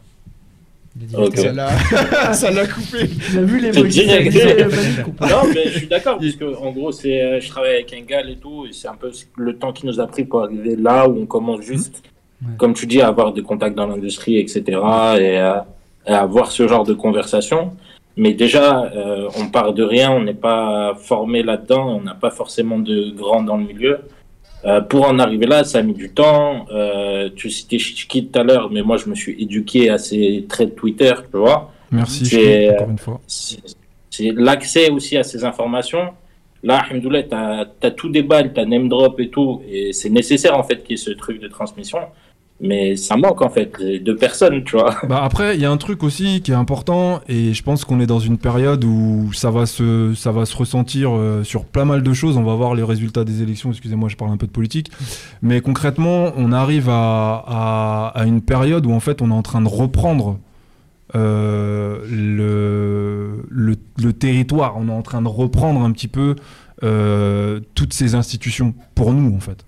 Il a dit-
Ok.
Ça l'a (laughs) ça l'a coupé.
Il a vu les. (laughs)
Ouais.
Non, mais je suis d'accord, parce que en gros, c'est, euh, je travaille avec un gars et tout, et c'est un peu le temps qui nous a pris pour arriver là où on commence juste,
Ouais.
comme tu dis, à avoir des contacts dans l'industrie, etc., et à, et à avoir ce genre de conversation. Mais déjà, euh, on part de rien, on n'est pas formé là-dedans, on n'a pas forcément de grands dans le milieu. Euh, pour en arriver là, ça a mis du temps. Euh, tu citais Chichki tout à l'heure, mais moi, je me suis éduqué à ces traits Twitter, tu vois
Merci, Chiki, encore une fois.
c'est l'accès aussi à ces informations. Là, Alhamdoulilah, tu as, tout des balles, tu as name drop et tout, et c'est nécessaire en fait qu'il y ait ce truc de transmission. Mais ça manque en fait de personnes, tu vois.
Bah après, il y a un truc aussi qui est important, et je pense qu'on est dans une période où ça va se, ça va se ressentir euh, sur pas mal de choses. On va voir les résultats des élections, excusez-moi, je parle un peu de politique. Mais concrètement, on arrive à, à, une période où en fait on est en train de reprendre euh, le, le, le territoire, on est en train de reprendre un petit peu euh, toutes ces institutions pour nous en fait.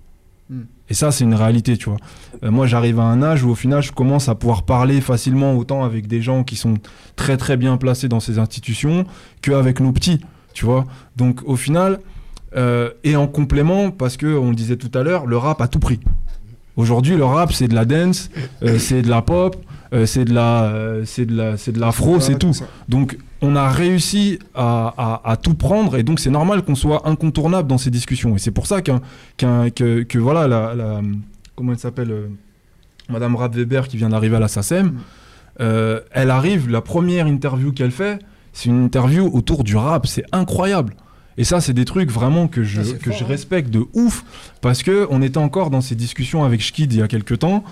Et ça, c'est une réalité, tu vois. Euh, moi, j'arrive à un âge où, au final, je commence à pouvoir parler facilement autant avec des gens qui sont très très bien placés dans ces institutions qu'avec nos petits, tu vois. Donc, au final, euh, et en complément, parce que on le disait tout à l'heure, le rap a tout pris. Aujourd'hui, le rap, c'est de la dance, euh, c'est de la pop, c'est de la, c'est de la, c'est de l'afro, c'est tout. Donc, on a réussi à, à- à tout prendre, et donc c'est normal qu'on soit incontournable dans ces discussions. Et c'est pour ça qu'un, qu'un- que, que voilà, la, la- comment elle s'appelle, euh, Madame Weber qui vient d'arriver à la SACEM, euh, elle arrive, la première interview qu'elle fait, c'est une interview autour du rap. C'est incroyable. Et ça, c'est des trucs vraiment que je, que
fort,
je
hein.
respecte de ouf, parce que on était encore dans ces discussions avec Schkid il y a quelques temps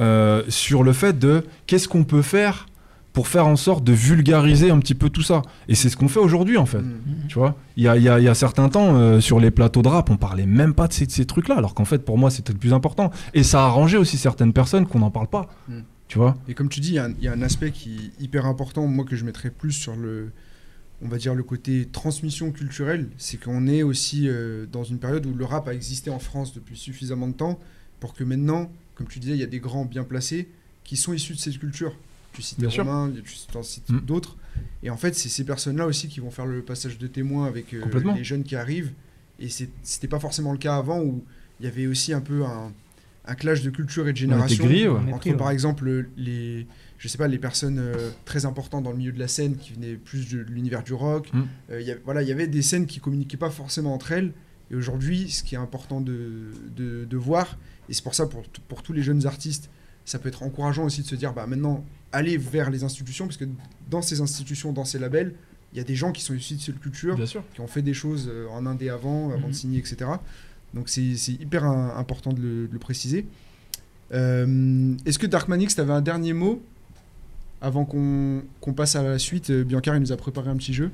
euh, sur le fait de qu'est-ce qu'on peut faire pour faire en sorte de vulgariser un petit peu tout ça. Et c'est ce qu'on fait aujourd'hui, en fait.
Mm.
Tu vois, il y a, il y a- il y a certains temps, euh, sur les plateaux de rap, on parlait même pas de ces, trucs-là, alors qu'en fait, pour moi, c'était le plus important. Et ça a arrangé aussi certaines personnes qu'on n'en parle pas.
Mm.
Tu vois
Et comme tu dis, il y a un- il y, a un aspect qui est hyper important, moi que je mettrais plus sur le, on va dire le côté transmission culturelle, c'est qu'on est aussi euh, dans une période où le rap a existé en France depuis suffisamment de temps pour que maintenant, comme tu disais, il y a des grands bien placés qui sont issus de cette culture. Tu
sûr.
Romain, tu en cites
Mm.
d'autres. Et en fait, c'est ces personnes-là aussi qui vont faire le passage de témoin avec euh, les jeunes qui arrivent. Et c'était pas forcément le cas avant où il y avait aussi un peu un, un clash de culture et de génération.
grillés, ouais.
On est
Entre
pris, ouais.
par exemple les, je sais pas, les personnes euh, très importantes dans le milieu de la scène qui venaient plus de l'univers du rock.
Mm.
Euh, il y a- voilà, il y avait des scènes qui communiquaient pas forcément entre elles. Et aujourd'hui, ce qui est important de, de, de voir, et c'est pour ça pour, pour tous les jeunes artistes, ça peut être encourageant aussi de se dire, bah maintenant, allez vers les institutions, parce que dans ces institutions, dans ces labels, il y a des gens qui sont issus de cette culture,
Bien sûr.
qui ont fait des choses euh, en indé avant, avant
Mhm.
de signer, etc. Donc c'est c'est hyper un- important de le, de le préciser. Euh, Est-ce que Dark Manix, tu avais un dernier mot avant qu'on qu'on passe à la suite? Euh, Biancar, il nous a préparé un petit jeu.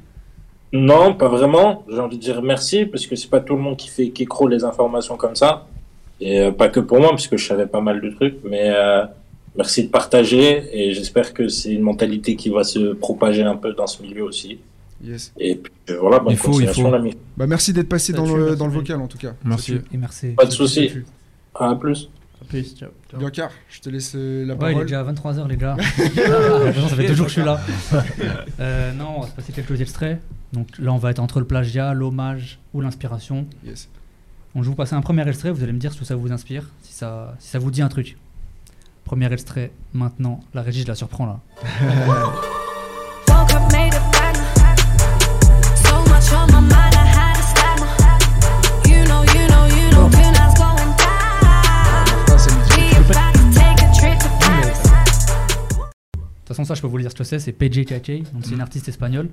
Non, pas vraiment. J'ai envie de dire merci parce que c'est pas tout le monde qui fait qui les informations comme ça. Et euh, pas que pour moi, parce que je savais pas mal de trucs. Mais euh, merci de partager et j'espère que c'est une mentalité qui va se propager un peu dans ce milieu aussi.
Yes.
Et puis euh, voilà, bonne
Il faut, il
continuation,
faut.
l'ami.
Bah, merci d'être passé dans le, dans vocal en tout cas.
Merci.
Et merci.
Pas de souci. À plus.
Peace, ciao. ciao.
Biancar, je te laisse euh, la
Ouais, il est
parole.
déjà 23h les gars. (laughs) Ah, ça fait deux jours que je suis là. (laughs) Euh, non, on va se passer quelques extraits. Donc là, on va être entre le plagiat, l'hommage ou l'inspiration.
Yes.
Donc je vais vous passer un premier extrait, vous allez me dire si ça vous inspire, si ça, si ça vous dit un truc. Premier extrait maintenant. La régie, je la surprends là. (laughs) De toute façon, ça, je peux vous le dire ce que c'est. C'est PJ Chache, donc c'est une artiste espagnole.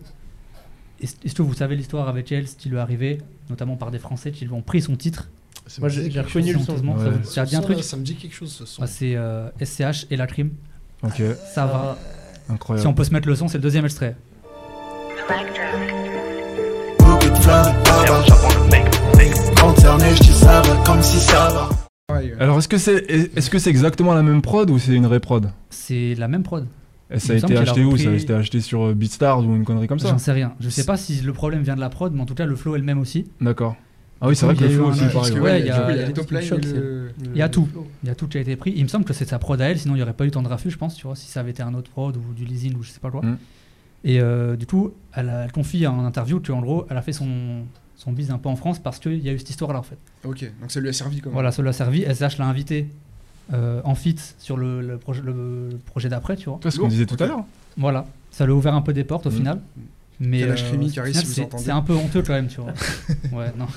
Est-ce que vous savez l'histoire avec elle, ce qui lui est arrivé, notamment par des Français qui lui ont pris son titre?
Moi, j'ai reconnu le son.
ça vous- un truc
me dit quelque chose ce son.
Ah, C'est euh, SCH et la crime.
Ok,
Ça va. Si
incroyable.
on peut se mettre le son, c'est le deuxième extrait.
Si.
Alors, est-ce que c'est est -ce c'est exactement la même prod ou c'est une réprod?
C'est la même prod.
Et ça a été acheté où? Ça a été acheté sur euh, BeatStars ou une connerie comme ça?
J'en sais rien. Je sais pas si le problème vient de la prod, mais en tout cas, le flow est le même aussi.
D'accord. Ah oui, c'est vrai
Il
que le
a
flow aussi, ouais.
il y a,
a-
il y a
il y
les
a
top
tout c'est- Il y a tout. A qui a été pris. Il me semble que c'est sa prod à elle, sinon il n'y aurait pas eu tant de refus, je pense, tu vois, si ça avait été un autre prod ou du leasing ou je sais pas quoi.
Mm.
Et euh, du coup, elle, a- elle confie en interview qu'en gros, elle a fait son, son bise un peu en France parce qu'il y a eu cette histoire-là en fait.
Ok, donc ça lui a servi quand même.
Voilà, ça l'a servi. SH l'a invité euh, en fit sur le, le projet, le, le projet d'après, tu vois.
Toi, ce qu'on disait tout à l'heure.
Voilà, ça lui a ouvert un peu des portes au
Mm.
final. Mais euh,
si
c'est-
entendez.
c'est un peu honteux quand même, tu vois. (laughs) ouais, non.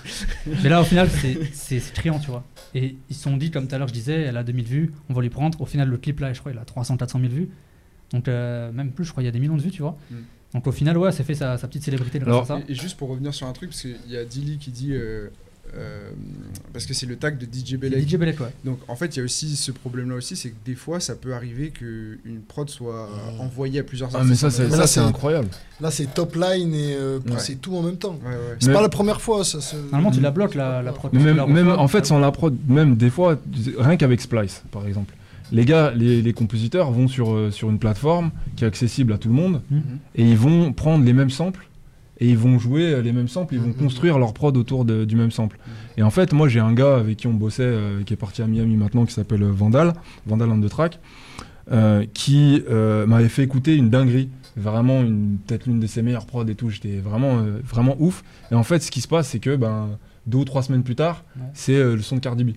Mais là, au final, c'est- c'est c'est criant, tu vois. Et ils se sont dit, comme tout à l'heure, je disais, elle a 2000 vues, on va lui prendre. Au final, le clip là, je crois, il a 300, 400 000 vues. Donc, euh, même plus, je crois, il y a des millions de vues, tu vois.
Mm.
Donc, au final, ouais, ça fait sa, sa petite célébrité
Alors,
ça.
Et, et juste pour revenir sur un truc, parce qu'il y a Dilly qui dit. euh, euh, parce que c'est le tag de DJ Belek.
DJ Belek, ouais.
Donc en fait, il y a aussi ce problème-là aussi, c'est que des fois, ça peut arriver qu'une prod soit envoyée à plusieurs
Ah, mais ça, c'est
là,
incroyable.
Là, c'est top line et euh,
Ouais.
c'est tout en même temps.
Ouais, ouais.
C'est
Mais-
pas la première fois, ça.
Normalement, tu la bloques, la, la prod.
Mais même,
la
même
reçois,
en fait, sans la prod, même des fois, rien qu'avec Splice, par exemple. Les gars, les, les compositeurs vont sur, euh, sur une plateforme qui est accessible à tout le monde
Mhm.
et ils vont prendre les mêmes samples et ils vont jouer euh, les mêmes samples, ils vont
Mhm.
construire leur prod autour de- du même sample. Et en fait, moi j'ai un gars avec qui on bossait, euh, qui est parti à Miami maintenant, qui s'appelle euh, Vandal, Vandal on the track, euh, qui euh, m'avait fait écouter une dinguerie. Vraiment, une- peut-être l'une de ses meilleures prods et tout. J'étais vraiment, euh, vraiment ouf. Et en fait, ce qui se passe, c'est que ben, deux ou trois semaines plus tard,
Ouais.
c'est euh, le son de Cardi B.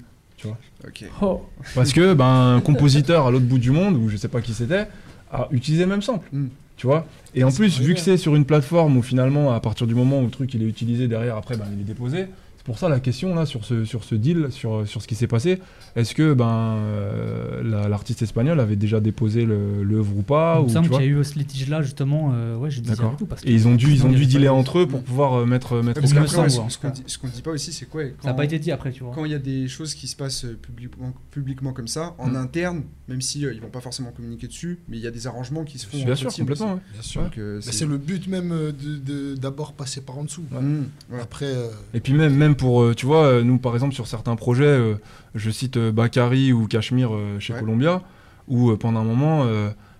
Ok.
Oh,
Parce que ben, un compositeur à l'autre bout du monde, ou je sais pas qui c'était, a utilisé le même sample.
Mm.
Tu vois Et en plus, vu que c'est sur une plateforme où finalement, à partir du moment où le truc il est utilisé derrière, après, ben, il est déposé. C'est pour ça la question là sur ce, sur ce deal, sur, sur ce qui s'est passé. Est-ce que ben, euh, la- l'artiste espagnol avait déjà déposé le- l'œuvre ou pas
Il me semble qu'il y a eu ce litige-là, justement. euh, ouais, je disais
D'accord.
avec tout parce que
Et ils ont dû, ils ont dû dealer entre eux pour pouvoir euh, mettre, mettre
Parce ouais,
ouais.
ce qu'on dit, qu'on dit pas aussi, c'est quoi
ça
quand,
n'a pas été dit après, tu vois.
quand il y a des choses qui se passent euh, publiquement, publiquement comme ça, en
Mm.
interne, même si euh, ils vont pas forcément communiquer dessus, mais il y a des arrangements qui se font.
Bien sûr, complètement.
c'est le but même de- d'abord passer par en dessous.
Mm.
Après,
Et puis même, même pour, euh, tu vois, euh, nous par exemple sur certains projets, euh, je cite Bakary ou Cachemire chez
Ouais.
Columbia, où pendant un moment,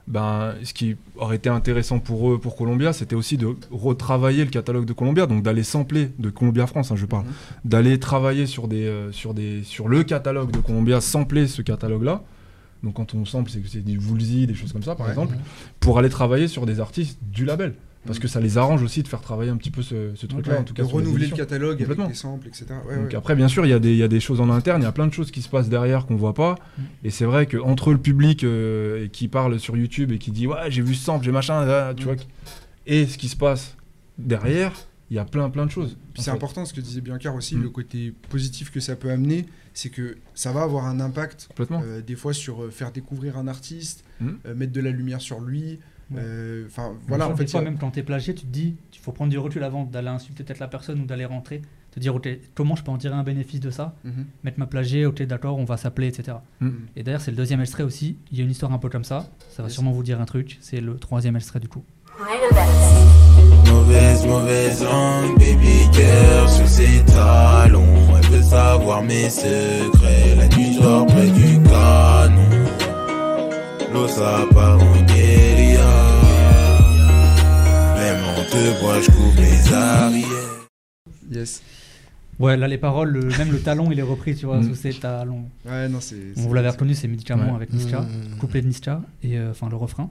ben, ce qui aurait été intéressant pour eux, pour Columbia, c'était aussi de retravailler le catalogue de Columbia, donc d'aller sampler de Columbia France, hein, je parle,
Mhm.
d'aller travailler sur, des, euh, sur, des, sur le catalogue de Columbia, sampler ce catalogue-là. Donc quand on sample, c'est que c'est du Woolsey, des choses comme ça par
Ouais.
exemple, pour aller travailler sur des artistes du label. Parce
Mhm.
que ça les arrange aussi de faire travailler un petit peu ce, ce truc-là,
Ouais,
en tout cas.
de
les
renouveler le catalogue avec des samples, etc. Ouais,
Donc
ouais.
après, bien sûr, il y, a des- il y a des choses en interne, il y a plein de choses qui se passent derrière qu'on voit pas.
Mm.
Et c'est vrai qu'entre le public euh, qui parle sur YouTube et qui dit ouais j'ai vu ce sample, j'ai machin, là, tu
Mm.
vois, et ce qui se passe derrière, il y a plein plein de choses.
C'est important ce que disait Biancar aussi,
Mm.
le côté positif que ça peut amener, c'est que ça va avoir un impact euh, des fois sur euh, faire découvrir un artiste,
Mm.
mettre de la lumière sur lui.
Ouais.
euh, Enfin voilà, en fait,
fois, même quand t'es plagié, tu te dis, il faut prendre du recul avant d'aller insulter peut-être la personne ou d'aller rentrer. Te dire, ok, comment je peux en tirer un bénéfice de ça
Mhm.
Mettre ma plagiée, ok, d'accord, on va s'appeler, etc.
Mm.
Et d'ailleurs, c'est le deuxième extrait aussi. Il y a une histoire un peu comme ça. Ça va
Yes.
sûrement vous dire un truc. C'est le troisième extrait du coup.
Mauvaise, mauvaise langue, baby girl sur ses talons. Elle veut savoir mes secrets. La nuit, je près du canon. L'eau, ça deux bois, je couvre les arrières.
Yes.
Ouais, là, les paroles, le- même le talon, il est repris, tu vois,
Mm.
sous ses talons.
Ouais, non, c'est.
On vous l'avez
c'est-
reconnu, c'est Médicament
Ouais.
avec Niska.
Mm.
Couplet de Niska, et euh, enfin le refrain.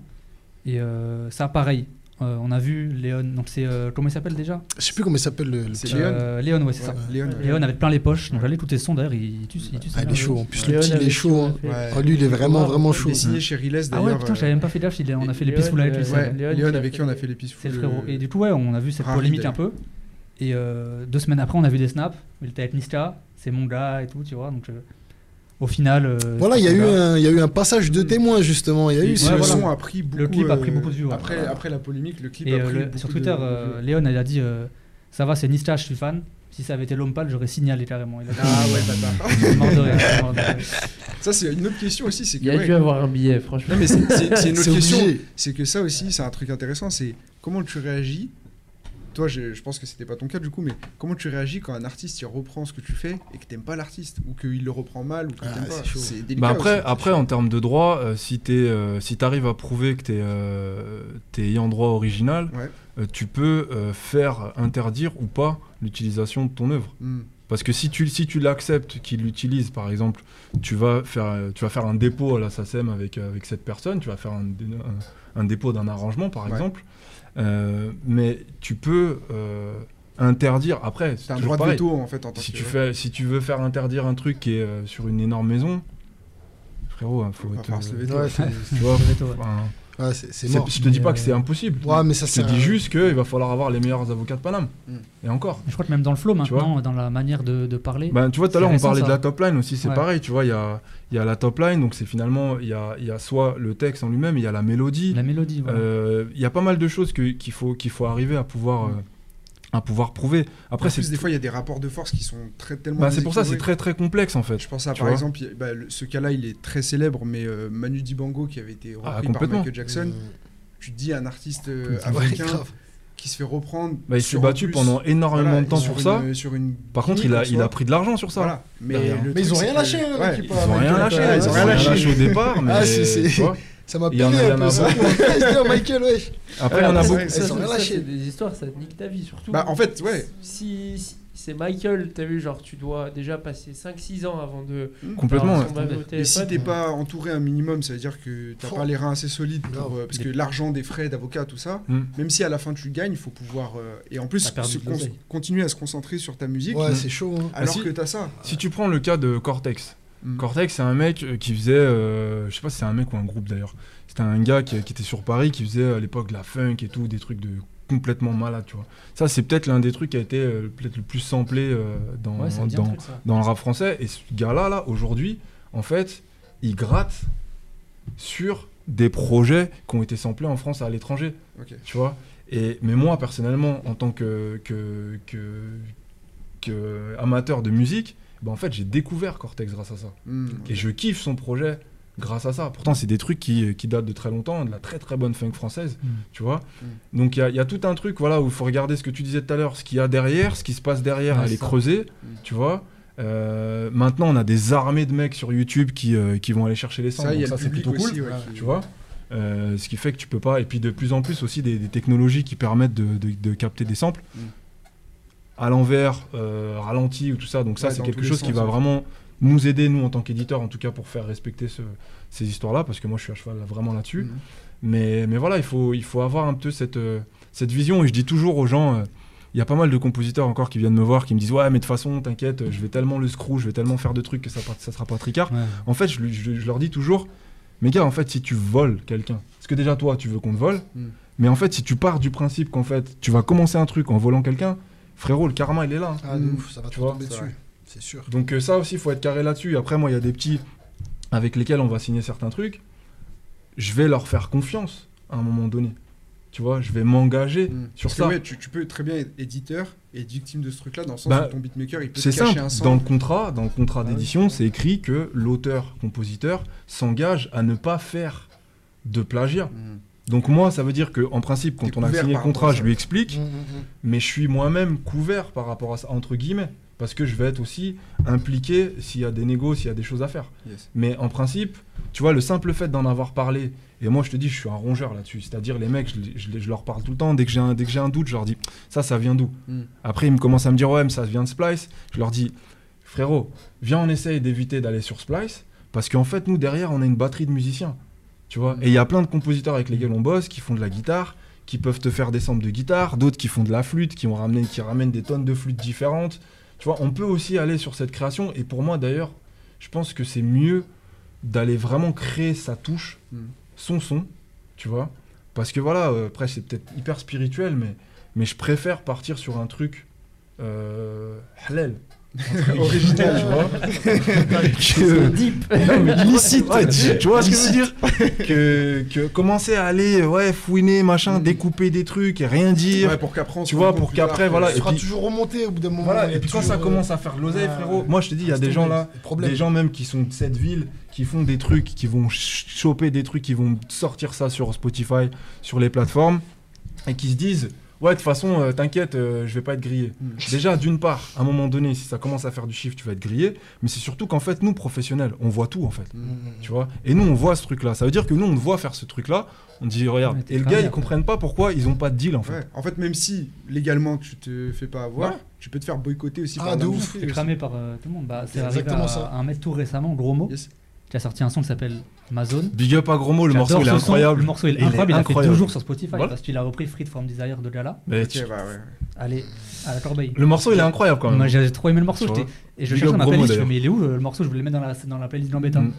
Et euh, ça, pareil, euh, on a vu Léon. Donc c'est euh, comment il s'appelle déjà?
Je sais plus comment il s'appelle le. le petit-
Léon.
Euh, Léon, ouais, c'est ça.
Léon, ouais.
Léon avec plein les poches. Donc j'allais écouter son d'ailleurs. Il tue, il tue
Ah, il est chaud. En plus, le petit, il est chaud. hein. Oh, lui, il est vraiment, vraiment chaud.
Il est signé chez Riles
Ah ouais,
d'ailleurs.
putain, j'avais même pas fait gaffe. On a fait les Peaceful avec lui.
Léon,
avec qui on a fait les Peaceful.
C'est le frérot. Et du coup, ouais, on a vu cette polémique
d'ailleurs.
un peu. Et deux semaines après, on a vu des snaps. Il était avec Niska, c'est mon gars et tout, tu vois. Donc euh, au final. euh,
Voilà, il y, a eu un- il y a eu un passage de témoin, justement. Il y a eu
le
ce-
voilà.
son a pris beaucoup.
Le clip a pris
euh,
beaucoup de vues, ouais.
Après, après la polémique, le clip
Et
a
euh,
pris
le-
beaucoup
sur
de-
Twitter,
de
euh. Léon, elle a dit euh, Ça va, c'est Niska, je suis fan. Si ça avait été l'homme pâle, j'aurais signalé carrément. Il a dit,
Ah ouais, bâtard. (laughs)
il il rire. (laughs)
Ça, c'est une autre question aussi. C'est que,
Il y a
ouais,
dû avoir un billet, franchement.
Non, mais c'est c'est- c'est une (laughs) autre
C'est
question.
obligé.
C'est que ça aussi, c'est un truc intéressant. C'est comment tu réagis. Toi, je, je pense que c'était pas ton cas du coup, mais comment tu réagis quand un artiste il reprend ce que tu fais et que t'aimes pas l'artiste ou qu'il le reprend mal ou que
Ah,
t'aimes pas?
c'est
délicat.
Bah après,
aussi.
après en termes de droit, euh, si tu si arrives à prouver que tu es, ayant droit original,
Ouais.
euh, tu peux euh, faire interdire ou pas l'utilisation de ton œuvre.
Hmm.
Parce que si tu, si tu l'acceptes qu'il l'utilise, par exemple, tu vas faire, euh, tu vas faire un dépôt à la SACEM avec, euh, avec cette personne, tu vas faire un, dé- un- un dépôt d'un arrangement, par
Ouais.
exemple, Euh, mais tu peux euh, interdire, après, c'est
T'as un droit de veto en fait en tant
Si
que-
tu, fais, si tu veux faire interdire un truc qui est euh, sur une énorme maison, frérot, il faut
Va
être.
Ouais, (laughs)
tu vois,
Le veto, ouais.
Ouais, c'est c'est
c'est-
mort.
je te dis pas que
euh,
c'est impossible.
Ouais, mais ça
je te dis
à-
juste qu'il va falloir avoir les meilleurs avocats de Paname.
Mm.
Et encore.
Je crois que même dans le flow
Tu vois
maintenant, dans la manière de, de parler.
Ben, tu vois, tout à l'heure, on parlait
ça.
de la top line aussi, c'est
Ouais.
pareil. Tu vois, il y a, il y a la top line, donc c'est finalement, il y a, il y a soit le texte en lui-même, il y a la mélodie.
La mélodie, voilà.
Euh, Il y a pas mal de choses que- qu'il faut, qu'il faut arriver à pouvoir,
Mm.
euh, à pouvoir prouver. Après,
En plus, des fois, il y a des rapports de force qui sont très tellement.
bah, c'est pour ça, c'est très très complexe en fait.
Je pense à
Tu
par
vois.
exemple, bah, le- ce cas-là, il est très célèbre, mais euh, Manu Dibango qui avait été repris par
Ah, complètement.
Michael Jackson.
Mm.
Tu te dis un artiste euh, africain qui se fait reprendre.
Bah, il s'est battu
plus,
pendant énormément
voilà,
de temps
sur
pour ça.
une- sur une
Par contre, il a, il a pris de l'argent sur ça.
Voilà. Mais,
ils ont rien lâché,
ils ont
rien lâché, ils ont rien lâché au départ,
Ça m'a
y
un peu ça. C'est (laughs) Michael, wesh.
Après, il y en a beaucoup.
Ils
ça,
ont
ça,
rien
ça,
lâché.
c'est des histoires, ça te nique ta vie surtout.
Bah, en fait, ouais.
Si, si c'est Michael, t'as vu, genre, tu dois déjà passer 5-6 ans avant de.
Complètement. ouais.
bail au
Et si t'es pas entouré un minimum, ça veut dire que t'as
Oh.
pas les reins assez solides pour, euh, parce que l'argent des frais d'avocat, tout ça,
Mm.
même si à la fin tu gagnes, il faut pouvoir euh, et en plus se continuer à se concentrer sur ta musique
Ouais, c'est chaud. hein.
alors
si-
que t'as ça.
Si tu prends le cas de Cortex,
Mm.
Cortex, c'est un mec euh, qui faisait, euh, je sais pas si c'est un mec ou un groupe d'ailleurs. C'était un gars qui, qui était sur Paris, qui faisait à l'époque de la funk et tout, des trucs de complètement malade, tu vois. Ça, c'est peut-être l'un des trucs qui a été euh, peut-être le plus samplé euh, dans,
Ouais,
dans,
truc,
dans le rap français. Et ce gars-là, là, aujourd'hui, en fait, il gratte sur des projets qui ont été samplés en France et à l'étranger, tu vois. Et, mais moi, personnellement, en tant que, que, que, que amateur de musique, ben, en fait, j'ai découvert Cortex grâce à ça.
Mm.
Et je kiffe son projet grâce à ça. Pourtant, c'est des trucs qui, qui datent de très longtemps, de la très très bonne funk française,
Mm.
tu vois. Donc il y, a- il y a tout un truc voilà, où il faut regarder ce que tu disais tout à l'heure, ce qu'il y a derrière, ce qui se passe derrière,
Ouais,
aller creuser, tu vois. Euh, maintenant, on a des armées de mecs sur YouTube qui, euh, qui vont aller chercher les samples,
Ça,
c'est plutôt cool,
aussi, ouais,
Ouais,
qui-
tu vois. Euh, ce qui fait que tu peux pas. Et puis de plus en plus aussi des, des technologies qui permettent de, de- de capter des samples. À l'envers, euh, ralenti ou tout ça. Donc ça, c'est quelque chose qui va vraiment nous aider, nous, en tant qu'éditeurs, en tout cas, pour faire respecter ce- ces histoires-là, parce que moi, je suis à cheval là, vraiment là-dessus.
Mm.
Mais, mais voilà, il faut, il faut avoir un peu cette, euh, cette vision. Et je dis toujours aux gens, euh, il y a pas mal de compositeurs encore qui viennent me voir, qui me disent Ouais, mais de toute façon, t'inquiète, je vais tellement le screw, je vais tellement faire de trucs que ça, ça sera pas tricard.
Ouais.
En fait, je, lui- je- je leur dis toujours Mais gars, en fait, si tu voles quelqu'un, parce que déjà, toi, tu veux qu'on te vole,
Mm.
mais en fait, si tu pars du principe qu'en fait, tu vas commencer un truc en volant quelqu'un, frérot, le karma, il est là. hein.
Ah, de
Mm.
ouf, ça va
Tu
te tomber dessus. C'est sûr.
Donc euh, ça aussi, il faut être carré là-dessus. Après, moi, il y a des petits avec lesquels on va signer certains trucs. Je vais leur faire confiance à un moment donné. Tu vois, je vais m'engager
Mm.
sur
Parce que
ça.
ouais, tu, tu peux très bien être éditeur et être victime de ce truc-là dans le sens
Bah,
où ton beatmaker il peut
C'est
te cacher
simple.
un.
Dans le contrat, dans le contrat
Ah oui.
d'édition, c'est écrit que l'auteur-compositeur s'engage à ne pas faire de plagiat.
Mm.
Donc moi, ça veut dire que en principe, quand on a signé le contrat, je lui explique,
Mm, mm, mm.
mais je suis moi-même couvert par rapport à ça, entre guillemets, parce que je vais être aussi impliqué s'il y a des négos, s'il y a des choses à faire.
Yes.
Mais en principe, tu vois, le simple fait d'en avoir parlé, et moi je te dis, je suis un rongeur là-dessus, c'est-à-dire les mecs, je, leur parle tout le temps, dès que j'ai un, dès que j'ai un doute, je leur dis, ça, ça vient d'où? Après, ils me commencent à me dire, ouais, mais ça vient de Splice. Je leur dis, frérot, viens, on essaye d'éviter d'aller sur Splice, parce qu'en fait, nous, derrière, on a une batterie de musiciens, tu vois. Et il y a plein de compositeurs avec lesquels on bosse, qui font de la guitare, qui peuvent te faire des samples de guitare, d'autres qui font de la flûte, qui, ont ramené, qui ramènent des tonnes de flûtes différentes. Tu vois, on peut aussi aller sur cette création. Et pour moi, d'ailleurs, je pense que c'est mieux d'aller vraiment créer sa touche,
Mm.
son son, tu vois. Parce que voilà, euh, après, c'est peut-être hyper spirituel, mais, mais je préfère partir sur un truc euh, halal.
Original,
tu vois. que, non, mais illicite. Ouais, tu, vois ce que je veux dire que, que commencer à aller ouais, fouiner, machin,
Mm.
découper des trucs et rien dire.
Ouais, pour qu'après,
Tu vois, pour qu'après, voilà,
Tu
et
seras
puis-
toujours remonté au bout d'un moment.
Voilà, et puis quand ça
euh,
commence à faire de l'oseille,
ouais,
frérot, moi je te dis, il y a des gens là, des gens même qui sont de cette ville, qui font des trucs, qui vont ch- choper des trucs, qui vont sortir ça sur Spotify, sur les plateformes, et qui se disent, ouais, de toute façon, euh, t'inquiète, euh, je vais pas être grillé.
Mm.
Déjà, d'une part, à un moment donné, si ça commence à faire du chiffre, tu vas être grillé, mais c'est surtout qu'en fait, nous, professionnels, on voit tout en fait.
Mm,
Tu vois? Et nous, on voit ce truc-là. Ça veut dire que nous, on voit faire ce truc-là. On dit, regarde. Et le gars, ils comprennent pas pourquoi ils ont pas de deal, en fait.
Ouais. En fait, même si légalement tu te fais pas avoir,
Ouais.
tu peux te faire boycotter aussi
Ah,
par
de ouf.
cramé par euh, tout le monde. Bah, c'est
C'est
arrivé
exactement
à,
ça.
à un mec tout récemment, Gros Mot,
Yes.
Qui a sorti un son qui s'appelle Amazon.
Big up à Gros Mot, le morceau, il est
son.
incroyable.
Le morceau il est
Il est
incroyable. Il a fait
incroyable.
deux jours sur Spotify
Voilà.
parce qu'il a repris Free From Desire de Jala.
Mais tu-
bah ouais.
Allez, à la corbeille.
Le morceau, il est incroyable quand même.
Moi j'ai trop aimé le morceau. Et je dans ma playlist. Mais il est où euh, le morceau? Je voulais le mettre dans la, dans la playlist Gambetta.
Mm.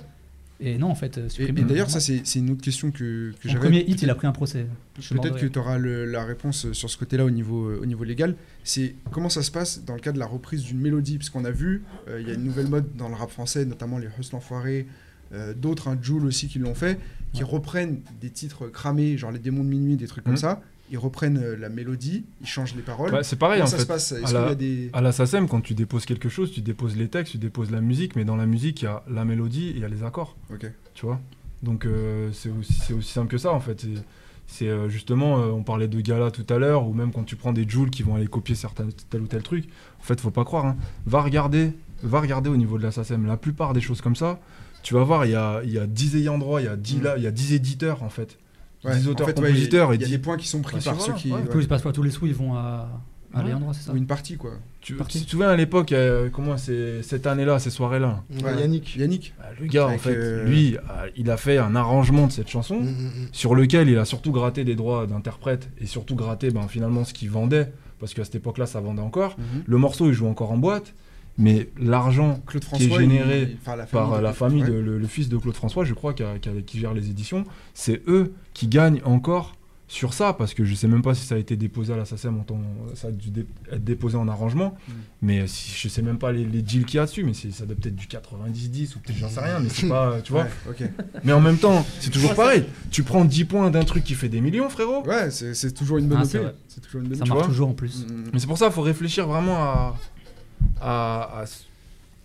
Et non, en fait, euh,
Et,
supprimé.
et d'ailleurs, ça, c'est une autre question que, que j'avais.
premier hit, il a pris un procès.
Peut-être que tu auras la réponse euh, sur ce côté-là au niveau, euh, au niveau légal. C'est comment ça se passe dans le cas de la reprise d'une mélodie? Parce qu'on a vu, euh, il y a une nouvelle mode dans le rap français, notamment les Hustle Enfoirés, euh, d'autres, un Joule aussi qui l'ont fait, qui reprennent des titres cramés, genre les démons de minuit, des trucs comme
Mhm.
ça. Ils reprennent euh, la mélodie, ils changent les paroles.
Ouais, c'est pareil
comment
en
ça
fait.
se passe? Est-ce
À
qu'il y
la-
a des.
À la SACEM, quand tu déposes quelque chose, tu déposes les textes, tu déposes la musique, mais dans la musique, il y a la mélodie et il y a les accords.
Ok.
Tu vois? Donc euh, c'est aussi, simple que ça en fait. C'est- euh, justement, euh, on parlait de gala tout à l'heure, ou même quand tu prends des Joules qui vont aller copier certains, tel ou tel truc. En fait, faut pas croire. hein. Va regarder, va regarder au niveau de la SACEM. La plupart des choses comme ça, tu vas voir, il y a, y a 10 ayants droit, il y a 10,
Mm.
là, il y a 10 éditeurs en fait.
Ouais,
10
en
auteurs,
fait, Il
et
y a
10
des points qui sont pris
Bah,
par ceux qui.
pas tous les sous, ils vont à, à
Ouais.
Léandroit, c'est ça
Ou une partie, quoi.
Tu,
Parti.
tu te souviens à l'époque, euh, comment c'est cette année-là, ces soirées-là
Ouais, Yannick.
Yannick
Bah, Le gars, en
Avec,
fait,
euh,
lui, euh, il a fait un arrangement de cette chanson
Mm, mm, mm.
sur lequel il a surtout gratté des droits d'interprète et surtout gratté ben, finalement ce qu'il vendait, parce qu'à cette époque-là, ça vendait encore. Le morceau, il joue encore en boîte, mais l'argent qui est généré
il- enfin, la
par
de
la
Claude
famille, de, le, le fils de Claude François, je crois, qui, a- qui a- qui gère les éditions, c'est eux qui gagnent encore sur ça, parce que je sais même pas si ça a été déposé à la SACEM en temps, ça a dû dé- être déposé en arrangement,
Mm.
mais si, je sais même pas les, les deals qu'il y a dessus, mais ça doit peut-être du 90-10 ou peut-être j'en sais rien, mais c'est pas, tu vois.
Ouais.
Mais en même temps, c'est toujours pareil. Tu prends 10 points d'un truc qui fait des millions, frérot.
Ouais, c'est toujours une bonne
Ah, c'est
opé.
vrai.
C'est toujours une bonne
Ça marche toujours en plus.
Mm.
Mais c'est pour ça qu'il faut réfléchir vraiment à, à, à,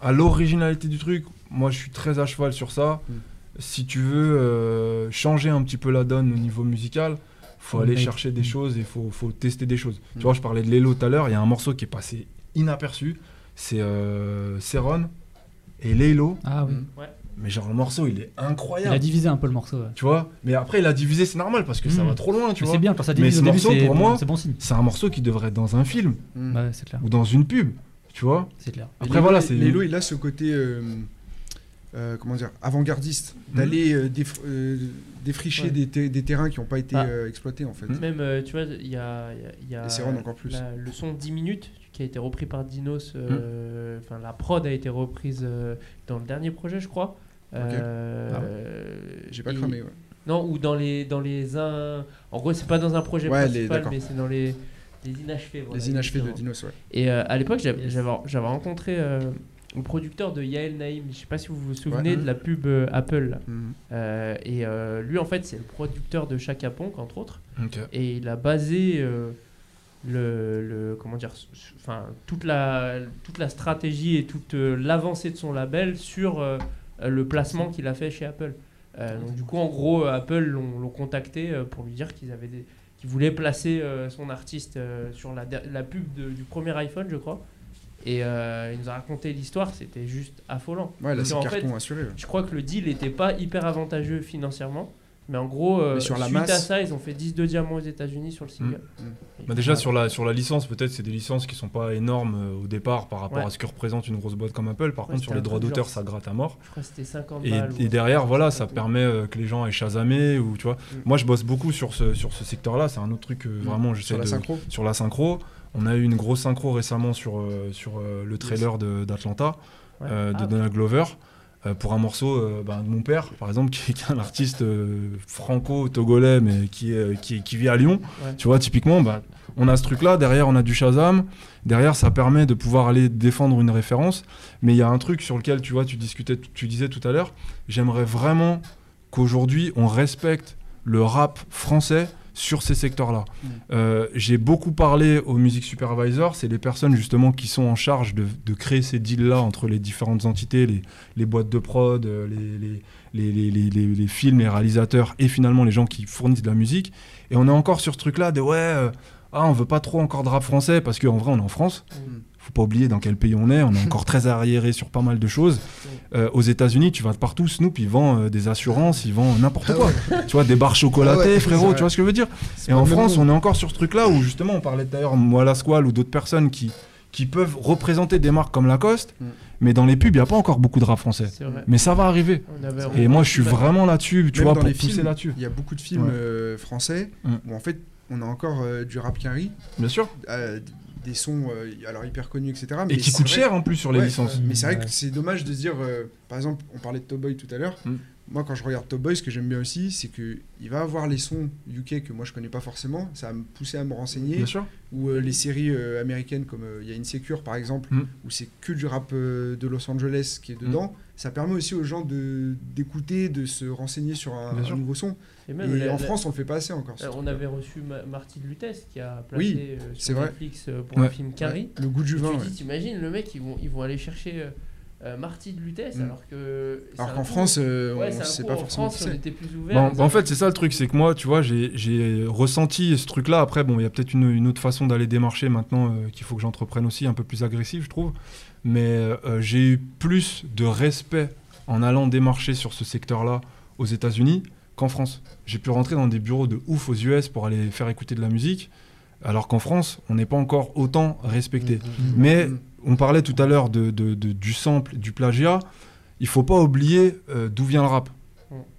à l'originalité du truc. Moi, je suis très à cheval sur ça.
Mm.
Si tu veux euh, changer un petit peu la donne au niveau musical, faut
Faut
aller chercher des
Mm.
choses et faut, faut tester des choses.
Mm.
Tu vois, je parlais de Lelo tout à l'heure. Il y a un morceau qui est passé inaperçu. C'est euh, Céron et Lelo.
Ah oui.
Mm.
Mais genre, le morceau, il est
Il a
incroyable.
divisé un peu le morceau. ouais.
Tu vois Mais après, il a divisé, c'est normal parce que ça
Mm.
va trop loin, tu
Mais
vois.
c'est bien quand ça
Mais
divise
ce
au début,
morceau,
c'est
pour
bon-
moi,
c'est bon signe.
C'est un morceau qui devrait être dans un film
Mm.
Clair.
ou dans une pub, tu vois
C'est clair.
Et
Après, voilà, c'est-
Lélo, il a ce côté. euh, euh, comment dire Avant-gardiste.
Mhm.
D'aller euh, déf- euh, défricher
Ouais.
des, ter- des terrains qui n'ont pas été
Ah.
euh, exploités, en fait.
Mhm.
Même, euh, tu vois, il y a, il y a- y
encore plus.
la- le son 10 minutes qui a été repris par Dinos.
Hmm.
euh, Enfin, la prod a été reprise euh, dans le dernier projet, je crois. Euh,
Ah J'ai pas cramé, ouais.
Non, ou dans les, dans les un... En gros, c'est pas dans un projet
Ouais,
principal, mais c'est dans les, les inachevés. voilà,
Les inachevés de. Dinos, ouais.
Et euh, à l'époque, j'avais
Yes.
rencontré euh, le producteur de Yael Naïm. Je sais pas si vous vous souvenez
Ouais.
de la pub euh, Apple.
Mhm.
Euh, et euh, lui, en fait, c'est le producteur de Chaka Ponk, entre autres. Et il a basé euh, le, le- comment dire, enfin toute la toute la stratégie et toute euh, l'avancée de son label sur le placement qu'il a fait chez Apple. Euh, donc du coup, en gros, Apple l'ont contacté pour lui dire qu'ils avaient des qu'ils voulaient placer euh, son artiste euh, sur la, la pub de- du premier iPhone, je crois. Et euh, il nous a raconté l'histoire, c'était juste affolant.
Ouais, là, c'est carton
fait,
assuré.
je crois que le deal n'était pas hyper avantageux financièrement, Mais en gros, euh,
Mais sur la
suite à ça, ils ont fait 10 de diamants aux États-Unis sur le single.
Bah déjà sur la, sur la licence, peut-être c'est des licences qui sont pas énormes euh, au départ par rapport
Ouais.
à ce que représente une grosse boîte comme Apple. Par
Ouais,
contre sur les droits d'auteur ça gratte à mort.
Je crois que c'était 50
Et,
balles.
et derrière voilà ça
Mm.
permet euh, que les gens aient chasamé ou tu vois.
Mm.
Moi je bosse beaucoup sur ce, sur ce secteur-là, c'est un autre truc vraiment j'essaie
Sur la
de-
synchro.
sur la synchro. On a eu une grosse synchro récemment sur, euh, sur euh, le trailer de- d'Atlanta
Ouais.
euh, de
Ah,
Donald Glover. Euh, pour un morceau euh, ben, de mon père, par exemple, qui, qui est un artiste euh, franco-togolais, mais qui, est- qui, qui vit à Lyon.
Ouais.
Tu vois, typiquement, ben, on a ce truc-là, derrière, on a du Shazam. Derrière, ça permet de pouvoir aller défendre une référence. Mais il y a un truc sur lequel, tu vois, tu, discutais, tu disais tout à l'heure, j'aimerais vraiment qu'aujourd'hui, on respecte le rap français sur ces secteurs-là.
Mm.
Euh, J'ai beaucoup parlé aux music supervisors, c'est les personnes justement qui sont en charge de, de créer ces deals-là entre les différentes entités, les, les boîtes de prod, euh, les films, les réalisateurs et finalement les gens qui fournissent de la musique. Et on est encore sur ce truc-là de ouais, euh, ah, on veut pas trop encore de rap français parce qu'en vrai on est en France.
Mm.
Faut pas oublier dans quel pays on est, on est (laughs) encore très arriéré sur pas mal de choses. Euh, aux États-Unis, tu vas de partout, Snoop, il vend euh, des assurances, il vend n'importe
Ah
quoi. Tu vois, des barres chocolatées,
Ah ouais,
frérot, tu vois ce que je veux dire? Et en France, on est encore sur ce truc-là où justement, on parlait d'ailleurs moi la Squale ou d'autres personnes qui, qui peuvent représenter des marques comme Lacoste,
Mm.
mais dans les pubs, il n'y a pas encore beaucoup de rap français. Mais ça va arriver. Et moi, je suis vraiment là-dessus, tu
Même
vois, pour pousser là-dessus.
Il y a beaucoup de films
Ouais.
euh, français
Mm.
où en fait on a encore euh, du rap quinri,
Bien sûr.
Euh, des sons euh, alors hyper connus, etc.
Et
mais
qui
c'est
coûtent cher en plus sur les
Ouais,
licences.
Mais c'est vrai que c'est dommage de se dire, euh, par exemple, on parlait de Top Boy tout à l'heure.
Mm.
Moi, quand je regarde Top Boy, ce que j'aime bien aussi, c'est que il va avoir les sons UK que moi je connais pas forcément. Ça va me pousser à me renseigner.
Bien sûr.
Ou euh, les séries euh, américaines comme euh, il y a Insecure par exemple,
Mm.
où c'est que du rap euh, de Los Angeles qui est dedans. Ça permet aussi aux gens de d'écouter, de se renseigner sur un, nouveau son.
Et
Et
même la-
en
la-
France, on le fait pas assez encore.
euh, on avait reçu Ma- Marty de Lutèce qui a
Oui,
placé euh,
c'est
sur
vrai.
Netflix euh, pour
Ouais.
le film Carrie.
Le goût du
Et
vin.
tu
ouais.
dis, t'imagines, le mec, ils vont, ils vont aller chercher euh, euh, Marty de Lutèce
Mm.
alors que.
Alors qu'en France, euh,
Ouais,
on sait pas
en
forcément
France,
qui
on était plus ouvert.
Bah, en fait, c'est ça le truc, c'est que moi, tu vois, j'ai- ressenti ce truc-là. Après, bon, il y a peut-être une, une autre façon d'aller démarcher maintenant euh, qu'il faut que j'entreprenne aussi, un peu plus agressif, je trouve. Mais euh, j'ai eu plus de respect en allant démarcher sur ce secteur-là aux États-Unis qu'en France. J'ai pu rentrer dans des bureaux de ouf aux US pour aller faire écouter de la musique, alors qu'en France, on n'est pas encore autant respecté. Mais
Mm.
On parlait tout à l'heure de, de- de- du sample, du plagiat. Il faut pas oublier euh, d'où vient le rap.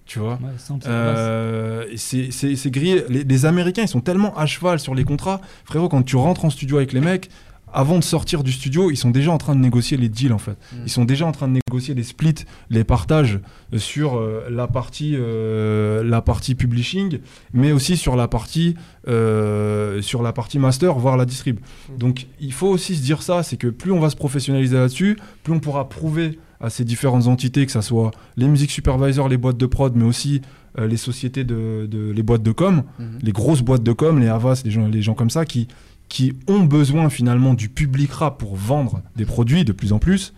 Tu vois
Ouais,
euh, c'est grillé. Les, les Américains, ils sont tellement à cheval sur les contrats. Frérot, quand tu rentres en studio avec les mecs, avant de sortir du studio, ils sont déjà en train de négocier les deals en fait.
Mm.
Ils sont déjà en train de négocier les splits, les partages euh, sur euh, la partie euh, la partie publishing, mais aussi sur la partie euh, sur la partie master, voire la distrib.
Mm.
Donc il faut aussi se dire ça, c'est que plus on va se professionnaliser là-dessus, plus on pourra prouver à ces différentes entités, que ce soit les music supervisors, les boîtes de prod, mais aussi les sociétés de, de- les boîtes de com,
Mhm.
les grosses boîtes de com, les Havas, les gens, les gens comme ça, qui, qui ont besoin finalement du public rap pour vendre des produits de plus en plus,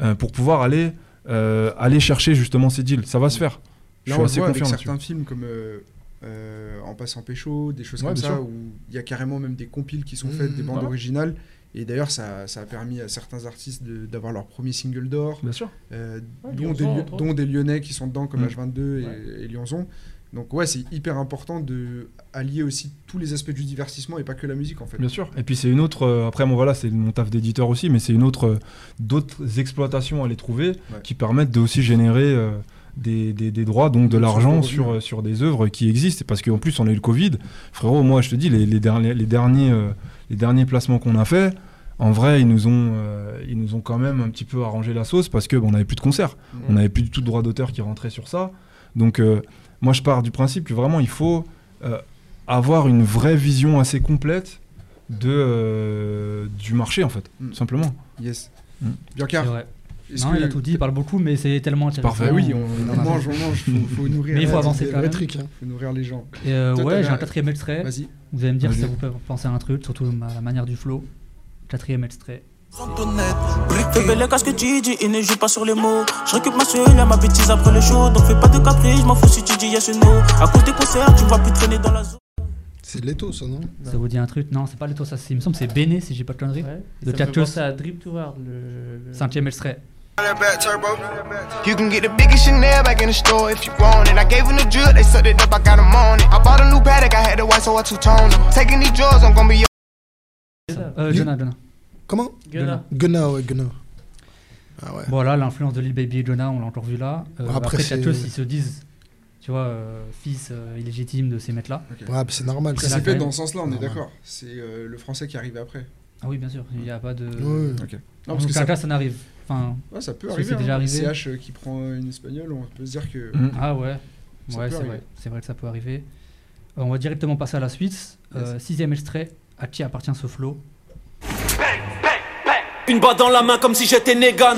euh, pour pouvoir aller, euh, aller chercher justement ces deals. Ça va se faire. Je
Là,
suis
on
assez
voit avec
confiant là-dessus.
certains films comme euh, En passant pécho, des choses
Ouais,
comme ça,
sûr.
où il y a carrément même des compiles qui sont
Mmh,
faites, des bandes originales. Et d'ailleurs, ça, ça a permis à certains artistes d'avoir leur premier single d'or,
Bien sûr.
Ouais,
dont, dont des Lyonnais qui sont dedans, comme
Mm.
H22 et, et Lyonzon. Donc ouais, c'est hyper important de allier aussi tous les aspects du divertissement et pas que la musique en fait.
Bien sûr. Et puis c'est une autre. euh, après, bon voilà, c'est mon taf d'éditeur aussi, mais c'est une autre. euh, d'autres exploitations à les trouver qui permettent de aussi générer euh, des, des- des droits, donc de l'argent sur, sur des œuvres qui existent. Parce qu'en plus, on a eu le Covid. Frérot, moi, je te dis, les, les derniers, les, derniers, les derniers placements qu'on a fait. En vrai, ils nous, ont, euh, ils nous ont quand même un petit peu arrangé la sauce parce que bon, on n'avait plus de concerts.
Mm.
On n'avait plus du tout de droit d'auteur qui rentrait sur ça. Donc, euh, moi, je pars du principe que vraiment, il faut euh, avoir une vraie vision assez complète de, euh, du marché, en fait,
Mm.
tout simplement.
Yes.
Mm.
Vrai.
est-ce
Non,
que...
il a tout dit, il parle beaucoup, mais c'est tellement intéressant.
parfait.
Oui, on, on mange, on mange, faut, faut nourrir.
Mais il faut avancer quand même.
Hein.
faut nourrir les gens.
Et euh,
Toi,
ouais, j'ai un quatrième extrait.
Vas-y.
Vous allez me dire si vous peut penser à un truc, surtout ma- la manière du flow. Quatrième extrait.
Bébé, les qu'est-ce que tu dis, il ne joue pas sur les mots. Je récupère ma seule, ma bêtise après le show. Donc fais pas de caprice, je m'en fous si tu dis yes ou no. À cause des concerts, tu vas plus traîner dans la zone.
C'est de l'étau, ça, non?
Ça vous dit un truc? Non, c'est pas taux, ça, c'est- il me semble que c'est Béné, si j'ai pas de conneries.
Ouais.
De
à Drip to Hard, le.
Cinquième extrait.
You can get the biggest Chanel back in the store if you want it. I gave them the drill, they sucked it up, I got them on it. I bought a new paddock, I had the white, so I two-toned. Taking these drugs, I'm gonna be your
Euh, Jonah, Jonah.
Comment
Gunna.
Gunna, ouais, Gunna. Ah ouais.
Voilà, l'influence de Lil Baby et Jonah, on l'a encore vu là. Euh,
Après,
après,
c'est-
Tchatcheux, ils se disent, tu vois, euh, fils euh, illégitime de ces mecs-là.
Ouais, bah, c'est normal.
Ça
C'est
s'est fait dans ce sens-là, on est d'accord. C'est euh, le français qui arrive après.
Ah oui, bien sûr, il n'y a pas de.
Ouais.
Ok. Non,
En
parce que ça,
cas, ça n'arrive. Enfin,
ouais, ça peut arriver.
c'est déjà
hein.
arrivé.
CH euh, qui prend une espagnole, on peut se dire que.
Mm.
ah ouais,
Ça
ouais, c'est vrai. C'est vrai que ça peut arriver. On va directement passer à la suite. Euh, sixième extrait. À qui appartient ce flow?
Une balle dans la main comme si j'étais Negan.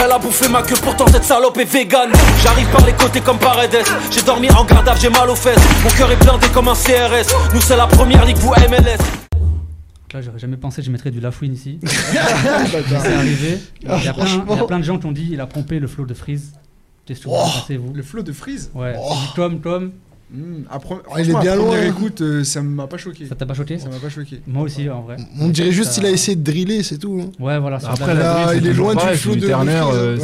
Elle a bouffé ma queue, pourtant cette salope est vegan. J'arrive par les côtés comme Paredes. J'ai dormi en garde j'ai mal aux fesses. Mon cœur est blindé comme un CRS. Nous, c'est la première ligue, vous MLS.
Là, j'aurais jamais pensé que je mettrais du Lafouine ici. (laughs) C'est arrivé. Il y, a plein, il y a plein de gens qui ont dit il a pompé le flow de Freeze. Qu'est-ce que vous en pensez, vous
Le flow de Freeze
Ouais,
Oh.
Tom, Tom.
Mm, à pre-
il est bien loin.
écoute, euh, ça m'a pas choqué.
Ça t'a pas choqué
Ça m'a pas choqué.
Moi aussi, en vrai.
On dirait juste qu'il a essayé de driller, c'est tout. hein.
Ouais, voilà.
Après,
Là,
drill,
il est loin du
pareil, du
de
Turner, euh,
ouais,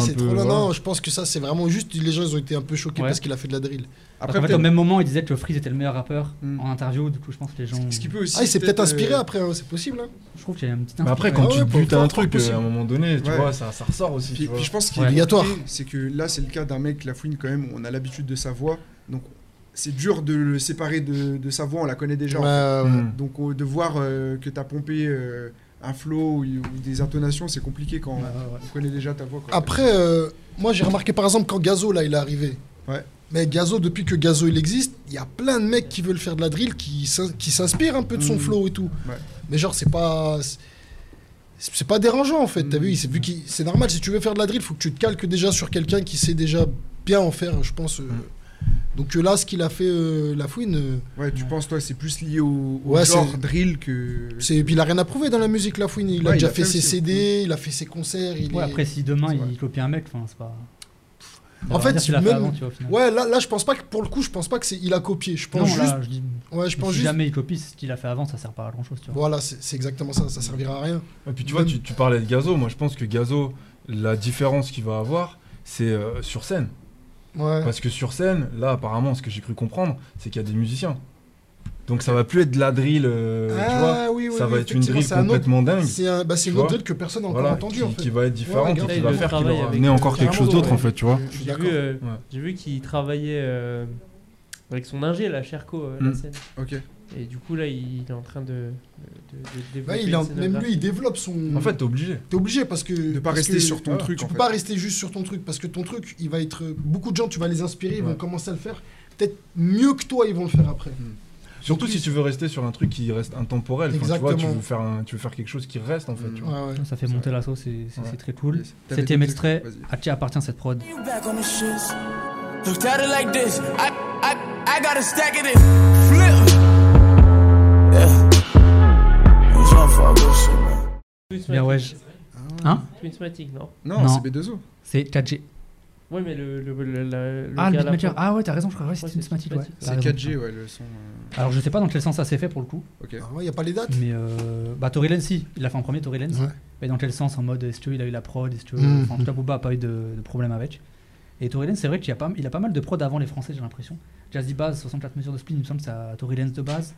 c'est
Ah,
peu, voilà.
Non, je pense que ça, c'est vraiment juste. Les gens, ils ont été un peu choqués
Ouais.
parce qu'il a fait de la drill.
Après, en fait, au même moment, il disait que Freeze était le meilleur rappeur
Mm.
en interview. Du coup, je pense que les gens.
Ce qui peut aussi.
Ah, il s'est peut-être inspiré
euh,
après, hein, c'est possible.
Je trouve qu'il y a une petite
Mais après, quand tu
ouais,
butes un truc,
possible.
à un moment donné, tu
Ouais.
vois, ça, ça ressort aussi.
Puis,
tu vois.
puis je pense qu'il
Ouais.
est
Obligatoire.
C'est que là, c'est le cas d'un mec, la fouine, quand même, où on a l'habitude de sa voix. Donc, c'est dur de le séparer de, de sa voix, on la connaît déjà. en fait. Donc, de voir euh, que tu as pompé euh, un flow ou, ou des intonations, c'est compliqué quand
ouais.
on connaît déjà ta voix. Quoi.
Après, euh, moi j'ai remarqué par exemple quand Gazo là il est arrivé.
Ouais.
Mais Gazo, depuis que Gazo il existe, il y a plein de mecs qui veulent faire de la drill qui s'in- qui s'inspirent un peu de son
Mhm.
flow et tout.
Ouais.
Mais genre c'est pas c'est- pas dérangeant en fait. T'as vu, c'est vu qu'il- c'est normal si tu veux faire de la drill, faut que tu te calques déjà sur quelqu'un qui sait déjà bien en faire, je pense. euh. Donc euh, là, ce qu'il a fait euh, la fouine, euh,
Ouais, tu penses, toi, c'est plus lié au, au
Ouais,
genre
c'est-
drill que.
c'est puis il a rien à prouver dans la musique la fouine. Il a déjà
il a
fait,
fait
ses. CD, il a fait ses concerts. Il
Ouais,
est-
après, si demain
C'est vrai.
il copie un mec, enfin, c'est pas.
En fait, même-
avant, tu vois, au final.
Ouais, là, là, je pense pas que pour le coup, je pense pas que c'est il a copié. Je pense
non,
juste.
là, je dis.
Ouais, je pense
si
juste.
jamais il copie ce qu'il a fait avant, ça sert pas à grand chose, tu vois.
Voilà, c'est exactement ça. Ça servira à rien.
Et puis tu vois, tu, tu parlais de Gazo. Moi, je pense que Gazo, la différence qu'il va avoir, c'est euh, sur scène.
Ouais.
Parce que sur scène, là, apparemment, ce que j'ai cru comprendre, c'est qu'il y a des musiciens. Donc ça va plus être de la drill, euh, tu vois.
ah oui, oui,
ça
oui,
va être une drill
c'est un autre-
complètement dingue.
C'est un, bah, une autre drill que personne n'a encore
Voilà,
entendu
qui,
en fait.
qui va être différente,
grave.
et
Là,
qui
il
va faire qu'il amené
euh,
encore quelque chose d'autre,
ouais.
en fait, tu vois.
J'ai vu, euh,
Ouais.
j'ai vu qu'il travaillait euh, avec son ingé, la Cherco, euh, la
Mm.
scène.
Ok.
Et du coup, là, il est en train de, de, de développer.
Ouais, il est en-
une
même lui, il développe son.
En fait, t'es obligé.
t'es obligé parce que.
De pas rester
que-
sur ton
ouais,
truc.
Tu
en
peux
fait.
pas rester juste sur ton truc parce que ton truc, il va être. Beaucoup de gens, tu vas les inspirer, ils vont
Ouais.
commencer à le faire. Peut-être mieux que toi, ils vont le faire après.
Surtout si tu veux rester sur un truc qui reste intemporel. Enfin, tu vois, tu veux faire un- tu veux faire quelque chose qui reste, en fait. tu vois.
Ouais, ouais.
Ça fait monter la sauce, c'est très cool.
Yes.
Septième extrait, à qui appartient cette prod Bien ouais. Hein
Twinsmatic, non
Non,
Non.
c'est B2O.
C'est 4G.
Ouais, mais le. le, le, la- le
Ah, le
la
beatmaker. Ah ouais, t'as raison, je crois que
Ouais,
c'est une Smatic, ouais.
C'est
raison.
4G, ouais, le son. euh,
Alors je sais pas dans quel sens ça s'est fait pour le coup,
Ok.
Ah ouais, y a pas les dates?
Mais euh, bah Tory Lanez si, il a fait en premier Tory.
Ouais.
Mais dans quel sens? En mode est-ce qu'il a eu la prod? Est-ce que enfin, en tout cas Booba a pas eu de, de problème avec. Et Tory Lanez c'est vrai qu'il a pas il a pas mal de prod avant les Français j'ai l'impression. Jazzy Bass 64 mesures de spin, il me semble que c'est à Tory Lanez de base.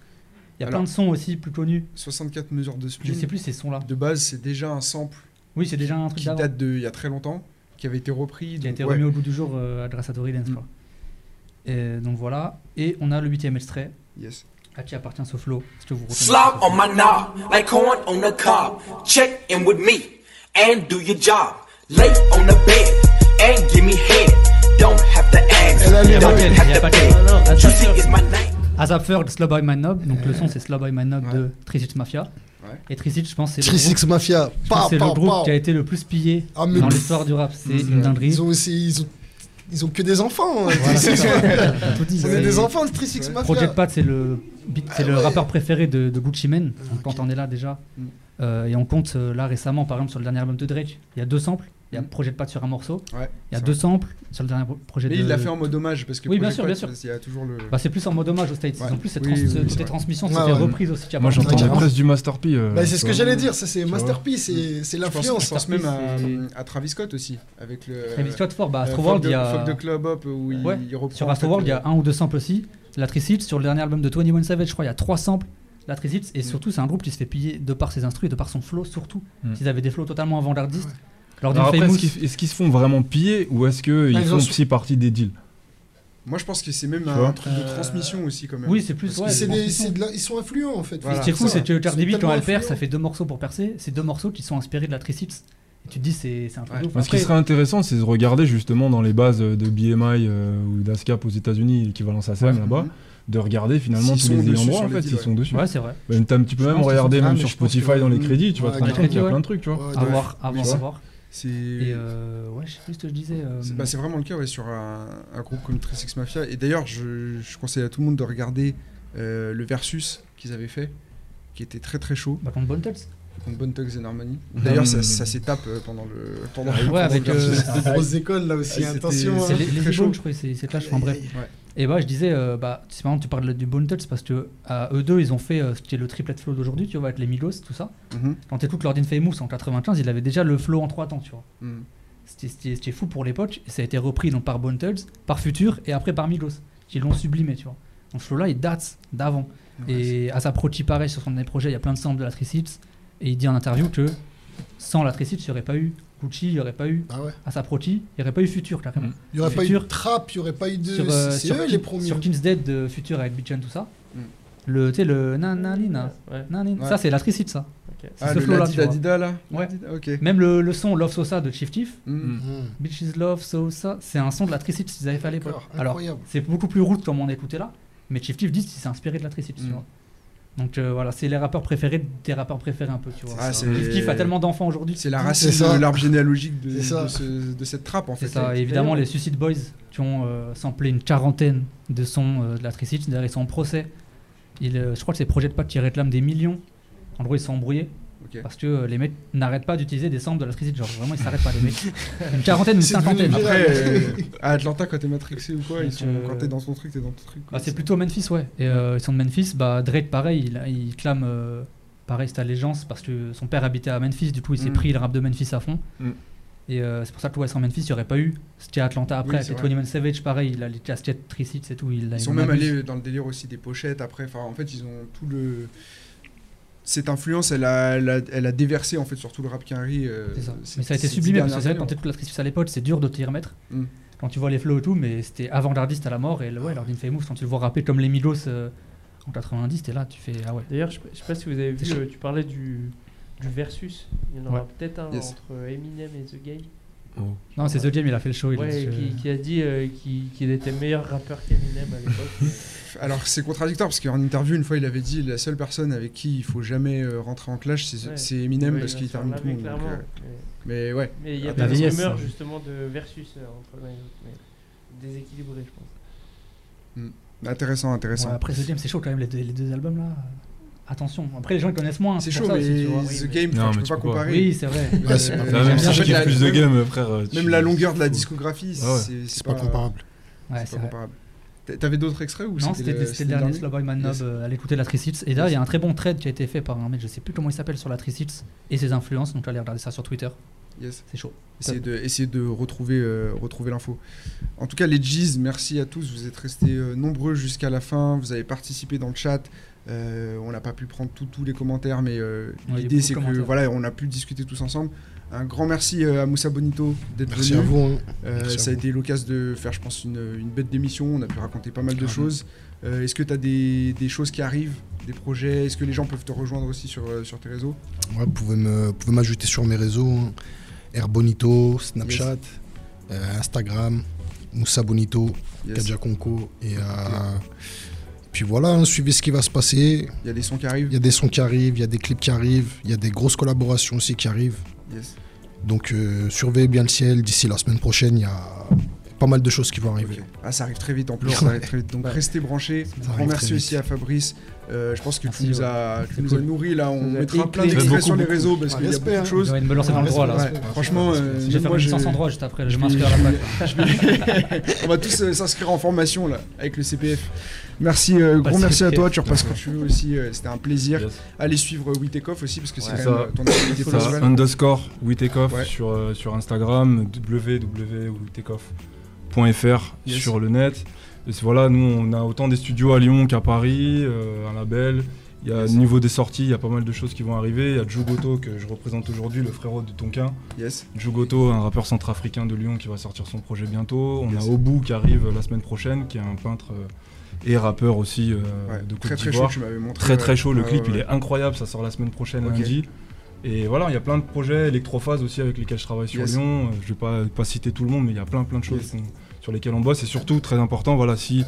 Il y a
Alors-
plein de sons aussi plus connus.
64 mesures de
Je
spin.
sais plus ces sons là.
De base, c'est déjà un sample
Oui c'est déjà un truc
qui date d'il y a très longtemps, qui avait été repris.
qui a
donc
été
ouais.
remis au bout du jour euh, grâce à Tory Lanez
Mm.
Et donc voilà. Et on a le huitième extrait.
Yes.
À qui appartient ce flow? Est-ce que vous ce
on
flow?
my knob, like corn on the cob. Check in with me and do your job. Lay on the bed and give me head. Don't have to ask,
a
don't have
Y a
to
attends,
Juicy is my name.
Azap Ferg, Slow Boy My Knob. Donc le son c'est Slow Boy My Knob de Tricix Mafia.
Ouais.
Et Tricix, je pense, c'est le,
36
groupe-
Mafia.
c'est le groupe qui a été le plus pillé
Ah,
dans l'histoire du rap. C'est une dinguerie.
Ils ont aussi. Ils ont, ils ont que des enfants. hein,
Voilà,
36
c'est ça.
Mafia.
T'as tout dit.
C'est
C'est-
des enfants de 36 Mafia.
Project Pat, c'est le, c'est
Ah
le
ouais.
rappeur préféré de, de Gucci Mane. Donc quand on est là déjà.
Mm.
Euh, et on compte euh, là récemment, par exemple, sur le dernier album de Drake, il y a deux samples. Il y a
Mhm.
projet de patte sur un morceau.
Ouais,
Il y a deux
vrai.
samples sur le dernier pro- projet
Mais
de.
il l'a fait en mode hommage parce que
Oui, bien sûr, bien sûr.
Il y a toujours le.
Bah, c'est plus en mode hommage aux States.
Ouais.
En plus,
Oui,
trans-
oui, oui,
transmission, c'était
ouais.
reprise aussi.
Moi, j'entends la presse du Master P. euh,
Bah, c'est ce que j'allais dire, ça c'est. Masterpiece, c'est c'est
Je pense,
l'influence.
je pense même
Masterpiece,
à, à Travis Scott aussi avec le.
Travis Scott fort, bah,
euh,
Astroworld, il y
the-
a.
Fuck the Club Up où il, reprend.
Sur Astroworld, il y a un ou deux samples aussi. La Tricid, sur le dernier album de 21 Savage, je crois, il y a trois samples. La Tricid, et
Mm.
surtout, c'est un groupe qui se fait piller de par ses instruments et de par son flow, surtout.
Mm.
Ils avaient des flows totalement avant-gardistes. Lors
Alors après, est-ce qu'ils est-ce qu'ils se font vraiment piller ou est-ce qu'ils
Ah, ils
font
ont-
aussi partie des deals?
Moi, je pense que c'est même un truc de transmission aussi quand même.
Oui, c'est plus.
Parce
ouais,
que
C'est
c'est
des-
transmission.
c'est de la- Ils sont influents en fait.
Voilà.
Ce qui est fou, c'est que
Ils
Cardi B,
sont
quand elle perd, ça fait deux morceaux pour percer. C'est deux morceaux qui sont inspirés de la Tricid. Et tu te dis, c'est c'est un truc
Ouais.
Ce qui serait intéressant, c'est de regarder justement dans les bases de BMI euh, ou d'ASCAP aux États-Unis, l'équivalent SACEM
Ouais.
là-bas,
Mhm.
de regarder finalement
S'ils
tous les ayants droit en fait,
ouais.
sont dessus.
Ouais, c'est vrai.
Bah, T'as un petit peu même regarder
Ah,
même sur Spotify dans les crédits, tu vas te rendre
les
compte qu'il y a plein de trucs, tu vois.
À
de-
voir, à voir,
C'est.
Et euh, ouais, je sais plus ce que je disais. euh,
C'est bah, c'est vraiment le cas ouais, sur un, un groupe comme Six Mafia. Et d'ailleurs, je, je conseille à tout le monde de regarder euh, le versus qu'ils avaient fait, qui était très très chaud,
bah, contre Bontels.
contre Thugs and Harmony. D'ailleurs, ça, ça s'étape euh, pendant le pendant,
Ouais,
pendant
avec, euh,
Des grosses écoles là aussi,
Ah,
attention.
C'est
hein.
les, les
très chaud.
Bones, je crois, c'est c'est clash. Enfin bref.
Ouais.
Et bah, je disais, euh, bah, si par exemple tu parles du Bontels, c'est parce que à eux deux, ils ont fait euh, ce qui est le triplet flow d'aujourd'hui, tu vois, avec les Migos, tout ça.
Mhm.
Quand t'écoutes Lord Famous en 95, il avait déjà le flow en trois temps, tu vois.
Mhm.
C'était- fou pour l'époque, et ça a été repris donc par Bontels, par Future et après par Migos, qui l'ont sublimé, tu vois. Donc ce flow-là, il date d'avant.
Ouais,
et à sa proche, pareil, sur son dernier projet, il y a plein de samples de la Tricips, et il dit en interview que sans la Tricips, il n'y aurait pas eu Gucci, il n'y aurait pas eu
Ah ouais.
à il n'y aurait pas eu Future, carrément.
Mm.
Il n'y aurait pas eu trap, il n'y aurait pas eu de.
sur, euh, sur
eux les premiers.
Sur Kim's Dead de Future avec Bitchin, tout ça.
Mm.
Le, tu sais, le nananina.
Ouais.
Ouais.
Ça, c'est la Tricip, ça.
ok.
C'est
Ah,
ce
le
flow-là, tu
Ladida
vois.
Dida là
Ouais.
Ladida, Ok.
Même le, le son Love Sosa de Chief Tiff,
Mhm.
Mmh.
Bitches Love Sosa, c'est un son de la Tricip qu'ils avaient fait à l'époque. Alors, c'est beaucoup plus route comme on écoutait là, mais Chief Tiff dit qu'il s'est inspiré de la Donc euh, voilà, c'est les rappeurs préférés des rappeurs préférés un peu, tu vois.
Ah,
Chief Tiff a tellement d'enfants aujourd'hui.
c'est la
C'est
racine l'arbre généalogique de,
C'est ça.
de, ce- de cette trappe en fait.
C'est ça, et évidemment les Suicide Boys qui ont euh, samplé une quarantaine de sons euh, de la Tricity. D'ailleurs, ils sont en procès. Euh, je crois que c'est Projet de Pat qui réclament des millions. En gros, ils sont embrouillés Parce que euh, les mecs n'arrêtent pas d'utiliser des samples de la Tricity. Genre vraiment, ils s'arrêtent pas, les mecs. (laughs) Une quarantaine, une cinquantaine.
Après, euh, (laughs) à Atlanta, quand t'es matrixé ou quoi, ils sont,
euh,
quand t'es dans ton truc, t'es dans ton truc.
Bah, c'est plutôt Memphis, ouais. Et euh, ils sont de Memphis. Bah, Drake, pareil, il, il clame euh, pareil cette allégeance parce que son père habitait à Memphis. Du coup, il s'est
Mm.
pris le rap de Memphis à fond.
Mm.
Et euh, c'est pour ça que ouais, sans Memphis, il n'y aurait pas eu. C'était Atlanta après,
Oui, vrai.
21 Savage, pareil, il a les casquettes Tricity, c'est tout. Il,
Ils sont même allés dans le délire aussi des pochettes après. Enfin, en fait, ils ont tout le. Cette influence, elle a, elle a, elle a déversé en fait sur tout le rap Quinry. euh,
C'est ça.
ces-
Mais ça a été sublimé parce que c'est vrai, quand t'écoutes la Tricity à l'époque, c'est dur de t'y remettre.
Mm.
Quand tu vois les flows et tout, mais c'était avant-gardiste à la mort. Et le- ouais, Lord Famous, quand tu le vois rapper comme les Migos euh, en 90, t'es là, tu fais ah ouais.
D'ailleurs, je, je sais pas si vous avez vu, euh, tu parlais du, du versus. Il y en aura
Ouais.
peut-être un
Yes.
entre Eminem et The Game.
Non, c'est The Game, il a fait le show. il a
Ouais,
dit
qui, qui a dit euh, qu'il était meilleur rappeur qu'Eminem à l'époque. (laughs)
Alors c'est contradictoire parce qu'en interview une fois il avait dit la seule personne avec qui il faut jamais euh, rentrer en clash c'est
Ouais.
Eminem
Ouais,
parce qu'il termine tout le
mais
monde. donc,
clairement.
euh,
Mais-
mais ouais.
Mais il y a
Ah, la
des rumeurs
ça.
justement de versus euh, entre l'un et l'autre. mais Déséquilibré, je pense.
Intéressant, intéressant.
Ouais, après The Game, c'est chaud quand même, les deux, les deux albums là. Attention, après les gens ils connaissent moins.
c'est chaud
ça
mais
aussi, tu vois.
The
Oui,
Game,
Non,
je peux
tu
pas
peux pas.
comparer.
Oui, c'est vrai.
Ouais, c'est
Euh,
pas pareil.
même si je kiffe plus de
même-
game, frère. tu-
Même la longueur de la discographie, c'est
C'est pas comparable.
Ouais,
C'est comparable. T'a- T'avais d'autres extraits ou
Non, c'était
le-
dernier Slowboy Man Nob
Yes.
euh, à l'écouter la Tricits. Et là, il y a un très bon trade qui a été fait par un mec, je sais plus comment il s'appelle sur la Tricits et ses influences. Donc, allez regarder ça sur Twitter.
Yes.
C'est chaud.
Essayer de, essayer de retrouver, euh, retrouver l'info. En tout cas, les G's, merci à tous. Vous êtes restés euh, nombreux jusqu'à la fin. Vous avez participé dans le chat. Euh, on n'a pas pu prendre tous les commentaires, mais euh,
Ouais,
l'idée c'est que voilà, on a pu discuter tous ensemble. Un grand merci euh, à Moussa Bonito d'être
Merci
venu.
à vous. hein.
Euh,
Merci à
ça a
vous.
été l'occasion de faire, je pense, une, une bête d'émission. On a pu raconter pas mal de
Carrément.
choses. Euh, Est-ce que tu as des, des choses qui arrivent, des projets? Est-ce que les gens peuvent te rejoindre aussi sur, sur tes réseaux?
Ouais, vous pouvez vous m'ajouter sur mes réseaux. hein. Airbonito, Snapchat, euh, Instagram, Moussa Bonito,
Yes.
Kadja Konko. Et euh, puis voilà, hein, suivez ce qui va se passer.
Il y a des sons qui arrivent
Il y a des sons qui arrivent, il y a des clips qui arrivent, il y a des grosses collaborations aussi qui arrivent.
Yes.
Donc euh, surveillez bien le ciel. D'ici la semaine prochaine, il y a pas mal de choses qui vont arriver.
Ah, ça arrive très vite en plus. Ça arrive très vite. Donc restez branchés. Merci
très
aussi à Fabrice, Euh, je pense que
Merci,
tu nous
ouais.
as, tu
cool.
nourri là. On mettra plein d'extraits
Beaucoup,
sur les réseaux parce
Ah,
qu'il y a beaucoup de
hein.
choses.
Ouais, me lancer dans le droit là.
Ouais, franchement, euh,
respect.
Je vais
même
faire
moi,
une
je-
licence en droit juste après, je m'inscrire à la fac. (laughs)
On va tous euh, s'inscrire en formation là avec le CPF. Merci, euh, gros merci à toi. Tu repasses quand tu veux aussi. euh, C'était un plaisir.
Yes.
Allez suivre We Take Off aussi parce que c'est
Ouais.
quand même
Ça.
ton activité
Ça,
principale.
underscore
Ouais.
sur, euh, sur Instagram, www.wetakeoff.fr
Yes.
sur le net. Et voilà, nous on a autant des studios à Lyon qu'à Paris, euh, un label. Il y a
Yes.
niveau des sorties, il y a pas mal de choses qui vont arriver. Il y a Jugoto que je représente aujourd'hui, le frérot de Tonkin.
Yes.
Jugoto, un rappeur centrafricain de Lyon qui va sortir son projet bientôt. On
Yes.
a Obu qui arrive la semaine prochaine, qui est un peintre euh, et rappeur aussi euh,
Ouais,
de Côte
très très chaud.
d'Ivoire.
Tu m'avais montré.
Très très chaud, le clip
ouais,
il est incroyable, ça sort la semaine prochaine
Ok.
lundi. Et voilà, il y a plein de projets, électrophase aussi avec lesquels je travaille sur
Yes.
Lyon. Je vais pas, pas citer tout le monde, mais il y a plein plein de choses
Yes.
Sur lesquelles on bosse. Et surtout, très important, voilà, si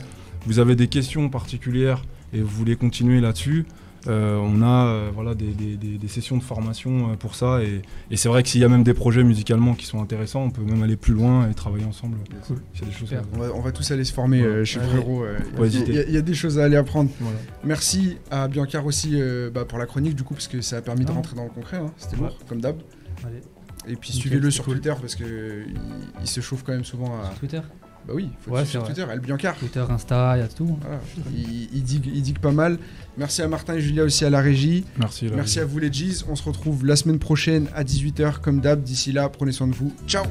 vous avez des questions particulières et vous voulez continuer là-dessus, euh, on a euh, voilà, des, des- des- des sessions de formation euh, pour ça. Et, et c'est vrai que s'il y a même des projets musicalement qui sont intéressants, on peut même aller plus loin et travailler ensemble.
Cool.
C'est des choses.
Super.
On va, on va tous aller se former
Ouais.
euh, chez frérot. il y a- y, y des choses à aller apprendre.
Voilà.
Merci à Biancar aussi euh, bah, pour la chronique du coup parce que ça a permis de rentrer dans le concret. hein. C'était
Ouais.
lourd comme d'hab. Et puis suivez-le sur
cool.
Twitter parce que il, il se chauffe quand même souvent à.
sur Twitter,
Bah oui, faut
Ouais,
sur. Twitter. El Biancar.
Twitter, Insta, il y a tout.
Voilà. Il, il digue, il digue pas mal. Merci à Martin et Julia aussi à la régie.
Merci.
Merci à vous les G's. On se retrouve la semaine prochaine à 18h comme d'hab. D'ici là, prenez soin de vous. Ciao